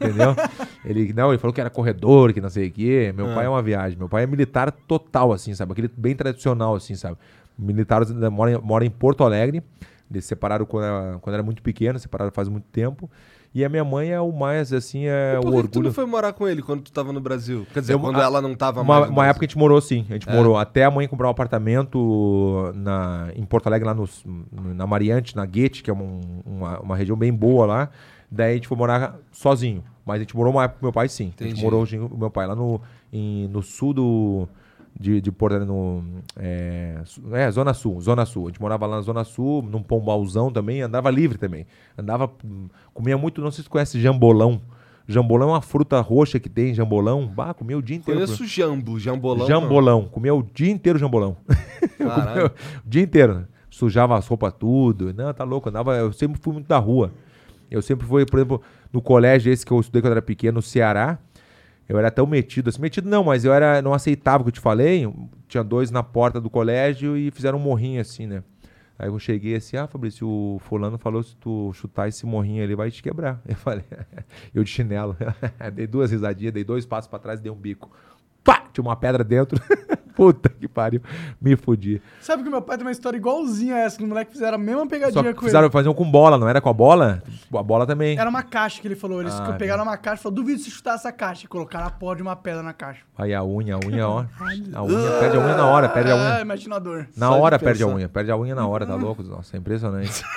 Entendeu? ele, não, ele falou que era corredor, que não sei o quê. Meu pai é uma viagem. Meu pai é militar total, assim, sabe? Aquele bem tradicional, assim, sabe? Militares ainda mora em, Porto Alegre. Eles se separaram quando era, quando era muito pequeno, separaram faz muito tempo. E a minha mãe é o mais, assim, é o que tu orgulho. não foi morar com ele quando tu tava no Brasil? Quer dizer, Eu- quando a- ela não tava Uma, mais. no uma época a gente morou sim, a gente morou até a mãe comprar um apartamento na, em Porto Alegre, lá nos- na Mariante, na Guete, que é um- uma, uma região bem boa lá. Daí a gente foi morar sozinho. Mas a gente morou uma época com meu pai sim. A gente Entendi. morou com meu pai lá no, em- no sul do. De, de Porto Alegre no. É, é, Zona Sul, Zona Sul. A gente morava lá na Zona Sul, num pombalzão também, andava livre também. Andava. Comia muito, não sei se conhece jambolão. Jambolão é uma fruta roxa que tem, jambolão. Bah, comia o dia inteiro. Conheço jambo, jambolão. jambolão. Comia o dia inteiro jambolão. não. Caralho. o dia inteiro. Sujava as roupas tudo. Não, tá louco. Andava, eu sempre fui muito da rua. Eu sempre fui, por exemplo, no colégio esse que eu estudei quando era pequeno, no Ceará. Eu era tão metido assim. Metido não, mas eu era, não aceitava o que eu te falei. Tinha dois na porta do colégio e fizeram um morrinho assim, né? Aí eu cheguei assim, ah, Fabrício, o fulano falou se tu chutar esse morrinho ali vai te quebrar. Eu falei, eu de chinelo. dei duas risadinhas, dei dois passos pra trás e dei um bico. Pá! Tinha uma pedra dentro. Puta que pariu. Me fudi. Sabe que meu pai tem uma história igualzinha a essa, que os moleques fizeram a mesma pegadinha Só que com fizeram, ele. faziam com bola, não era com a bola? A bola também. Era uma caixa que ele falou. Eles Ah, pegaram uma caixa e falaram, duvido se chutar essa caixa. E colocaram a porra de uma pedra na caixa. Aí a unha, a unha, ó. A unha, perde a unha na hora, perde a Ah, unha. imagina a dor. Na Só hora perde a unha, perde a unha na hora, tá louco? Nossa, é impressionante.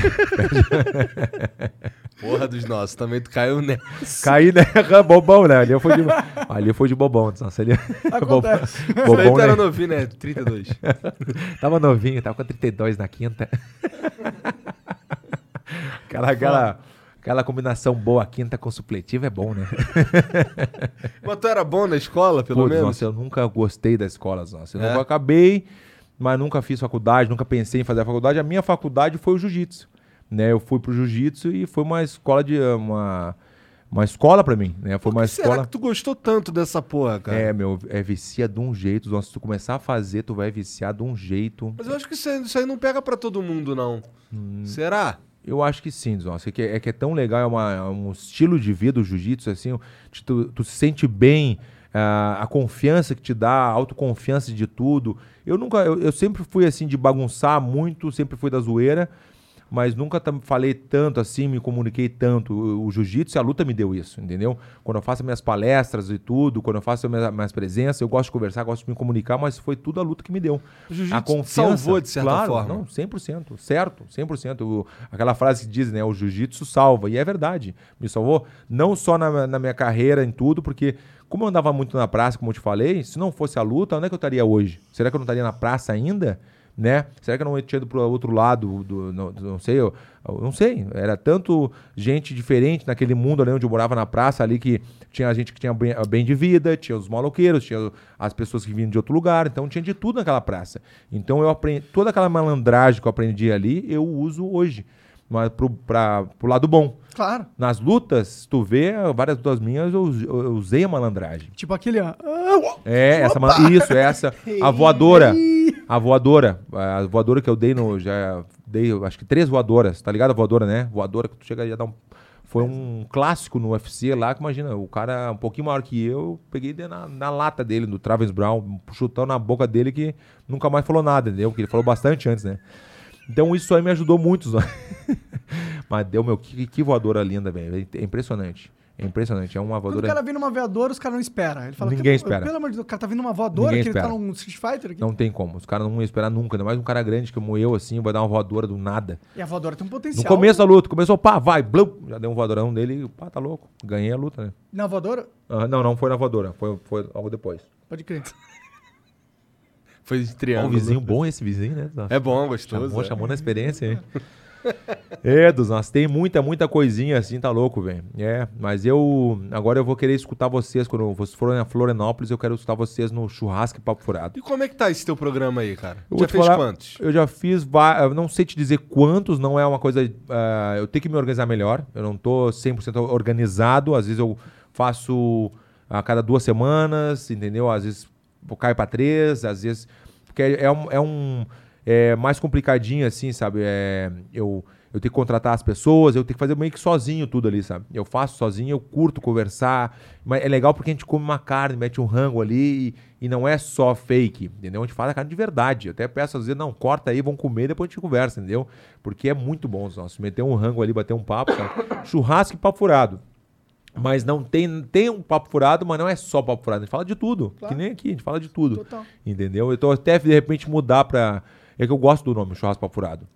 Porra dos nossos, também tu caiu nessa. Caí, né? bobão, né? Ali eu fui de, ali eu fui de bobão. Nossa, ali... Acontece. Daí bobão, tu era né? novinho, né? 32. Tava novinho, tava com 32 na quinta. aquela, aquela, aquela combinação boa, quinta com supletivo é bom, né? Mas tu era bom na escola, pelo menos? Nossa, eu nunca gostei da escola, nossa. Eu É? nunca acabei, mas nunca fiz faculdade, nunca pensei em fazer a faculdade. A minha faculdade foi o jiu-jitsu. Né? Eu fui pro jiu-jitsu e foi uma escola de. uma, uma escola pra mim, né? Foi uma será escola. que tu gostou tanto dessa porra, cara? É, meu, é vicia de um jeito. Nossa, se tu começar a fazer, tu vai viciar de um jeito. Mas eu acho que isso aí, isso aí não pega pra todo mundo, não. Hum. Será? Eu acho que sim, nossa, é que é, que é tão legal, é, uma- é um estilo de vida o jiu-jitsu, assim, tu, tu se sente bem, ah, a confiança que te dá, a autoconfiança de tudo. Eu nunca, eu, eu sempre fui assim de bagunçar muito, sempre fui da zoeira, mas nunca falei tanto assim, me comuniquei tanto. O, o jiu-jitsu e a luta me deu isso, entendeu? Quando eu faço minhas palestras e tudo, quando eu faço minhas, minhas presenças, eu gosto de conversar, gosto de me comunicar, mas foi tudo a luta que me deu. O jiu-jitsu A confiança. salvou, de certa claro, forma. Não, 100%, certo, 100%. O, aquela frase que diz, né, o jiu-jitsu salva, e é verdade, me salvou, não só na, na minha carreira, em tudo, porque como eu andava muito na praça, como eu te falei, se não fosse a luta, onde é que eu estaria hoje? Será que eu não estaria na praça ainda? Né? Será que eu não tinha ido pro outro lado do, não, não sei, eu, eu não sei, era tanto gente diferente naquele mundo ali onde eu morava na praça ali que tinha gente que tinha bem, bem de vida, tinha os maloqueiros, tinha as pessoas que vinham de outro lugar, então tinha de tudo naquela praça. Então eu aprendi, toda aquela malandragem que eu aprendi ali, eu uso hoje, mas pro, pra, pro lado bom. Claro. Nas lutas, tu vê, várias lutas minhas, eu, eu usei a malandragem. Tipo aquele, ó. É, essa mal- isso, essa. A voadora. A voadora. A voadora que eu dei no. Já dei, acho que três voadoras, tá ligado? A voadora, né? Voadora que tu chega e ia dar um. Foi um clássico no UFC lá, que imagina, o cara um pouquinho maior que eu, peguei na, na lata dele, do Travis Brown, chutão na boca dele que nunca mais falou nada, entendeu? Porque ele falou bastante antes, né? Então isso aí me ajudou muito. Mas deu, meu, que, que voadora linda, velho. É impressionante. É impressionante. É uma Quando o voadora. cara vem numa voadora, os caras não esperam. Ele fala, Ninguém "Pô, espera. Pelo amor de Deus, o cara tá vindo numa voadora, Ninguém que ele tá espera. num Street Fighter aqui. Não tem como. Os caras não iam esperar nunca. Ainda mais um cara grande como eu, assim, vai dar uma voadora do nada. E a voadora tem um No potencial. começo da luta, começou, pá, vai, blum, já deu um voadorão nele e, pá, tá louco. Ganhei a luta, né? Na voadora? Ah, não, não foi na voadora, foi, foi logo depois. Pode crer. Foi de Ó, um triângulo. vizinho bom esse vizinho, né? É bom, gostoso. Chamou, é. chamou na experiência, hein? é, dos nós tem muita, muita coisinha assim, tá louco, velho. É, mas eu. Agora eu vou querer escutar vocês. Quando vocês forem a Florianópolis, eu quero escutar vocês no churrasco e papo furado. E como é que tá esse teu programa aí, cara? Eu Já fez falar, quantos? Eu já fiz, eu não sei te dizer quantos, não é uma coisa. ah, eu tenho que me organizar melhor. Eu não tô 100% organizado. Às vezes eu faço a cada duas semanas, entendeu? Às vezes eu caio para três, às vezes. Porque é, é um. É um é mais complicadinho, assim, sabe? É, eu, eu tenho que contratar as pessoas, eu tenho que fazer meio que sozinho tudo ali, sabe? Eu faço sozinho, eu curto conversar. Mas é legal porque a gente come uma carne, mete um rango ali e, e não é só fake, entendeu? A gente faz a carne de verdade. Eu até peço às vezes, não, corta aí, vamos comer, depois a gente conversa, entendeu? Porque é muito bom os nossos. Meter um rango ali, bater um papo, sabe? Churrasco e papo furado. Mas não tem, tem um papo furado, mas não é só papo furado. A gente fala de tudo. Claro. Que nem aqui, a gente fala de tudo. Total. Entendeu? Eu tô até de repente mudar pra. É que eu gosto do nome, churrasco papo furado.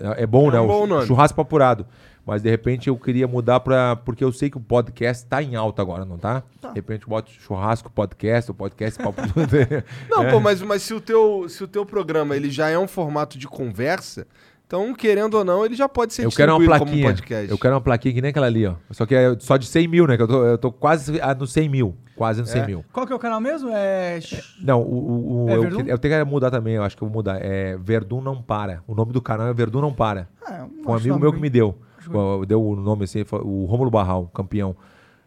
É, é bom, É né? um bom nome. Churrasco papo furado. Mas de repente eu queria mudar pra. Porque eu sei que o podcast tá em alta agora, não tá? De repente eu boto churrasco podcast, o podcast papo. Não, É. pô, mas, mas se, o teu, se o teu programa ele já é um formato de conversa, então, querendo ou não, ele já pode ser Eu quero uma distribuído como plaquinha. podcast. Eu quero uma plaquinha que nem aquela ali, ó. Só que é só de 100 mil, né? Que eu tô, eu tô quase ah, no 100 mil. Quase no 100 É? mil. Qual que é o canal mesmo? É. Não, o, o- o- É eu, eu tenho que mudar também, eu acho que eu vou mudar. É Verdun Não Para. O nome do canal é Verdun Não Para. Foi um amigo meu que me deu. Deu o nome assim, o Rômulo Barral, campeão.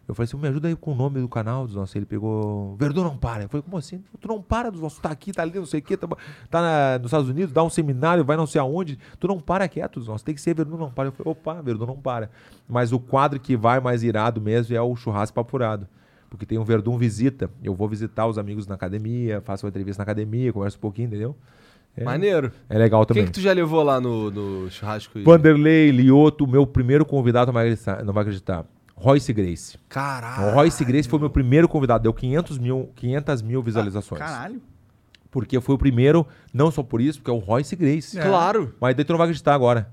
Eu falei assim, me ajuda aí com o nome do canal dos nossos. Ele pegou, Verdun não para. Eu falei, como assim? Tu não para dos nossos, tá aqui, tá ali, não sei o quê, tá, tá na- nos Estados Unidos, dá um seminário, vai não sei aonde. Tu não para quieto dos nossos, tem que ser Verdun não para. Eu falei, opa, Verdun não para. Mas o quadro que vai mais irado mesmo é o churrasco papurado. Porque tem um Verdun visita. Eu vou visitar os amigos na academia, faço uma entrevista na academia, converso um pouquinho, entendeu? É, Maneiro. é legal Quem também. que tu já levou lá no, no churrasco? Vanderlei Lioto, meu primeiro convidado, não vai acreditar. Não vai acreditar. Royce Grace. Caralho. O Royce Grace foi meu primeiro convidado, deu 500 mil, 500 mil visualizações. Caralho. Porque foi o primeiro, não só por isso, porque é o Royce Grace. É. Claro. Mas daí tu não vai acreditar agora.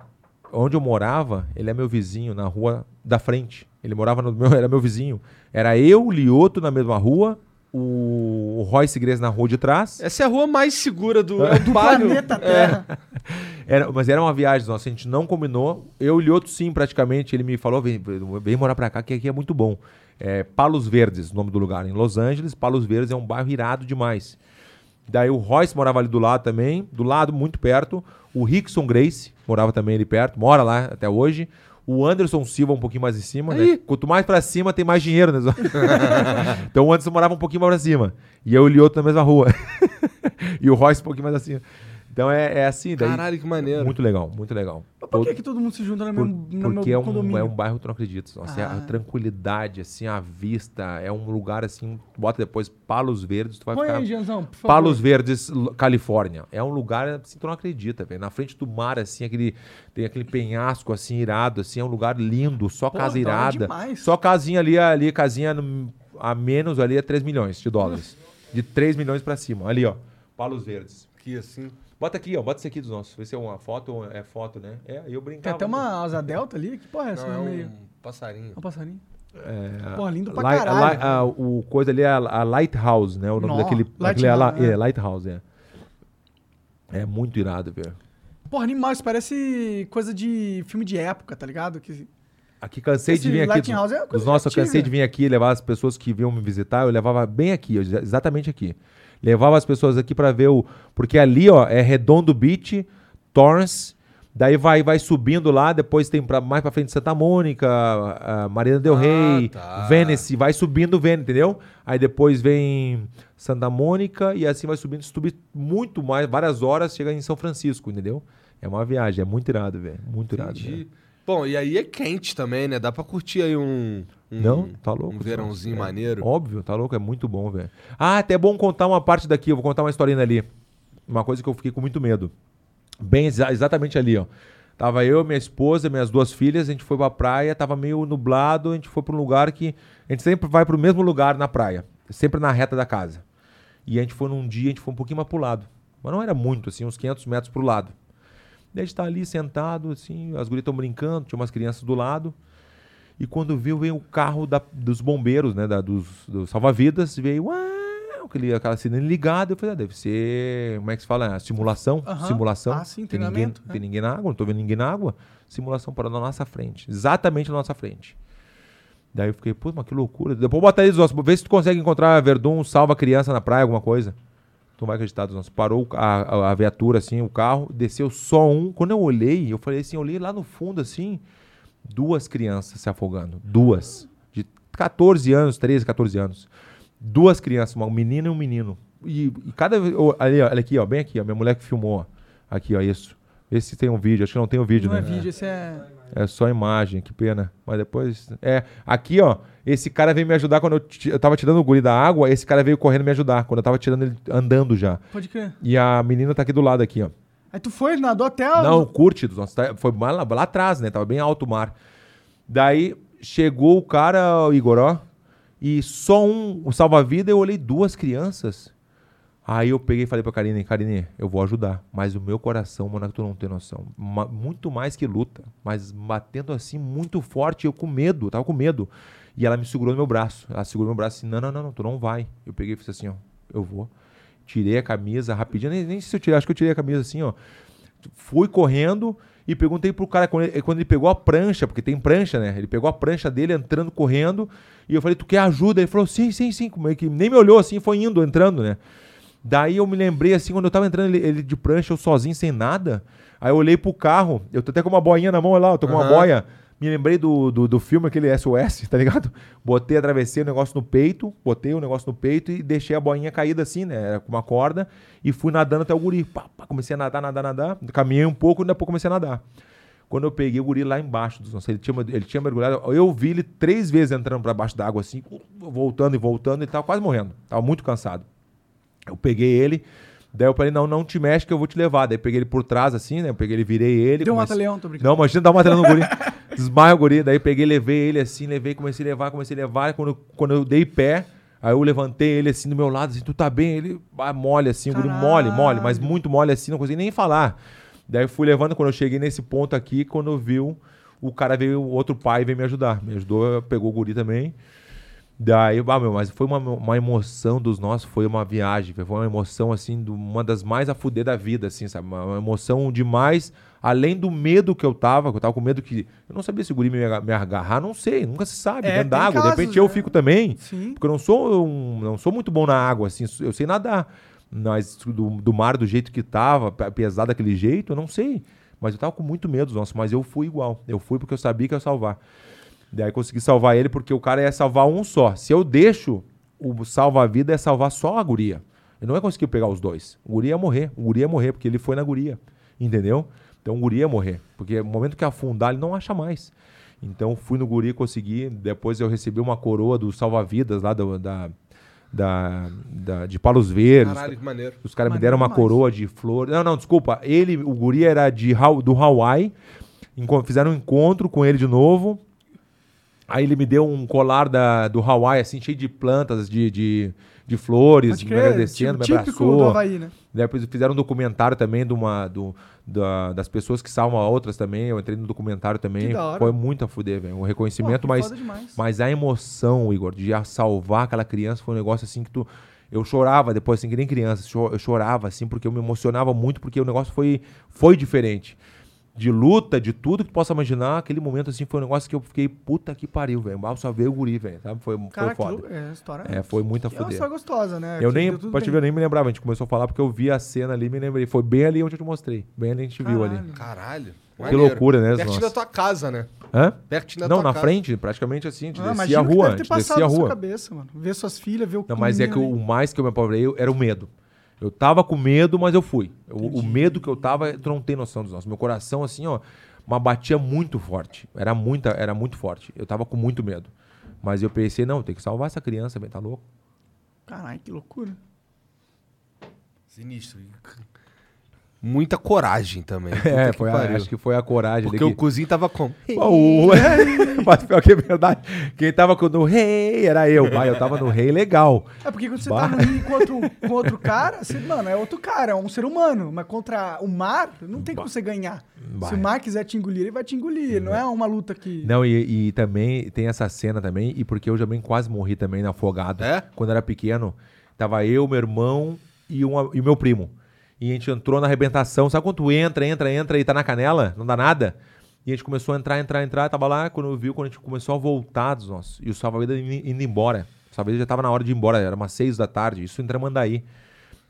Onde eu morava, ele é meu vizinho, na rua da frente. Ele morava no meu, era meu vizinho. Era eu, Lioto na mesma rua, o, o Royce Grace na rua de trás. Essa é a rua mais segura do, é o bairro. Planeta Terra. Era, mas era uma viagem nossa, a gente não combinou. Eu e o Lioto, sim, praticamente. Ele me falou: vem, vem morar pra cá, que aqui é muito bom. É Palos Verdes, o nome do lugar, em Los Angeles. Palos Verdes é um bairro irado demais. Daí o Royce morava ali do lado também, do lado, muito perto. O Rickson Grace morava também ali perto, mora lá até hoje. O Anderson Silva um pouquinho mais em cima, né? Aí. Quanto mais pra cima, tem mais dinheiro, né? então o Anderson morava um pouquinho mais pra cima. E eu e o Lioto na mesma rua. e o Royce um pouquinho mais acima. Então é, é assim, daí. Caralho, que maneiro. Muito legal, muito legal. Mas por que, Todo- que todo mundo se junta no por- mesmo, no porque meu é um, condomínio? é um bairro que tu não acredita. Nossa, é a Ah. tranquilidade, assim, a vista. É um lugar assim. Bota depois Palos Verdes, tu vai Põe ficar. aí, Janzão, por favor. Palos Verdes, Califórnia. É um lugar assim, tu não acredita, velho. Na frente do mar, assim, aquele, tem aquele penhasco assim, irado, assim, é um lugar lindo, só Pô, casa irada. demais. Só casinha ali, ali, casinha no- a menos ali é 3 milhões de dólares. De 3 milhões pra cima. Ali, ó. Palos Verdes. Aqui, assim. Bota aqui, ó. Bota esse aqui dos nossos. Vê se é uma foto ou é foto, né? É, eu Tem brincava. até uma asa delta ali. Que porra é essa? Não, é um meio? passarinho. É um passarinho. É, Porra, lindo pra Light- caralho. a a- o coisa ali é a, a Lighthouse, né? O nome daquele. daquele é, é, é. Lighthouse, é. É muito irado, velho. Porra, animal, isso parece coisa de filme de época, tá ligado? Que... Aqui cansei Esse de vir aqui. Lighthouse é Dos, coisa dos nossos, eu cansei de vir aqui levar as pessoas que vinham me visitar. Eu levava bem aqui, exatamente aqui. Levava as pessoas aqui pra ver o. Porque ali, ó, é Redondo Beach, Torrance. Daí vai, vai subindo lá, depois tem pra, mais pra frente Santa Mônica, Marina Del Ah, Rey, tá. Venice, vai subindo Venice, entendeu? Aí depois vem Santa Mônica e assim vai subindo, subir muito mais, várias horas, chega em São Francisco, entendeu? É uma viagem, é muito irado, velho. Muito irado. Bom, e aí é quente também, né? Dá pra curtir aí um. Um Não, tá louco. Um verãozinho É, maneiro. Óbvio, tá louco, é muito bom, velho. Ah, até é bom contar uma parte daqui, eu vou contar uma historinha ali. Uma coisa que eu fiquei com muito medo. Bem, exa- exatamente ali, ó. Tava eu, minha esposa, minhas duas filhas, a gente foi pra praia, tava meio nublado, a gente foi pra um lugar que. A gente sempre vai pro mesmo lugar na praia, sempre na reta da casa. E a gente foi num dia, a gente foi um pouquinho mais pro lado. Mas não era muito, assim, uns 500 metros pro lado. Daí a gente tá ali sentado, assim, as gurias estão brincando, tinha umas crianças do lado. E quando viu, veio o carro da- dos bombeiros, né? da- dos, dos salva-vidas, veio uau, aquele, aquela sirene ligada. Eu falei, ah, deve ser. Como é que se fala? Simulação. Aham. Simulação. Ah, sim, tem ninguém, treinamento, tem é. ninguém na água, não tô vendo ninguém na água. Simulação parou na nossa frente. Exatamente na nossa frente. Daí eu fiquei, pô, mas que loucura. Depois bota aí, Zócio, vê se tu consegue encontrar Verdun, salva a criança na praia, alguma coisa. Tu não vai acreditar, Zócio. Parou o ca- a, a, a viatura, assim, o carro, desceu só um. Quando eu olhei, eu falei assim, eu olhei lá no fundo, assim, duas crianças se afogando. Duas. De 14 anos, 13, 14 anos. Duas crianças, uma- um menino e um menino. E, e cada vez. ali, ó, aqui, ó, bem aqui, ó. Minha mulher que filmou. ó. Aqui, ó, isso. Vê se tem um vídeo. Acho que não tem um vídeo, Não né? é vídeo, esse é... É só imagem, que pena. Mas depois. É, aqui, ó. Esse cara veio me ajudar quando eu, eu tava tirando o guri da água. Esse cara veio correndo me ajudar. Quando eu tava tirando ele andando já. Pode crer. E a menina tá aqui do lado, aqui, ó. Aí tu foi, nadou até... a- Não, curte. Foi lá, lá atrás, né? Tava bem alto o mar. Daí chegou o cara, o Igor, ó. E só um, o salva-vida, eu olhei duas crianças. Aí eu peguei e falei pra Karine, Karine, eu vou ajudar. Mas o meu coração, mano, tu não tem noção. Ma- muito mais que luta. Mas batendo assim, muito forte, eu com medo, tava com medo. E ela me segurou no meu braço. Ela segurou meu braço assim, não, não, não, não, tu não vai. Eu peguei e fiz assim, ó, eu vou. Tirei a camisa rapidinho, nem, nem sei se eu tirei, acho que eu tirei a camisa assim, ó. Fui correndo e perguntei pro cara quando ele, quando ele pegou a prancha, porque tem prancha, né? Ele pegou a prancha dele entrando correndo e eu falei, tu quer ajuda? Ele falou, sim, sim, sim. Como é que nem me olhou assim, foi indo, entrando, né? Daí eu me lembrei assim, quando eu tava entrando ele, ele de prancha, eu sozinho, sem nada. Aí eu olhei pro carro, eu tô até com uma boinha na mão, olha lá, eu tô com uma Aham. boia. Me lembrei do, do, do filme, aquele SOS, tá ligado? Botei, atravessei o negócio no peito, botei o negócio no peito e deixei a boinha caída assim, né? Era com uma corda e fui nadando até o guri. Pá, pá, comecei a nadar, nadar, nadar. Caminhei um pouco e depois comecei a nadar. Quando eu peguei o guri lá embaixo, nossos, ele, tinha, ele tinha mergulhado. Eu vi ele três vezes entrando pra baixo d'água, assim, voltando e voltando, ele tava quase morrendo. Tava muito cansado. Eu peguei ele, daí eu falei, não, não te mexe que eu vou te levar. Daí peguei ele por trás, assim, né? Eu peguei ele, virei ele. Deu um mata-leão, tô brincando. Não, imagina dar uma trela no guri. Desmaia o guri. Daí peguei, levei ele assim, levei, comecei a levar, comecei a levar. Quando, quando eu dei pé, aí eu levantei ele assim do meu lado, assim, tu tá bem? Ele ah, mole assim, o guri mole, mole, mas muito mole assim, não consegui nem falar. Daí eu fui levando, quando eu cheguei nesse ponto aqui, quando eu viu, o cara veio, o outro pai veio me ajudar. Me ajudou, pegou o guri também. Daí, ah, meu, mas foi uma, uma emoção dos nossos, foi uma viagem, foi uma emoção, assim, do- uma das mais a fuder da vida, assim, sabe? Uma, uma emoção demais, além do medo que eu tava, que eu tava com medo que. Eu não sabia se o guri me, me agarrar, não sei, nunca se sabe, É, dentro tem d'água. De repente eu né? fico também, Sim. porque eu não sou, um, não sou muito bom na água, assim, eu sei nadar. Mas do, do mar, do jeito que tava, pe- pesado daquele jeito, eu não sei. Mas eu tava com muito medo, nossa, mas eu fui igual. Eu fui porque eu sabia que eu ia salvar. Daí consegui salvar ele porque o cara ia salvar um só. Se eu deixo, o salva-vida é salvar só a guria. Eu não ia conseguir pegar os dois. O guri ia morrer. O guri ia morrer porque ele foi na guria. Entendeu? Então o guri ia morrer. Porque no momento que afundar, ele não acha mais. Então fui no guri, consegui. Depois eu recebi uma coroa do salva-vidas lá do- da, da, da- de Palos Verdes. Caralho, que maneiro. Os caras me deram uma demais. coroa de flor. Não, não, desculpa. Ele, o guri era de, do Hawaii. Fizeram um encontro com ele de novo. Aí ele me deu um colar da, do Hawaii, assim, cheio de plantas, de, de, de flores, me agradecendo, me típico do abraçou. Havaí, né? Depois fizeram um documentário também de uma, do, da- das pessoas que salvam outras também. Eu entrei no documentário também. Foi muito a fuder, velho. Um Pô, reconhecimento, que mas, mas a emoção, Igor, de salvar aquela criança foi um negócio assim que tu. Eu chorava depois, assim, que nem criança. Eu chorava, assim, porque eu me emocionava muito, porque o negócio foi, foi diferente. De luta, de tudo que tu possa imaginar, aquele momento, assim, foi um negócio que eu fiquei, puta que pariu, velho. Mal só veio o guri, velho, sabe? Foi, Cara, foi que foda. lou- é, a história É, foi muito a É uma história gostosa, né? Eu Que nem, pra te ver, eu nem me lembrava. A gente começou a falar porque eu vi a cena ali e me lembrei. Foi bem ali onde eu te mostrei. Bem ali a gente viu ali. Caralho. Caralho. Que loucura, né, Pertinho da tua casa, né? Hã? Pertinho da Não, tua na casa. frente, praticamente assim, a gente Ah, descia a que rua, a deve ter gente passado descia a na sua rua. cabeça, mano. Ver suas filhas, ver o Não, mas é que o mais que eu me apavorei era o medo. Eu tava com medo, mas eu fui. O, o medo que eu tava, tu não tem noção dos nossos. Meu coração, assim, ó, uma batia muito forte. Era, muita, era muito forte. Eu tava com muito medo. Mas eu pensei, não, tem que salvar essa criança, velho, tá louco? Caralho, que loucura. Sinistro. Muita coragem também. É, que foi a- acho que foi a coragem Porque o que... cozinho tava como? Pô, o- Mas pior que é verdade. Quem tava com- no rei era eu. Bah, eu tava no rei legal. É porque quando você Bah. tá no rio com outro, com outro cara, você, mano, é outro cara, é um ser humano. Mas contra o mar, não tem como você ganhar. Bah. Se o mar quiser te engolir, ele vai te engolir. Não é uma luta que. Não, e, e também tem essa cena também, e porque eu também quase morri também no afogado. É? Quando eu era pequeno, tava eu, meu irmão e, um, e o meu primo. E a gente entrou na arrebentação. Sabe quando tu entra, entra, entra e tá na canela? Não dá nada? E a gente começou a entrar, entrar, entrar. Tava lá, quando eu vi, quando a gente começou a voltar dos nossos. E o salva-vida indo, indo embora. O salva-vida já tava na hora de ir embora. Era umas seis da tarde. Isso em Tramandaí.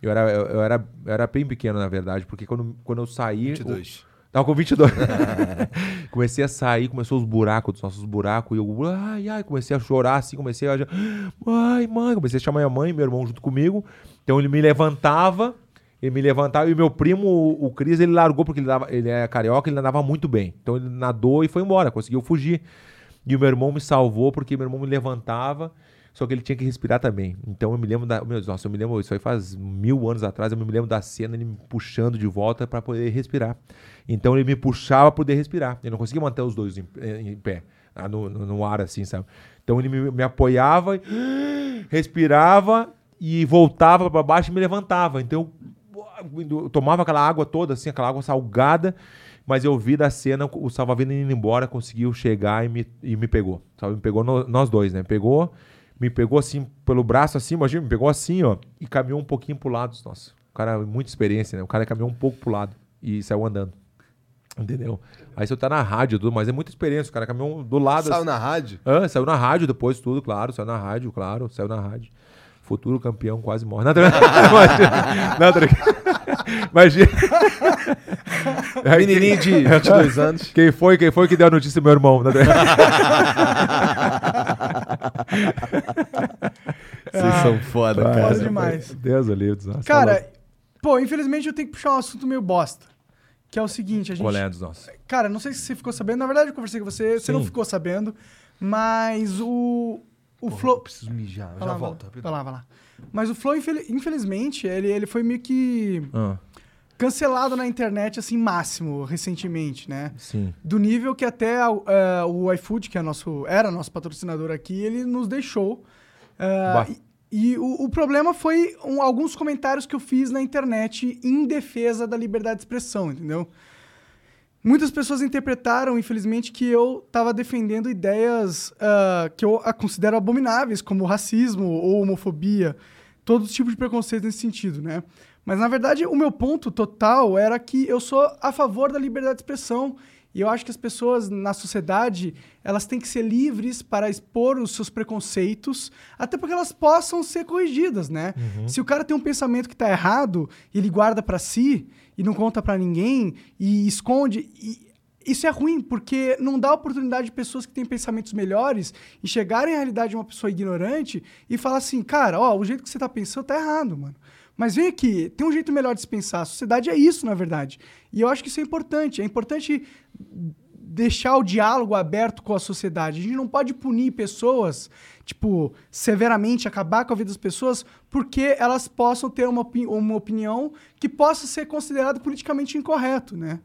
Eu era, eu, eu era, eu era bem pequeno, na verdade. Porque quando, quando eu saí... o- 22. Tava com 22. comecei a sair, começou os buracos, dos nossos buracos, e eu, ai, ai, comecei a chorar assim, comecei a. Mãe, mãe, comecei a chamar minha mãe, meu irmão junto comigo. Então ele me levantava, ele me levantava, e meu primo, o, Cris, ele largou, porque ele, dava, ele é carioca, ele nadava muito bem. Então ele nadou e foi embora, conseguiu fugir. E o meu irmão me salvou, porque meu irmão me levantava. Só que ele tinha que respirar também. Então eu me lembro da. Meu Deus, nossa, eu me lembro. Isso aí faz mil anos atrás. Eu me lembro da cena, ele me puxando de volta para poder respirar. Então ele me puxava para poder respirar. Eu não conseguia manter os dois em, em pé, ah, no, no, no ar, assim, sabe? Então ele me, me apoiava, e respirava e voltava pra baixo e me levantava. Então eu, eu tomava aquela água toda, assim, aquela água salgada, mas eu vi da cena o salva-vida indo embora, conseguiu chegar e me, e me pegou. Sabe? Me pegou no- nós dois, né? Pegou, me pegou assim pelo braço, assim, imagina, me pegou assim, ó, e caminhou um pouquinho pro lado. Nossa, o cara, muita experiência, né? O cara caminhou um pouco pro lado e saiu andando. Entendeu? Aí você tá na rádio, tudo, mas é muita experiência. O cara caminhou do lado. Saiu assim. na rádio? Ah, saiu na rádio depois, tudo, claro. Saiu na rádio, claro. Saiu na rádio. Futuro campeão quase morre. Nada, imagina. Nada, imagina. Menininho de 22 anos. Quem foi, quem foi que deu a notícia, meu irmão? Nada- Vocês são foda, Foda cara. demais. Deus ali, nossa, Cara, pô, infelizmente eu tenho que puxar um assunto meio bosta. Que é o seguinte, a gente. Qual é dos nossos? Cara, não sei se você ficou sabendo. Na verdade, eu conversei com você, você não Sim. ficou sabendo. Mas o. O Flow. Preciso mijar, Vai já lá, volto. Vai lá, vai lá. Mas o Flow, infel- infelizmente, ele, ele foi meio que Ah, cancelado na internet, assim, máximo, recentemente, né? sim. Do nível que até eh, o iFood, que é nosso, era nosso patrocinador aqui, ele nos deixou. Bah. e e o, o problema foi um- alguns comentários que eu fiz na internet em defesa da liberdade de expressão, entendeu? Muitas pessoas interpretaram, infelizmente, que eu estava defendendo ideias ah, que eu considero abomináveis, como racismo ou homofobia, todos os tipos de preconceito nesse sentido, né? Mas, na verdade, o meu ponto total era que eu sou a favor da liberdade de expressão e eu acho que as pessoas na sociedade, elas têm que ser livres para expor os seus preconceitos, até porque elas possam ser corrigidas, né? Se o cara tem um pensamento que está errado e ele guarda para si e não conta para ninguém e esconde, e isso é ruim, porque não dá oportunidade de pessoas que têm pensamentos melhores enxergarem a realidade de uma pessoa ignorante e falar assim, cara, ó, o jeito que você tá pensando tá errado, mano. Mas vem aqui, tem um jeito melhor de se pensar. A sociedade é isso, na verdade. E eu acho que isso é importante. É importante deixar o diálogo aberto com a sociedade. A gente não pode punir pessoas, tipo, severamente, acabar com a vida das pessoas, porque elas possam ter uma, opi- uma opinião que possa ser considerada politicamente incorreto, né?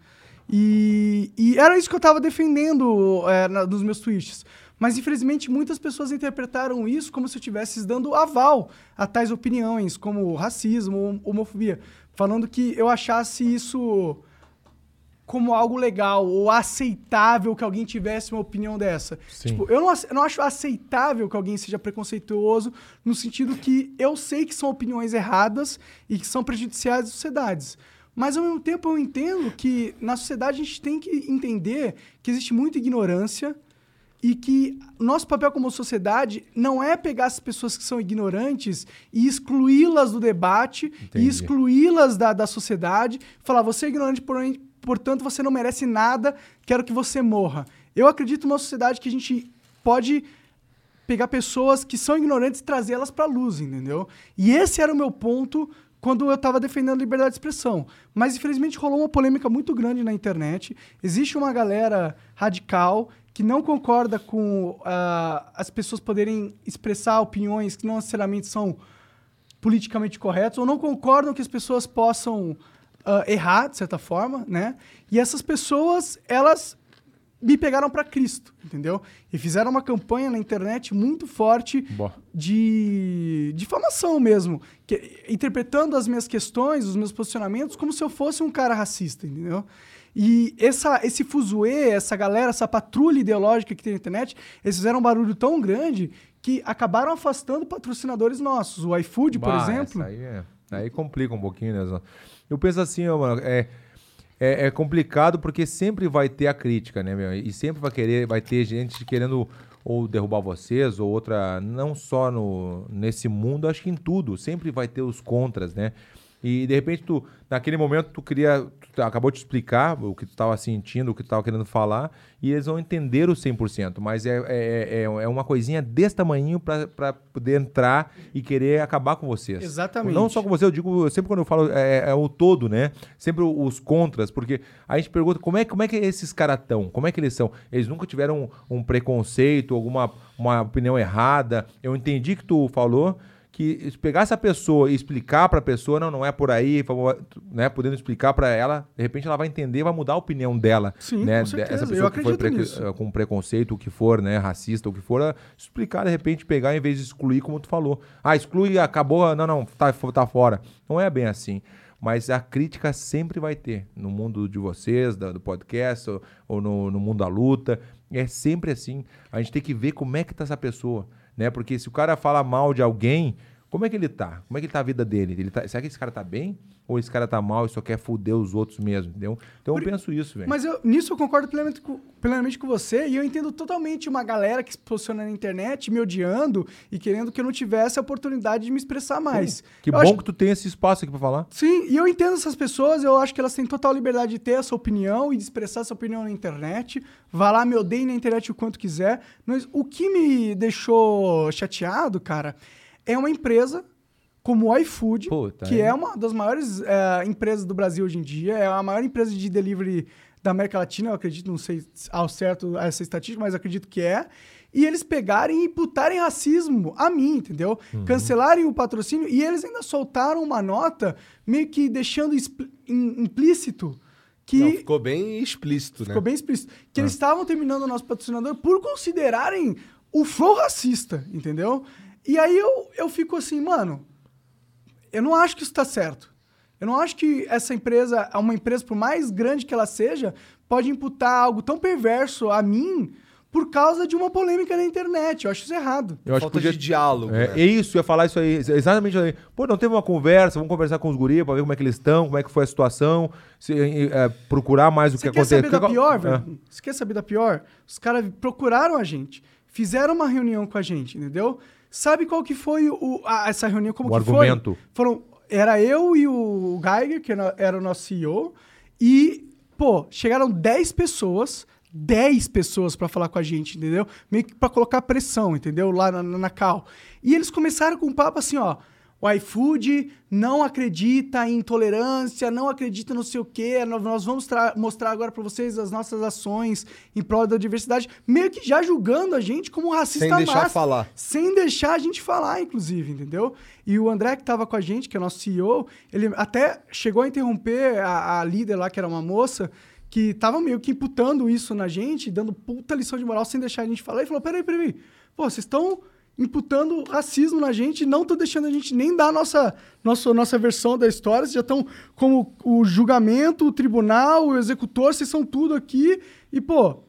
E, e era isso que eu estava defendendo é, na- nos meus tweets. Mas, infelizmente, muitas pessoas interpretaram isso como se eu estivesse dando aval a tais opiniões, como racismo, hom- homofobia. Falando que eu achasse isso como algo legal ou aceitável que alguém tivesse uma opinião dessa. Sim. Tipo, eu não, eu não acho aceitável que alguém seja preconceituoso no sentido que eu sei que são opiniões erradas e que são prejudiciais às sociedades. Mas, ao mesmo tempo, eu entendo que na sociedade a gente tem que entender que existe muita ignorância e que nosso papel como sociedade não é pegar as pessoas que são ignorantes e excluí-las do debate Entendi. e excluí-las da, da sociedade, falar, você é ignorante, porém, portanto você não merece nada, quero que você morra. Eu acredito numa sociedade que a gente pode pegar pessoas que são ignorantes e trazê-las para a luz, entendeu? E esse era o meu ponto quando eu estava defendendo a liberdade de expressão. Mas, infelizmente, rolou uma polêmica muito grande na internet. Existe uma galera radical que não concorda com ah, as pessoas poderem expressar opiniões que não necessariamente são politicamente corretos ou não concordam que as pessoas possam ah, errar, de certa forma, né? E essas pessoas, elas me pegaram para Cristo, entendeu? E fizeram uma campanha na internet muito forte Boa. de difamação mesmo, que, interpretando as minhas questões, os meus posicionamentos, como se eu fosse um cara racista, entendeu? E essa, esse fuzuê, essa galera, essa patrulha ideológica que tem na internet, eles fizeram um barulho tão grande que acabaram afastando patrocinadores nossos. O iFood, por Bah, exemplo. essa Aí, é- aí complica um pouquinho, né? Eu penso assim, ó, mano, é, é, é complicado porque sempre vai ter a crítica, né, meu? E sempre vai querer, vai ter gente querendo ou derrubar vocês ou outra, não só no, nesse mundo, acho que em tudo, sempre vai ter os contras, né? E de repente tu, naquele momento tu queria, acabou de explicar o que tu estava sentindo, o que tu estava querendo falar, e eles vão entender o 100%, mas é, é, é, é uma coisinha desse tamanho para poder entrar e querer acabar com vocês. Exatamente. Não só com você, eu digo, sempre quando eu falo, é, é o todo, né? Sempre os contras, porque a gente pergunta como é, como é que esses caras estão, como é que eles são? Eles nunca tiveram um, um preconceito, alguma uma opinião errada. Eu entendi que tu falou que pegar essa pessoa e explicar pra pessoa, não, não é por aí, né, podendo explicar pra ela, de repente ela vai entender, vai mudar a opinião dela, Sim, né, com essa pessoa que foi preco- nisso. eh, com preconceito, o que for, né, racista, o que for, explicar, de repente pegar em vez de excluir, como tu falou. Ah, exclui, acabou, não, não, tá, tá fora. Não é bem assim. Mas a crítica sempre vai ter no mundo de vocês, do podcast, ou, no, no mundo da luta. É sempre assim. A gente tem que ver como é que tá essa pessoa, né? Porque se o cara fala mal de alguém, como é que ele tá? Como é que tá a vida dele? Ele tá, será que esse cara tá bem? Ou esse cara tá mal e só quer foder os outros mesmo, entendeu? Então eu penso isso, velho. Mas eu- nisso eu concordo plenamente com, plenamente com você e eu entendo totalmente uma galera que se posiciona na internet me odiando e querendo que eu não tivesse a oportunidade de me expressar mais. Que Eu bom acho- que tu tem esse espaço aqui pra falar. Sim, e eu entendo essas pessoas, eu acho que elas têm total liberdade de ter essa opinião e de expressar essa opinião na internet. Vá lá, me odeie na internet o quanto quiser. Mas o que me deixou chateado, cara, é uma empresa como o iFood, Puta, que é. é uma das maiores eh, empresas do Brasil hoje em dia, é a maior empresa de delivery da América Latina, eu acredito, não sei ao certo essa estatística, mas acredito que é. E eles pegarem e imputarem racismo a mim, entendeu? Uhum. Cancelarem o patrocínio e eles ainda soltaram uma nota meio que deixando implícito que Não, ficou bem explícito, né? ficou bem explícito que Ah. eles estavam terminando o nosso patrocinador por considerarem o flow racista, entendeu? E aí eu, eu fico assim, mano, eu não acho que isso tá certo. Eu não acho que essa empresa, uma empresa, por mais grande que ela seja, pode imputar algo tão perverso a mim por causa de uma polêmica na internet. Eu acho isso errado. Eu acho Falta que podia... de diálogo. É, né? é isso, eu ia falar isso aí. Exatamente aí. Pô, não teve uma conversa, vamos conversar com os guris pra ver como é que eles estão, como é que foi a situação, se, é, procurar mais o Você que quer aconteceu. saber da pior, É. velho? Você quer saber da pior? Os caras procuraram a gente, fizeram uma reunião com a gente, entendeu? Sabe qual que foi o, a- essa reunião? Como O que argumento. foi? Foram, era eu e o Geiger, que era, o nosso CEO, e, pô, chegaram 10 pessoas, 10 pessoas pra falar com a gente, entendeu? Meio que pra colocar pressão, entendeu? Lá na, na Cal. E eles começaram com um papo assim, ó. O iFood não acredita em intolerância, não acredita no sei o quê. Nós, vamos tra- mostrar agora pra vocês as nossas ações em prol da diversidade. Meio que já julgando a gente como racista Sem deixar máximo. falar. Sem deixar a gente falar, inclusive, entendeu? E o André, que tava com a gente, que é nosso CEO, ele até chegou a interromper a, a líder lá, que era uma moça, que tava meio que imputando isso na gente, dando puta lição de moral sem deixar a gente falar. E falou: peraí, peraí, pô, vocês estão imputando racismo na gente, não estão deixando a gente nem dar a nossa, nossa, nossa versão da história, vocês já estão como o julgamento, o tribunal, o executor, vocês são tudo aqui. E, pô,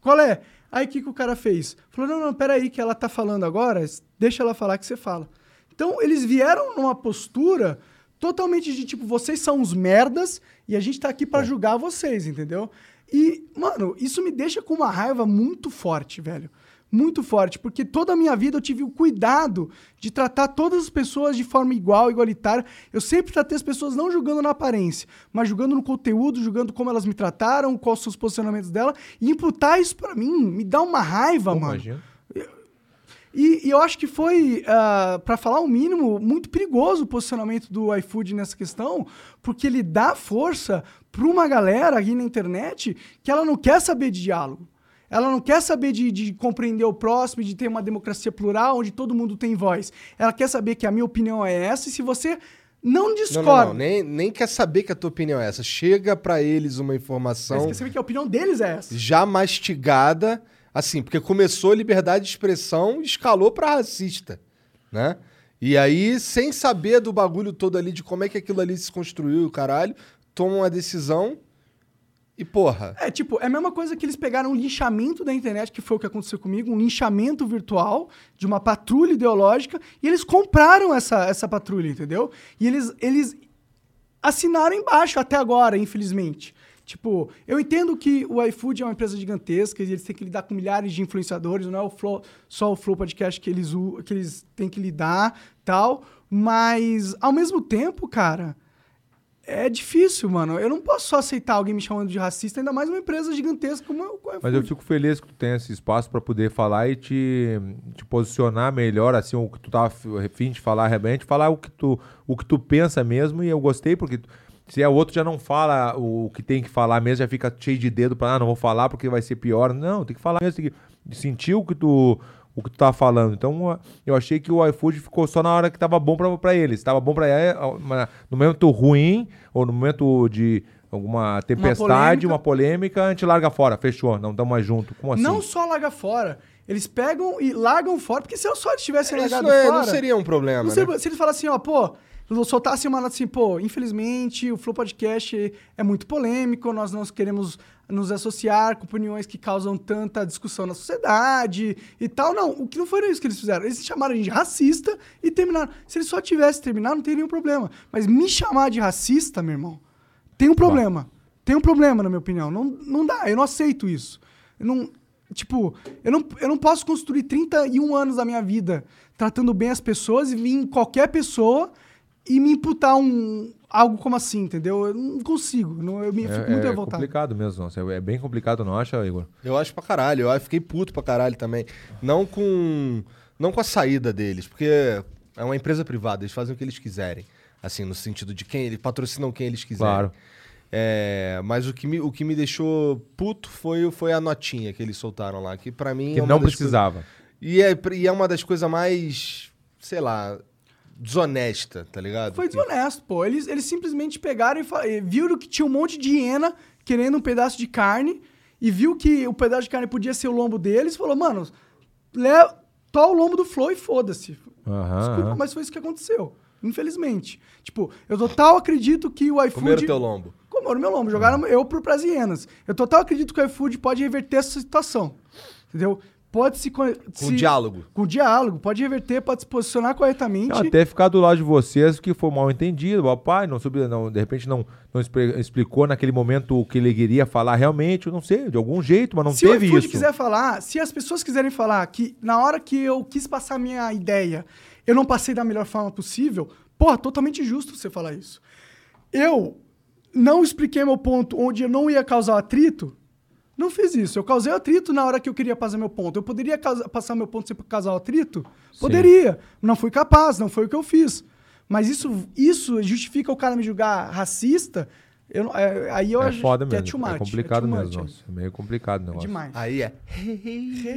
qual é? Aí o que, que o cara fez? Falou: não, não, peraí, que ela tá falando agora, deixa ela falar que você fala. Então, eles vieram numa postura totalmente de tipo, vocês são uns merdas e a gente tá aqui pra julgar vocês, entendeu? E, mano, isso me deixa com uma raiva muito forte, velho. Muito forte, porque toda a minha vida eu tive o cuidado de tratar todas as pessoas de forma igual, igualitária. Eu sempre tratei as pessoas não julgando na aparência, mas julgando no conteúdo, julgando como elas me trataram, quais são os posicionamentos dela. E imputar isso pra mim me dá uma raiva, Pô, mano. imagina. E, e eu acho que foi, ah, pra falar o mínimo, muito perigoso o posicionamento do iFood nessa questão, porque ele dá força pra uma galera aqui na internet que ela não quer saber de diálogo. Ela não quer saber de, de compreender o próximo, de ter uma democracia plural, onde todo mundo tem voz. Ela quer saber que a minha opinião é essa, e se você não Não, discorda, não, não, nem, nem quer saber que a tua opinião é essa. Chega pra eles uma informação quer saber que a opinião deles é essa. já mastigada, assim, porque começou liberdade de expressão e escalou pra racista, né? E aí, sem saber do bagulho todo ali, de como é que aquilo ali se construiu, o caralho, toma uma decisão e, porra, É, tipo, é a mesma coisa que eles pegaram um linchamento da internet, que foi o que aconteceu comigo, um linchamento virtual de uma patrulha ideológica, e eles compraram essa, essa patrulha, entendeu? E eles, eles assinaram embaixo até agora, infelizmente. Tipo, eu entendo que o iFood é uma empresa gigantesca e eles têm que lidar com milhares de influenciadores, não é o Flow, só o Flow Podcast que eles, que eles têm que lidar, tal, mas ao mesmo tempo, cara, é difícil, mano. Eu não posso só aceitar alguém me chamando de racista, ainda mais uma empresa gigantesca como iFood. Mas eu fico feliz que tu tenha esse espaço pra poder falar e te, te posicionar melhor, assim, o que tu tava afim de falar realmente, falar o que tu, o que tu pensa mesmo, e eu gostei, porque se é o outro já não fala o que tem que falar mesmo, já fica cheio de dedo pra, ah, não vou falar porque vai ser pior. Não, tem que falar mesmo, tem que sentir o que tu, o que tu tava falando. Então, eu achei que o iFood ficou só na hora que tava bom pra, pra eles. Tava bom pra é, uma- no momento ruim, ou no momento de alguma tempestade, uma polêmica, a gente larga fora, fechou, não estamos mais junto. Como assim? Não só larga fora. Eles pegam e largam fora, porque se eu só tivesse Isso largado não, é- fora... não seria um problema, Não né? sei, Se ele falar assim, ó, pô, soltasse uma nota assim, pô, infelizmente o Flow Podcast é muito polêmico, nós não queremos nos associar com opiniões que causam tanta discussão na sociedade e tal. Não, o que não foi isso que eles fizeram. Eles chamaram a gente de racista e terminaram. Se eles só tivessem terminado, não teria nenhum problema. Mas me chamar de racista, meu irmão, tem um problema. Tem um problema, na minha opinião. Não, não dá, eu não aceito isso. Eu não, tipo, eu não, eu não posso construir 31 anos da minha vida tratando bem as pessoas e vir em qualquer pessoa e me imputar um, algo como assim, entendeu? Eu não consigo. Não, eu me fico É, muito é revoltado. complicado mesmo, nossa, é bem complicado, não acha, Igor? Eu acho pra caralho. Eu fiquei puto pra caralho também. Não com. Não com a saída deles, porque é uma empresa privada, eles fazem o que eles quiserem. Assim, no sentido de quem eles patrocinam quem eles quiserem. Claro. É, mas o que, me, o que me deixou puto foi, foi a notinha que eles soltaram lá, que pra mim Que é uma não precisava. coisas- E, é, e é uma das coisas mais, sei lá, desonesta, tá ligado? Foi desonesto, pô. Eles, eles simplesmente pegaram e, e viram que tinha um monte de hiena querendo um pedaço de carne e viu que o pedaço de carne podia ser o lombo deles falou, mano, tó o lombo do Flow e foda-se. Aham, Desculpa, mas foi isso que aconteceu. Infelizmente. Tipo, eu total acredito que o iFood... Comeram teu lombo. Comeram meu lombo. Jogaram eu pro pras hienas. Eu total acredito que o iFood pode reverter essa situação. Entendeu? Pode se... Com diálogo. Com diálogo. Pode reverter, pode se posicionar corretamente. Não, até ficar do lado de vocês que foi mal entendido, papai, não soube, não, de repente não, não explicou naquele momento o que ele queria falar realmente, eu não sei, de algum jeito, mas não se teve isso. quiser falar, se as pessoas quiserem falar que na hora que eu quis passar a minha ideia, eu não passei da melhor forma possível, porra, totalmente justo você falar isso. Eu não expliquei meu ponto onde eu não ia causar atrito, não fiz isso. Eu causei atrito na hora que eu queria passar meu ponto. Eu poderia passar meu ponto sem causar atrito? Poderia. Não fui capaz, não foi o que eu fiz. Mas isso, isso justifica o cara me julgar racista? Eu, não- é, aí eu É acho foda que é mesmo, too much, é complicado too mesmo, much, nossa, é meio complicado o É negócio. demais. Aí é.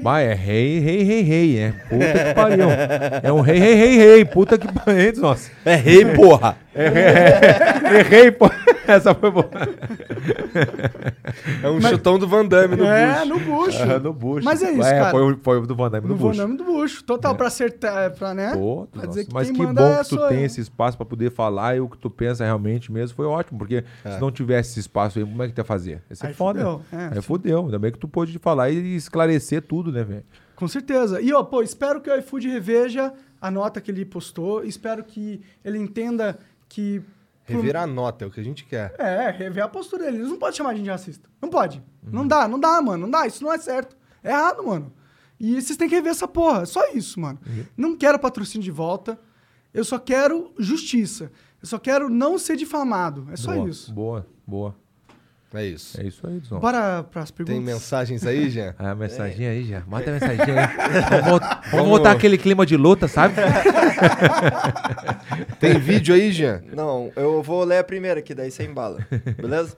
Vai, é rei, rei, rei, rei, é. Puta que pariu. É um rei, rei, rei, rei. Puta que pariu, nossa. É rei, porra! Errei, pô. Essa foi boa. É um chutão do Van Damme no é, bucho. no bucho. Ah, no bucho. Mas é isso, cara. Foi, o- foi o do Van Damme no, No bucho. Voname do bucho. Total, pra acertar, pra, né? Pô, pra dizer que mas quem que manda bom é que tu só tem eu. esse espaço pra poder falar e o que tu pensa realmente mesmo foi ótimo, porque se não tivesse esse espaço aí, como é que tu ia fazer? Ia ser Aí foda. fudeu, é. aí fudeu. Ainda bem que tu pôde falar e esclarecer tudo, né, velho? Com certeza. E, ó, pô, espero que o iFood reveja a nota que ele postou. Espero que ele entenda que... Revirar a nota, é o que a gente quer. É, rever a postura dele. Eles não podem chamar a gente de racista. Não pode. Não dá, não dá, mano. Não dá. Isso não é certo. É errado, mano. E vocês têm que rever essa porra. É só isso, mano. Não quero patrocínio de volta. Eu só quero justiça. Eu só quero não ser difamado. É só boa, isso. Boa, boa. É isso. É isso aí, Dizon. Bora pras perguntas. Tem mensagens aí, Jean? Ah, a mensaginha aí já. Mata a mensaginha aí. Vamos, voltar, vamos voltar aquele clima de luta, sabe? Tem vídeo aí, Jean? Não, eu vou ler a primeira aqui, daí você embala. Beleza?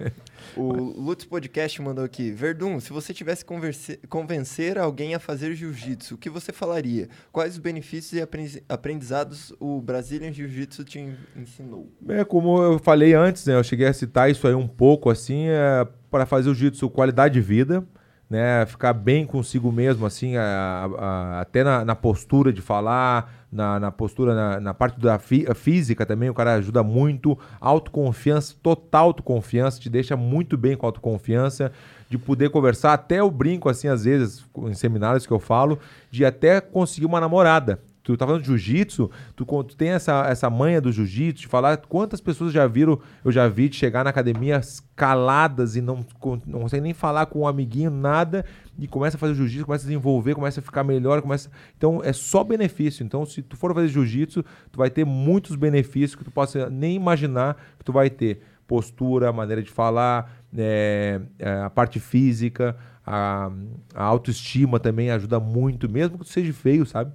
O Lutz Podcast mandou aqui. Verdun, se você tivesse converse- convencer alguém a fazer jiu-jitsu, o que você falaria? Quais os benefícios e aprendiz- aprendizados o Brazilian Jiu-Jitsu te en- ensinou? É, como eu falei antes, né? Eu cheguei a citar isso aí um pouco, assim, é, para fazer o jiu-jitsu qualidade de vida, né? Ficar bem consigo mesmo, assim, a- a- até na, na postura de falar, na, na postura, na, na parte da a física também, o cara ajuda muito. Autoconfiança, total autoconfiança, te deixa muito bem com autoconfiança, de poder conversar, até eu brinco, assim, às vezes, em seminários que eu falo, de até conseguir uma namorada. Tu tá falando de jiu-jitsu, tu, tu tem essa, essa manha do jiu-jitsu, de falar quantas pessoas já viram, eu já vi de chegar na academia caladas e não, não consegue nem falar com um amiguinho, nada, e começa a fazer jiu-jitsu, começa a desenvolver, começa a ficar melhor, começa... Então é só benefício. Então se tu for fazer jiu-jitsu, tu vai ter muitos benefícios que tu possa nem imaginar que tu vai ter. Postura, maneira de falar, é, a parte física, a, a autoestima também ajuda muito, mesmo que tu seja feio, sabe?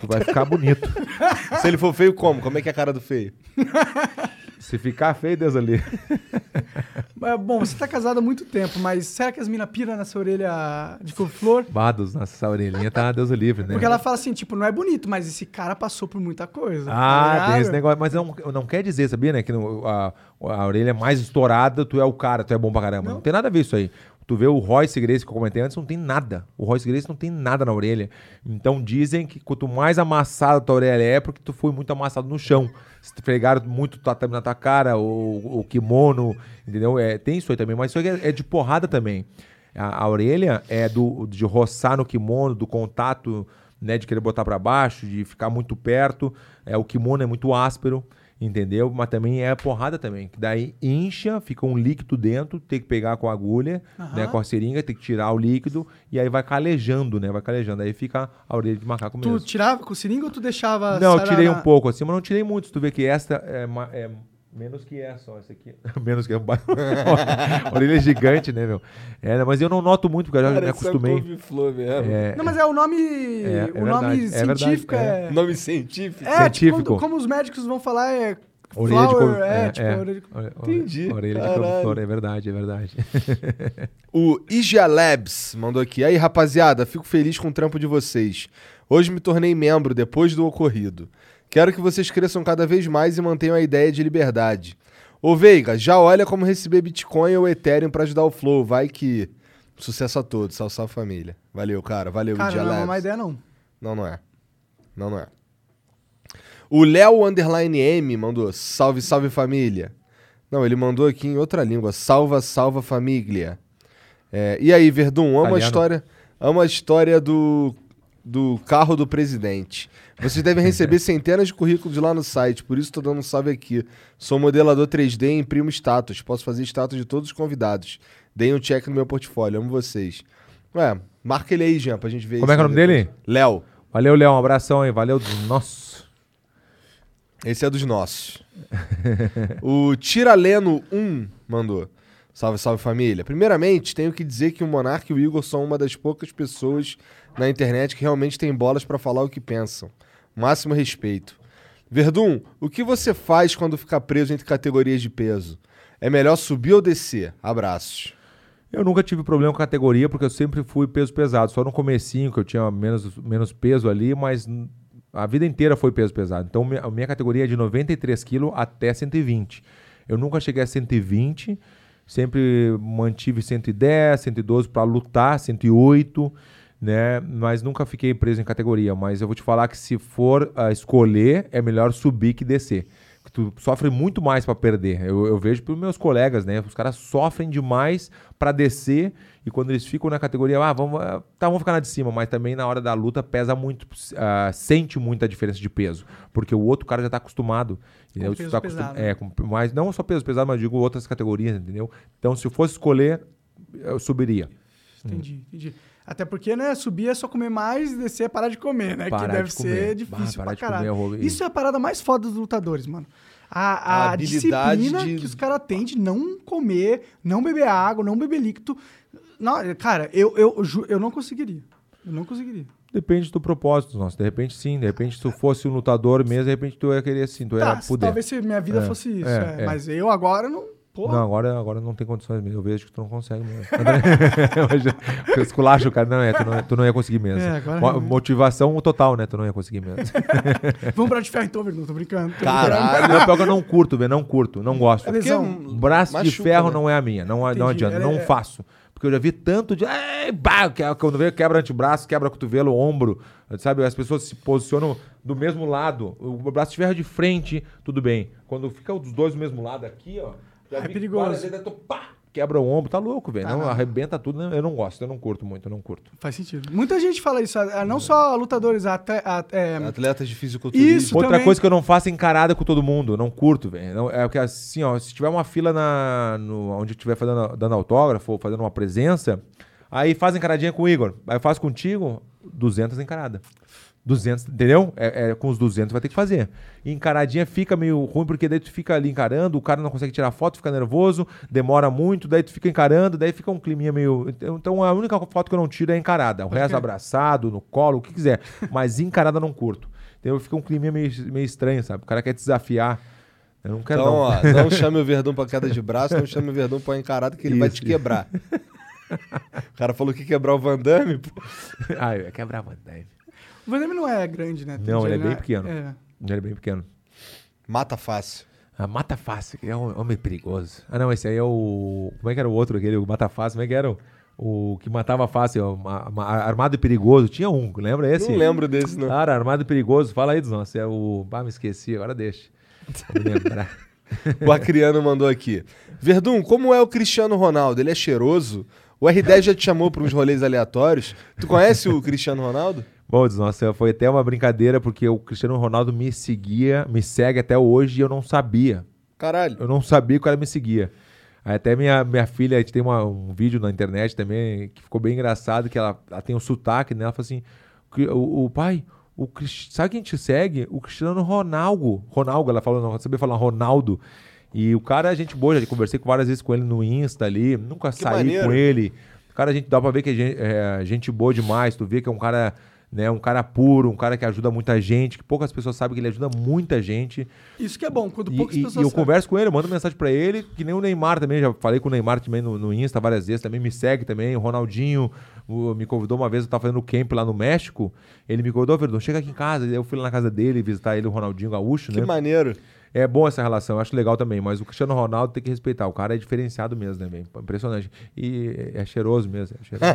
Tu vai ficar bonito. Se ele for feio, como? Como é que é a cara do feio? Se ficar feio, Deus ali. É, bom, você tá casado há muito tempo, mas será que as minas piram nessa orelha de couve-flor? Bados, nossa orelhinha tá Deus o livre, né? Porque ela fala assim, tipo, não é bonito, mas esse cara passou por muita coisa. tá Ah, tem esse negócio. Mas não, não quer dizer, sabia, né? Que no- a, a orelha mais estourada, tu é o cara, tu é bom pra caramba. Não, tem nada a ver isso aí. Tu vê o Royce Grace que eu comentei antes, não tem nada. O Royce Grace não tem nada na orelha. Então dizem que quanto mais amassada tua orelha é, porque tu foi muito amassado no chão. Se fregaram muito tatame na tua cara, o, o kimono, entendeu? É, tem isso aí também, mas isso aí é, é de porrada também. A, a orelha é do, de roçar no kimono, do contato, né? De querer botar pra baixo, de ficar muito perto. É, o kimono é muito áspero, entendeu? Mas também é porrada também. Que daí incha, fica um líquido dentro, tem que pegar com a agulha, né? Com a seringa, tem que tirar o líquido e aí vai calejando, né? Vai calejando. Aí fica a orelha de macaco Tu mesmo. tirava com seringa ou tu deixava... Não, eu tirei na- um pouco assim, mas não tirei muito. Se tu vê que esta é, é menos que essa, ó. Essa aqui. menos que a orelha gigante, né, meu? É, mas eu não noto muito, porque eu já me acostumei. couve-flor mesmo. É, Não, mas é o nome... É, é o nome verdade, é verdade, científico é. é... Nome científico. É, tipo, Científico. quando- como os médicos vão falar, é... Orelha de flower, couve- é, tipo, orelha de... Entendi, Orelha de caralho. couve-flor, é verdade, é verdade. O Igia Labs mandou aqui. Aí, rapaziada, fico feliz com o trampo de vocês. Hoje me tornei membro depois do ocorrido. Quero que vocês cresçam cada vez mais e mantenham a ideia de liberdade. Ô Veiga, já olha como receber Bitcoin ou Ethereum pra ajudar o Flow. Vai que. Sucesso a todos. Salve, salve família. Valeu, cara. Valeu, Cara, Igia não é Labs. uma ideia, não. Não, não é. Não, não é. O Léo Underline M mandou salve, salve família. Não, ele mandou aqui em outra língua. Salva, salva família. É, e aí, Verdun, amo a história, amo a história do, do carro do presidente. Vocês devem receber centenas de currículos lá no site, por isso tô dando um salve aqui. Sou modelador 3D e imprimo status. Posso fazer status de todos os convidados. Deem um check no meu portfólio, amo vocês. Ué, marca ele aí, Jean, pra gente ver Como é que é o nome depois. dele? Léo. Valeu, Léo, um abração aí. Valeu, nossa. Esse é dos nossos. o Tiraleno 1 mandou. Salve, salve família. Primeiramente, tenho que dizer que o Monark e o Igor são uma das poucas pessoas na internet que realmente tem bolas pra falar o que pensam. Máximo respeito. Verdun, o que você faz quando ficar preso entre categorias de peso? É melhor subir ou descer? Abraços. Eu nunca tive problema com categoria, porque eu sempre fui peso pesado. Só no comecinho que eu tinha menos, menos peso ali, mas a vida inteira foi peso pesado. Então a minha categoria é de 93 quilos até 120. Eu nunca cheguei a 120, sempre mantive 110, 112 para lutar, 108, né? Mas nunca fiquei preso em categoria. Mas eu vou te falar que se for ah, escolher, é melhor subir que descer. Que tu sofre muito mais para perder. Eu, eu vejo pelos meus colegas, né? Os caras sofrem demais para descer e quando eles ficam na categoria, ah, vamos, ah, tá, vamos ficar na de cima, mas também na hora da luta pesa muito, ah, sente muita diferença de peso, porque o outro cara já tá acostumado. entendeu? peso tá acostum- né? É, com, mas não só peso pesado, mas eu digo outras categorias, entendeu? Então, se eu fosse escolher, eu subiria. Entendi, entendi. Até porque, né, subir é só comer mais e descer é parar de comer, né? Parar que de deve comer. ser Bah, difícil parar pra de comer caralho. é. Isso é a parada mais foda dos lutadores, mano. A, a, A disciplina de- que os caras têm de não comer, não beber água, não beber líquido. Não, cara, eu, eu, ju- eu não conseguiria. Eu não conseguiria. Depende do propósito, nossa. De repente, sim. De repente, se tu fosse um lutador mesmo, de repente tu ia querer assim, tu ia Tá, se poder. talvez se minha vida É, fosse isso. é, é. é. Mas eu agora não. Porra. Não, agora, agora não tem condições mesmo. Eu vejo que tu não consegue mesmo. Eu esculacho o cara. Não, é, tu não, tu não ia conseguir mesmo. É, agora realmente. Motivação total, né? Tu não ia conseguir mesmo. Vamos pra de ferro então, Verdun, tô brincando. tô Caralho. Não, pior que eu não curto, velho. Não curto. Não gosto. É lesão. Braço de machuca, ferro né? não é a minha. Não, não adianta. Não é- faço. Porque eu já vi tanto de. Bah, que- quando vê, quebra antebraço, quebra cotovelo, ombro. Sabe? As pessoas se posicionam do mesmo lado. O braço de ferro é de frente, tudo bem. Quando fica os dois do mesmo lado aqui, ó. Já É perigoso. vezes, tu, pá, quebra o ombro, tá louco, velho. Não, Caralho. arrebenta tudo. né? Eu não gosto, eu não curto muito, eu não curto. Faz sentido. Muita gente fala isso, ah, não só lutadores, até. é, Atletas de fisiculturismo. Isso. Outra também- coisa que eu não faço é encarada com todo mundo. Eu não curto, velho. Não- É porque assim, ó, se tiver uma fila na, no, onde eu estiver fazendo, dando autógrafo ou fazendo uma presença, aí faz encaradinha com o Igor. Aí eu faço contigo, 200 encarada. 200, entendeu? É, é, com os 200 vai ter que fazer. E encaradinha fica meio ruim, porque daí tu fica ali encarando, o cara não consegue tirar foto, fica nervoso, demora muito, daí tu fica encarando, daí fica um climinha meio. Então a única foto que eu não tiro é encarada. O resto abraçado, no colo, o que quiser. Mas encarada não curto. Então fica um climinha meio, meio estranho, sabe? O cara quer te desafiar. Eu não quero Então, não. ó, não chame o Verdun pra queda de braço, não chame o Verdun pra encarada que ele vai Isso, te isso. quebrar. o cara falou que quebrar o Van Damme, pô. Ah, eu ia quebrar a vantagem. O Van Damme não é grande, né? Não, ele é bem pequeno. É. Ele é bem pequeno. Mata fácil. Ah, Mata Fácil, que é um homem perigoso. Ah, não, esse aí é o. Como é que era o outro, aquele? O Mata Fácil, como é que era? O, o que matava fácil, armado e perigoso. Tinha um, lembra esse? Não lembro desse, não. Cara, armado e perigoso. Fala aí dos nossos. É o. Ah, me esqueci, agora deixa. Vou lembrar. O Acriano mandou aqui. Verdun, como é o Cristiano Ronaldo? Ele é cheiroso? O R10 já te chamou para uns rolês aleatórios? Tu conhece o Cristiano Ronaldo? Bom, nossa, foi até uma brincadeira, porque o Cristiano Ronaldo me seguia, me segue até hoje e eu não sabia. Caralho. Eu não sabia que o cara me seguia. Até minha, minha filha, a gente tem uma- um vídeo na internet também que ficou bem engraçado, que ela, ela tem um sotaque, né? Ela fala assim, "Que- o, o pai, o, sabe quem te segue? O Cristiano Ronaldo. Ronaldo, ela falou, não sabia falar Ronaldo. E o cara é gente boa, já conversei várias vezes com ele no Insta ali, nunca saí maneiro. com ele. O cara, a gente dá pra ver que é gente, é gente boa demais, tu vê que é um cara, né, um cara puro, um cara que ajuda muita gente, que poucas pessoas sabem que ele ajuda muita gente. Isso que é bom, quando E, poucas e- e pessoas eu sabem. converso com ele, eu mando mensagem pra ele, que nem o Neymar também, já falei com o Neymar também no, no Insta várias vezes, também me segue também, o Ronaldinho o- me convidou uma vez, eu tava fazendo camp lá no México, ele me convidou, Verdun, chega aqui em casa, e eu fui lá na casa dele visitar ele, o Ronaldinho Gaúcho, Que né? maneiro. É bom essa relação, eu acho legal também, mas o Cristiano Ronaldo tem que respeitar, o cara é diferenciado mesmo, né, bem? Impressionante. E é cheiroso mesmo, é cheiroso. o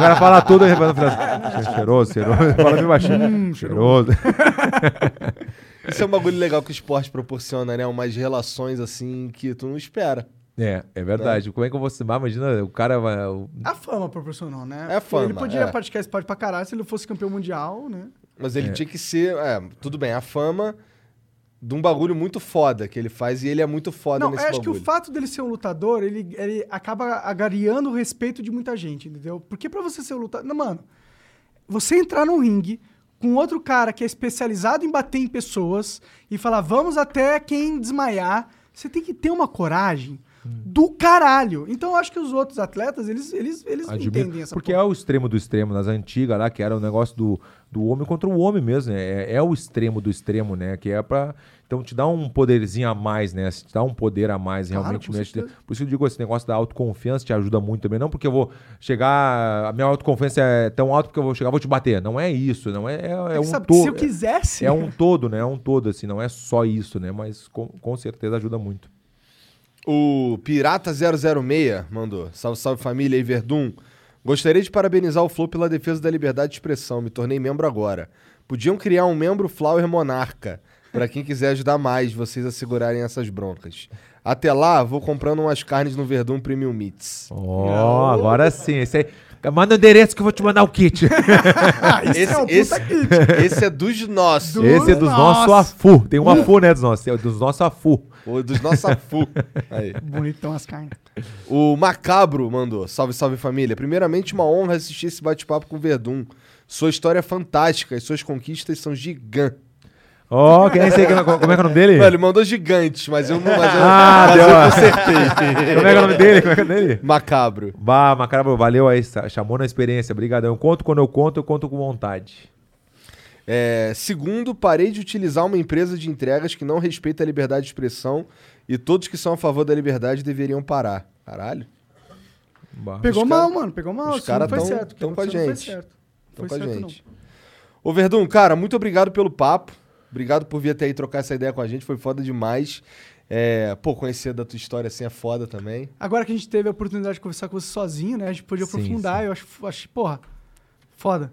cara fala tudo e no final, é cheiroso, cheiroso, fala bem baixinho, cheiroso. Isso é um bagulho legal que o esporte proporciona, né? Umas relações assim que tu não espera. É, é verdade. Como é que eu vou se Imagina, o cara vai. o- A fama proporcionou, né? É a fama, Ele podia é. praticar esporte pra caralho se ele fosse campeão mundial, né? Mas ele tinha que ser. É, tudo bem, a fama de um bagulho muito foda que ele faz e ele é muito foda Não, nesse eu acho que bagulho. o fato dele ser um lutador, ele, ele acaba agariando o respeito de muita gente, entendeu? Porque pra você ser um lutador. Não, mano, você entrar num ringue com outro cara que é especializado em bater em pessoas e falar, vamos até quem desmaiar, você tem que ter uma coragem do caralho. Então eu acho que os outros atletas, eles, eles, eles Admiro, entendem essa porque porra. é o extremo do extremo, nas antigas lá, que era o negócio do, do homem contra o homem mesmo, né? É, é o extremo do extremo, né? Que é pra. Então te dá um poderzinho a mais, né? Te dá um poder a mais, Claro, realmente. Por isso que eu digo, esse negócio da autoconfiança te ajuda muito também. Não porque eu vou chegar. A minha autoconfiança é tão alta porque eu vou chegar, vou te bater. Não é isso, não é. É, é É um sabe, se eu todo. quisesse. É um todo, né? É um todo, assim, não é só isso, né? Mas com, com certeza ajuda muito. O Pirata006 mandou. Salve, salve família e Verdun. Gostaria de parabenizar o Flow pela defesa da liberdade de expressão. Me tornei membro agora. Podiam criar um membro Flower Monarca. Pra quem quiser ajudar mais vocês a segurarem essas broncas. Até lá, vou comprando umas carnes no Verdun Premium Meats. Ó, agora sim. Esse aí. Manda o endereço que eu vou te mandar o kit. Isso Esse, é um puta esse, kit. esse é dos nossos. Do- Esse é dos nossos AFU. Tem um AFU, né? Dos nossos. É dos nossos AFU. O dos nossos afu. Aí. Bonitão as carnes. O Macabro mandou. Salve, salve família. Primeiramente, uma honra assistir esse bate-papo com o Verdun. Sua história é fantástica e suas conquistas são gigantes. Ó, quem é esse aí? Como é como é que é o nome dele? Velho, mandou gigantes, mas eu não. Mas eu, Ah, mas deu eu consertei. Como é que é o nome dele? Como é que é o nome dele? Macabro. Bah, Macarabo, valeu aí. Chamou na experiência. Obrigadão. Eu conto quando eu conto, eu conto com vontade. É, segundo, parei de utilizar uma empresa de entregas que não respeita a liberdade de expressão e todos que são a favor da liberdade deveriam parar. Caralho. Bah. Pegou Os mal, cara- mano. Pegou mal. os Isso cara não foi tão- certo. O que tão com a gente. Foi certo. Foi com a gente. Ô, Verdun, cara, muito obrigado pelo papo. Obrigado por vir até aí trocar essa ideia com a gente. Foi foda demais. É, pô, conhecer da tua história assim é foda também. Agora que a gente teve a oportunidade de conversar com você sozinho, né? A gente podia Sim, aprofundar. sim. Eu acho, acho, porra, foda.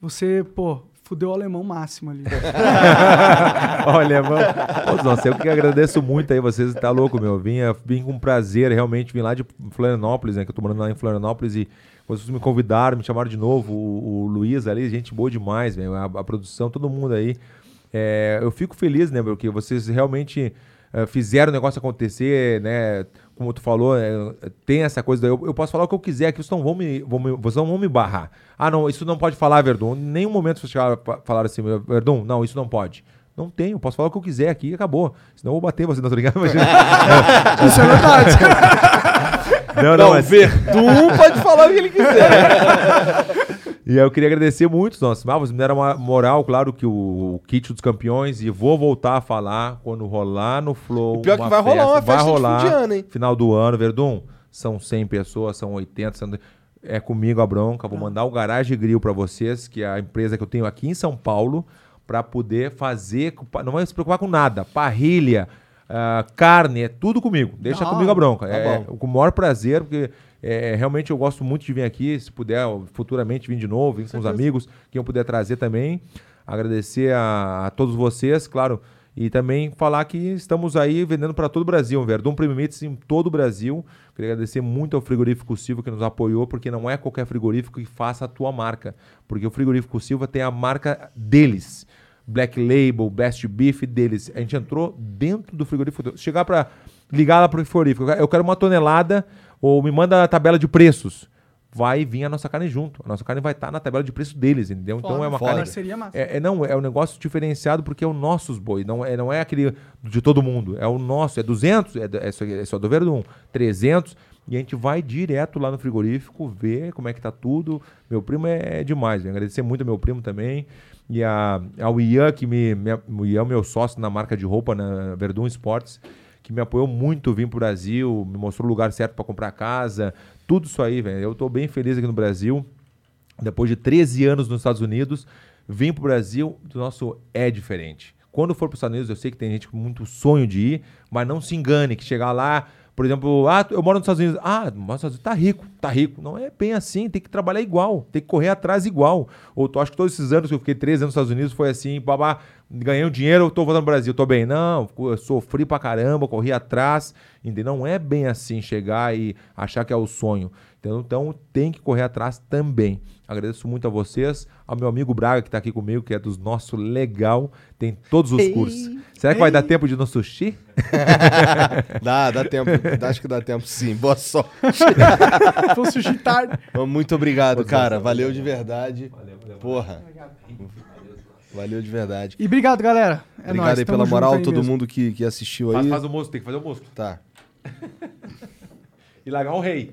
Você, pô, fudeu o alemão máximo ali. Olha, mano. Pô, nossa, eu que agradeço muito aí vocês, tá louco, meu. Vim, vim com prazer, realmente, vim lá de Florianópolis, né? Que eu tô morando lá em Florianópolis e vocês me convidaram, me chamaram de novo, o, o Luiz ali, gente boa demais, velho. A, a produção, todo mundo aí. É, eu fico feliz, né, porque vocês realmente eh, fizeram o negócio acontecer, né? Como tu falou, é, tem essa coisa, eu, eu posso falar o que eu quiser, aqui vocês não vão me, vão me- vocês não vão me barrar. Ah, não, isso não pode falar, Verdun. Em nenhum momento vocês chegaram a falar assim, Verdun, não, isso não pode. Não tenho, posso falar o que eu quiser aqui e acabou. Senão eu vou bater você, não tô ligado? Imagina. Isso é verdade. Não, Não, não, mas... Verdun pode falar o que ele quiser. E aí eu queria agradecer muito os nossos. Ah, vocês me deram uma moral, claro, que o, o kit dos campeões, e vou voltar a falar quando rolar no Flow. E pior que vai rolar uma vai festa de rolar, fim de ano, hein? Final do ano, Verdun. São 100 pessoas, são 80, são... é comigo a bronca. Vou mandar o Garage Grill pra vocês, que é a empresa que eu tenho aqui em São Paulo, pra poder fazer. Não vai se preocupar com nada. Parrilha, ah, carne, é tudo comigo. Deixa Da comigo a bronca. Tá é, com o maior prazer, porque é, realmente eu gosto muito de vir aqui. Se puder, futuramente vir de novo, vir com os amigos, quem eu puder trazer também. Agradecer a, a todos vocês, claro. E também falar que estamos aí vendendo para todo o Brasil, Verdun Premium Meats em todo o Brasil. Queria agradecer muito ao Frigorífico Silva que nos apoiou, porque não é qualquer frigorífico que faça a tua marca. Porque o Frigorífico Silva tem a marca deles. Black Label, Best Beef deles. A gente entrou dentro do frigorífico. Chegar para ligar lá pro frigorífico, eu quero uma tonelada ou me manda a tabela de preços. Vai vir a nossa carne junto. A nossa carne vai estar na tabela de preço deles, entendeu? então Foda, é uma foda. carne. Parceria massa. É, é- não, é um negócio diferenciado porque é o nossos boi, não é, não é aquele de todo mundo, é o nosso, é 200, é, é, só, é só do Verdun, 300, e a gente vai direto lá no frigorífico ver como é que tá tudo. Meu primo é, demais, venho agradecer muito ao meu primo também, e a, ao Ian, que me, me, o Ian é o meu sócio na marca de roupa, na Verdun Esportes, que me apoiou muito vir pro Brasil, me mostrou o lugar certo para comprar casa, tudo isso aí, velho. Eu tô bem feliz aqui no Brasil depois de 13 anos nos Estados Unidos, vim pro Brasil, o nosso é diferente. Quando for para os Estados Unidos, eu sei que tem gente com muito sonho de ir, mas não se engane que chegar lá, por exemplo, ah, eu moro nos Estados Unidos, ah, mas nos Estados Unidos tá rico, tá rico. Não é bem assim, tem que trabalhar igual, tem que correr atrás igual. Ou tu acha que todos esses anos que eu fiquei 13 anos nos Estados Unidos foi assim, babá, ganhei um dinheiro, tô voltando pro Brasil, tô bem. Não, eu sofri pra caramba, corri atrás, entendeu? Não é bem assim chegar e achar que é o sonho. Entendeu? Então tem que correr atrás também. Agradeço muito a vocês, ao meu amigo Braga que está aqui comigo, que é dos nossos legal, tem todos os cursos. Será que vai dar tempo de ir no sushi? Dá, dá tempo. Acho que dá tempo sim. Boa sorte. Foi um sushi tarde. Muito obrigado, cara. Valeu de verdade. Porra. Valeu de verdade. E obrigado, galera. É Obrigado nóis, aí pela moral, aí todo mesmo. mundo que, que assistiu Faz, aí. faz o moço, tem que fazer o moço. Tá. E largar um rei.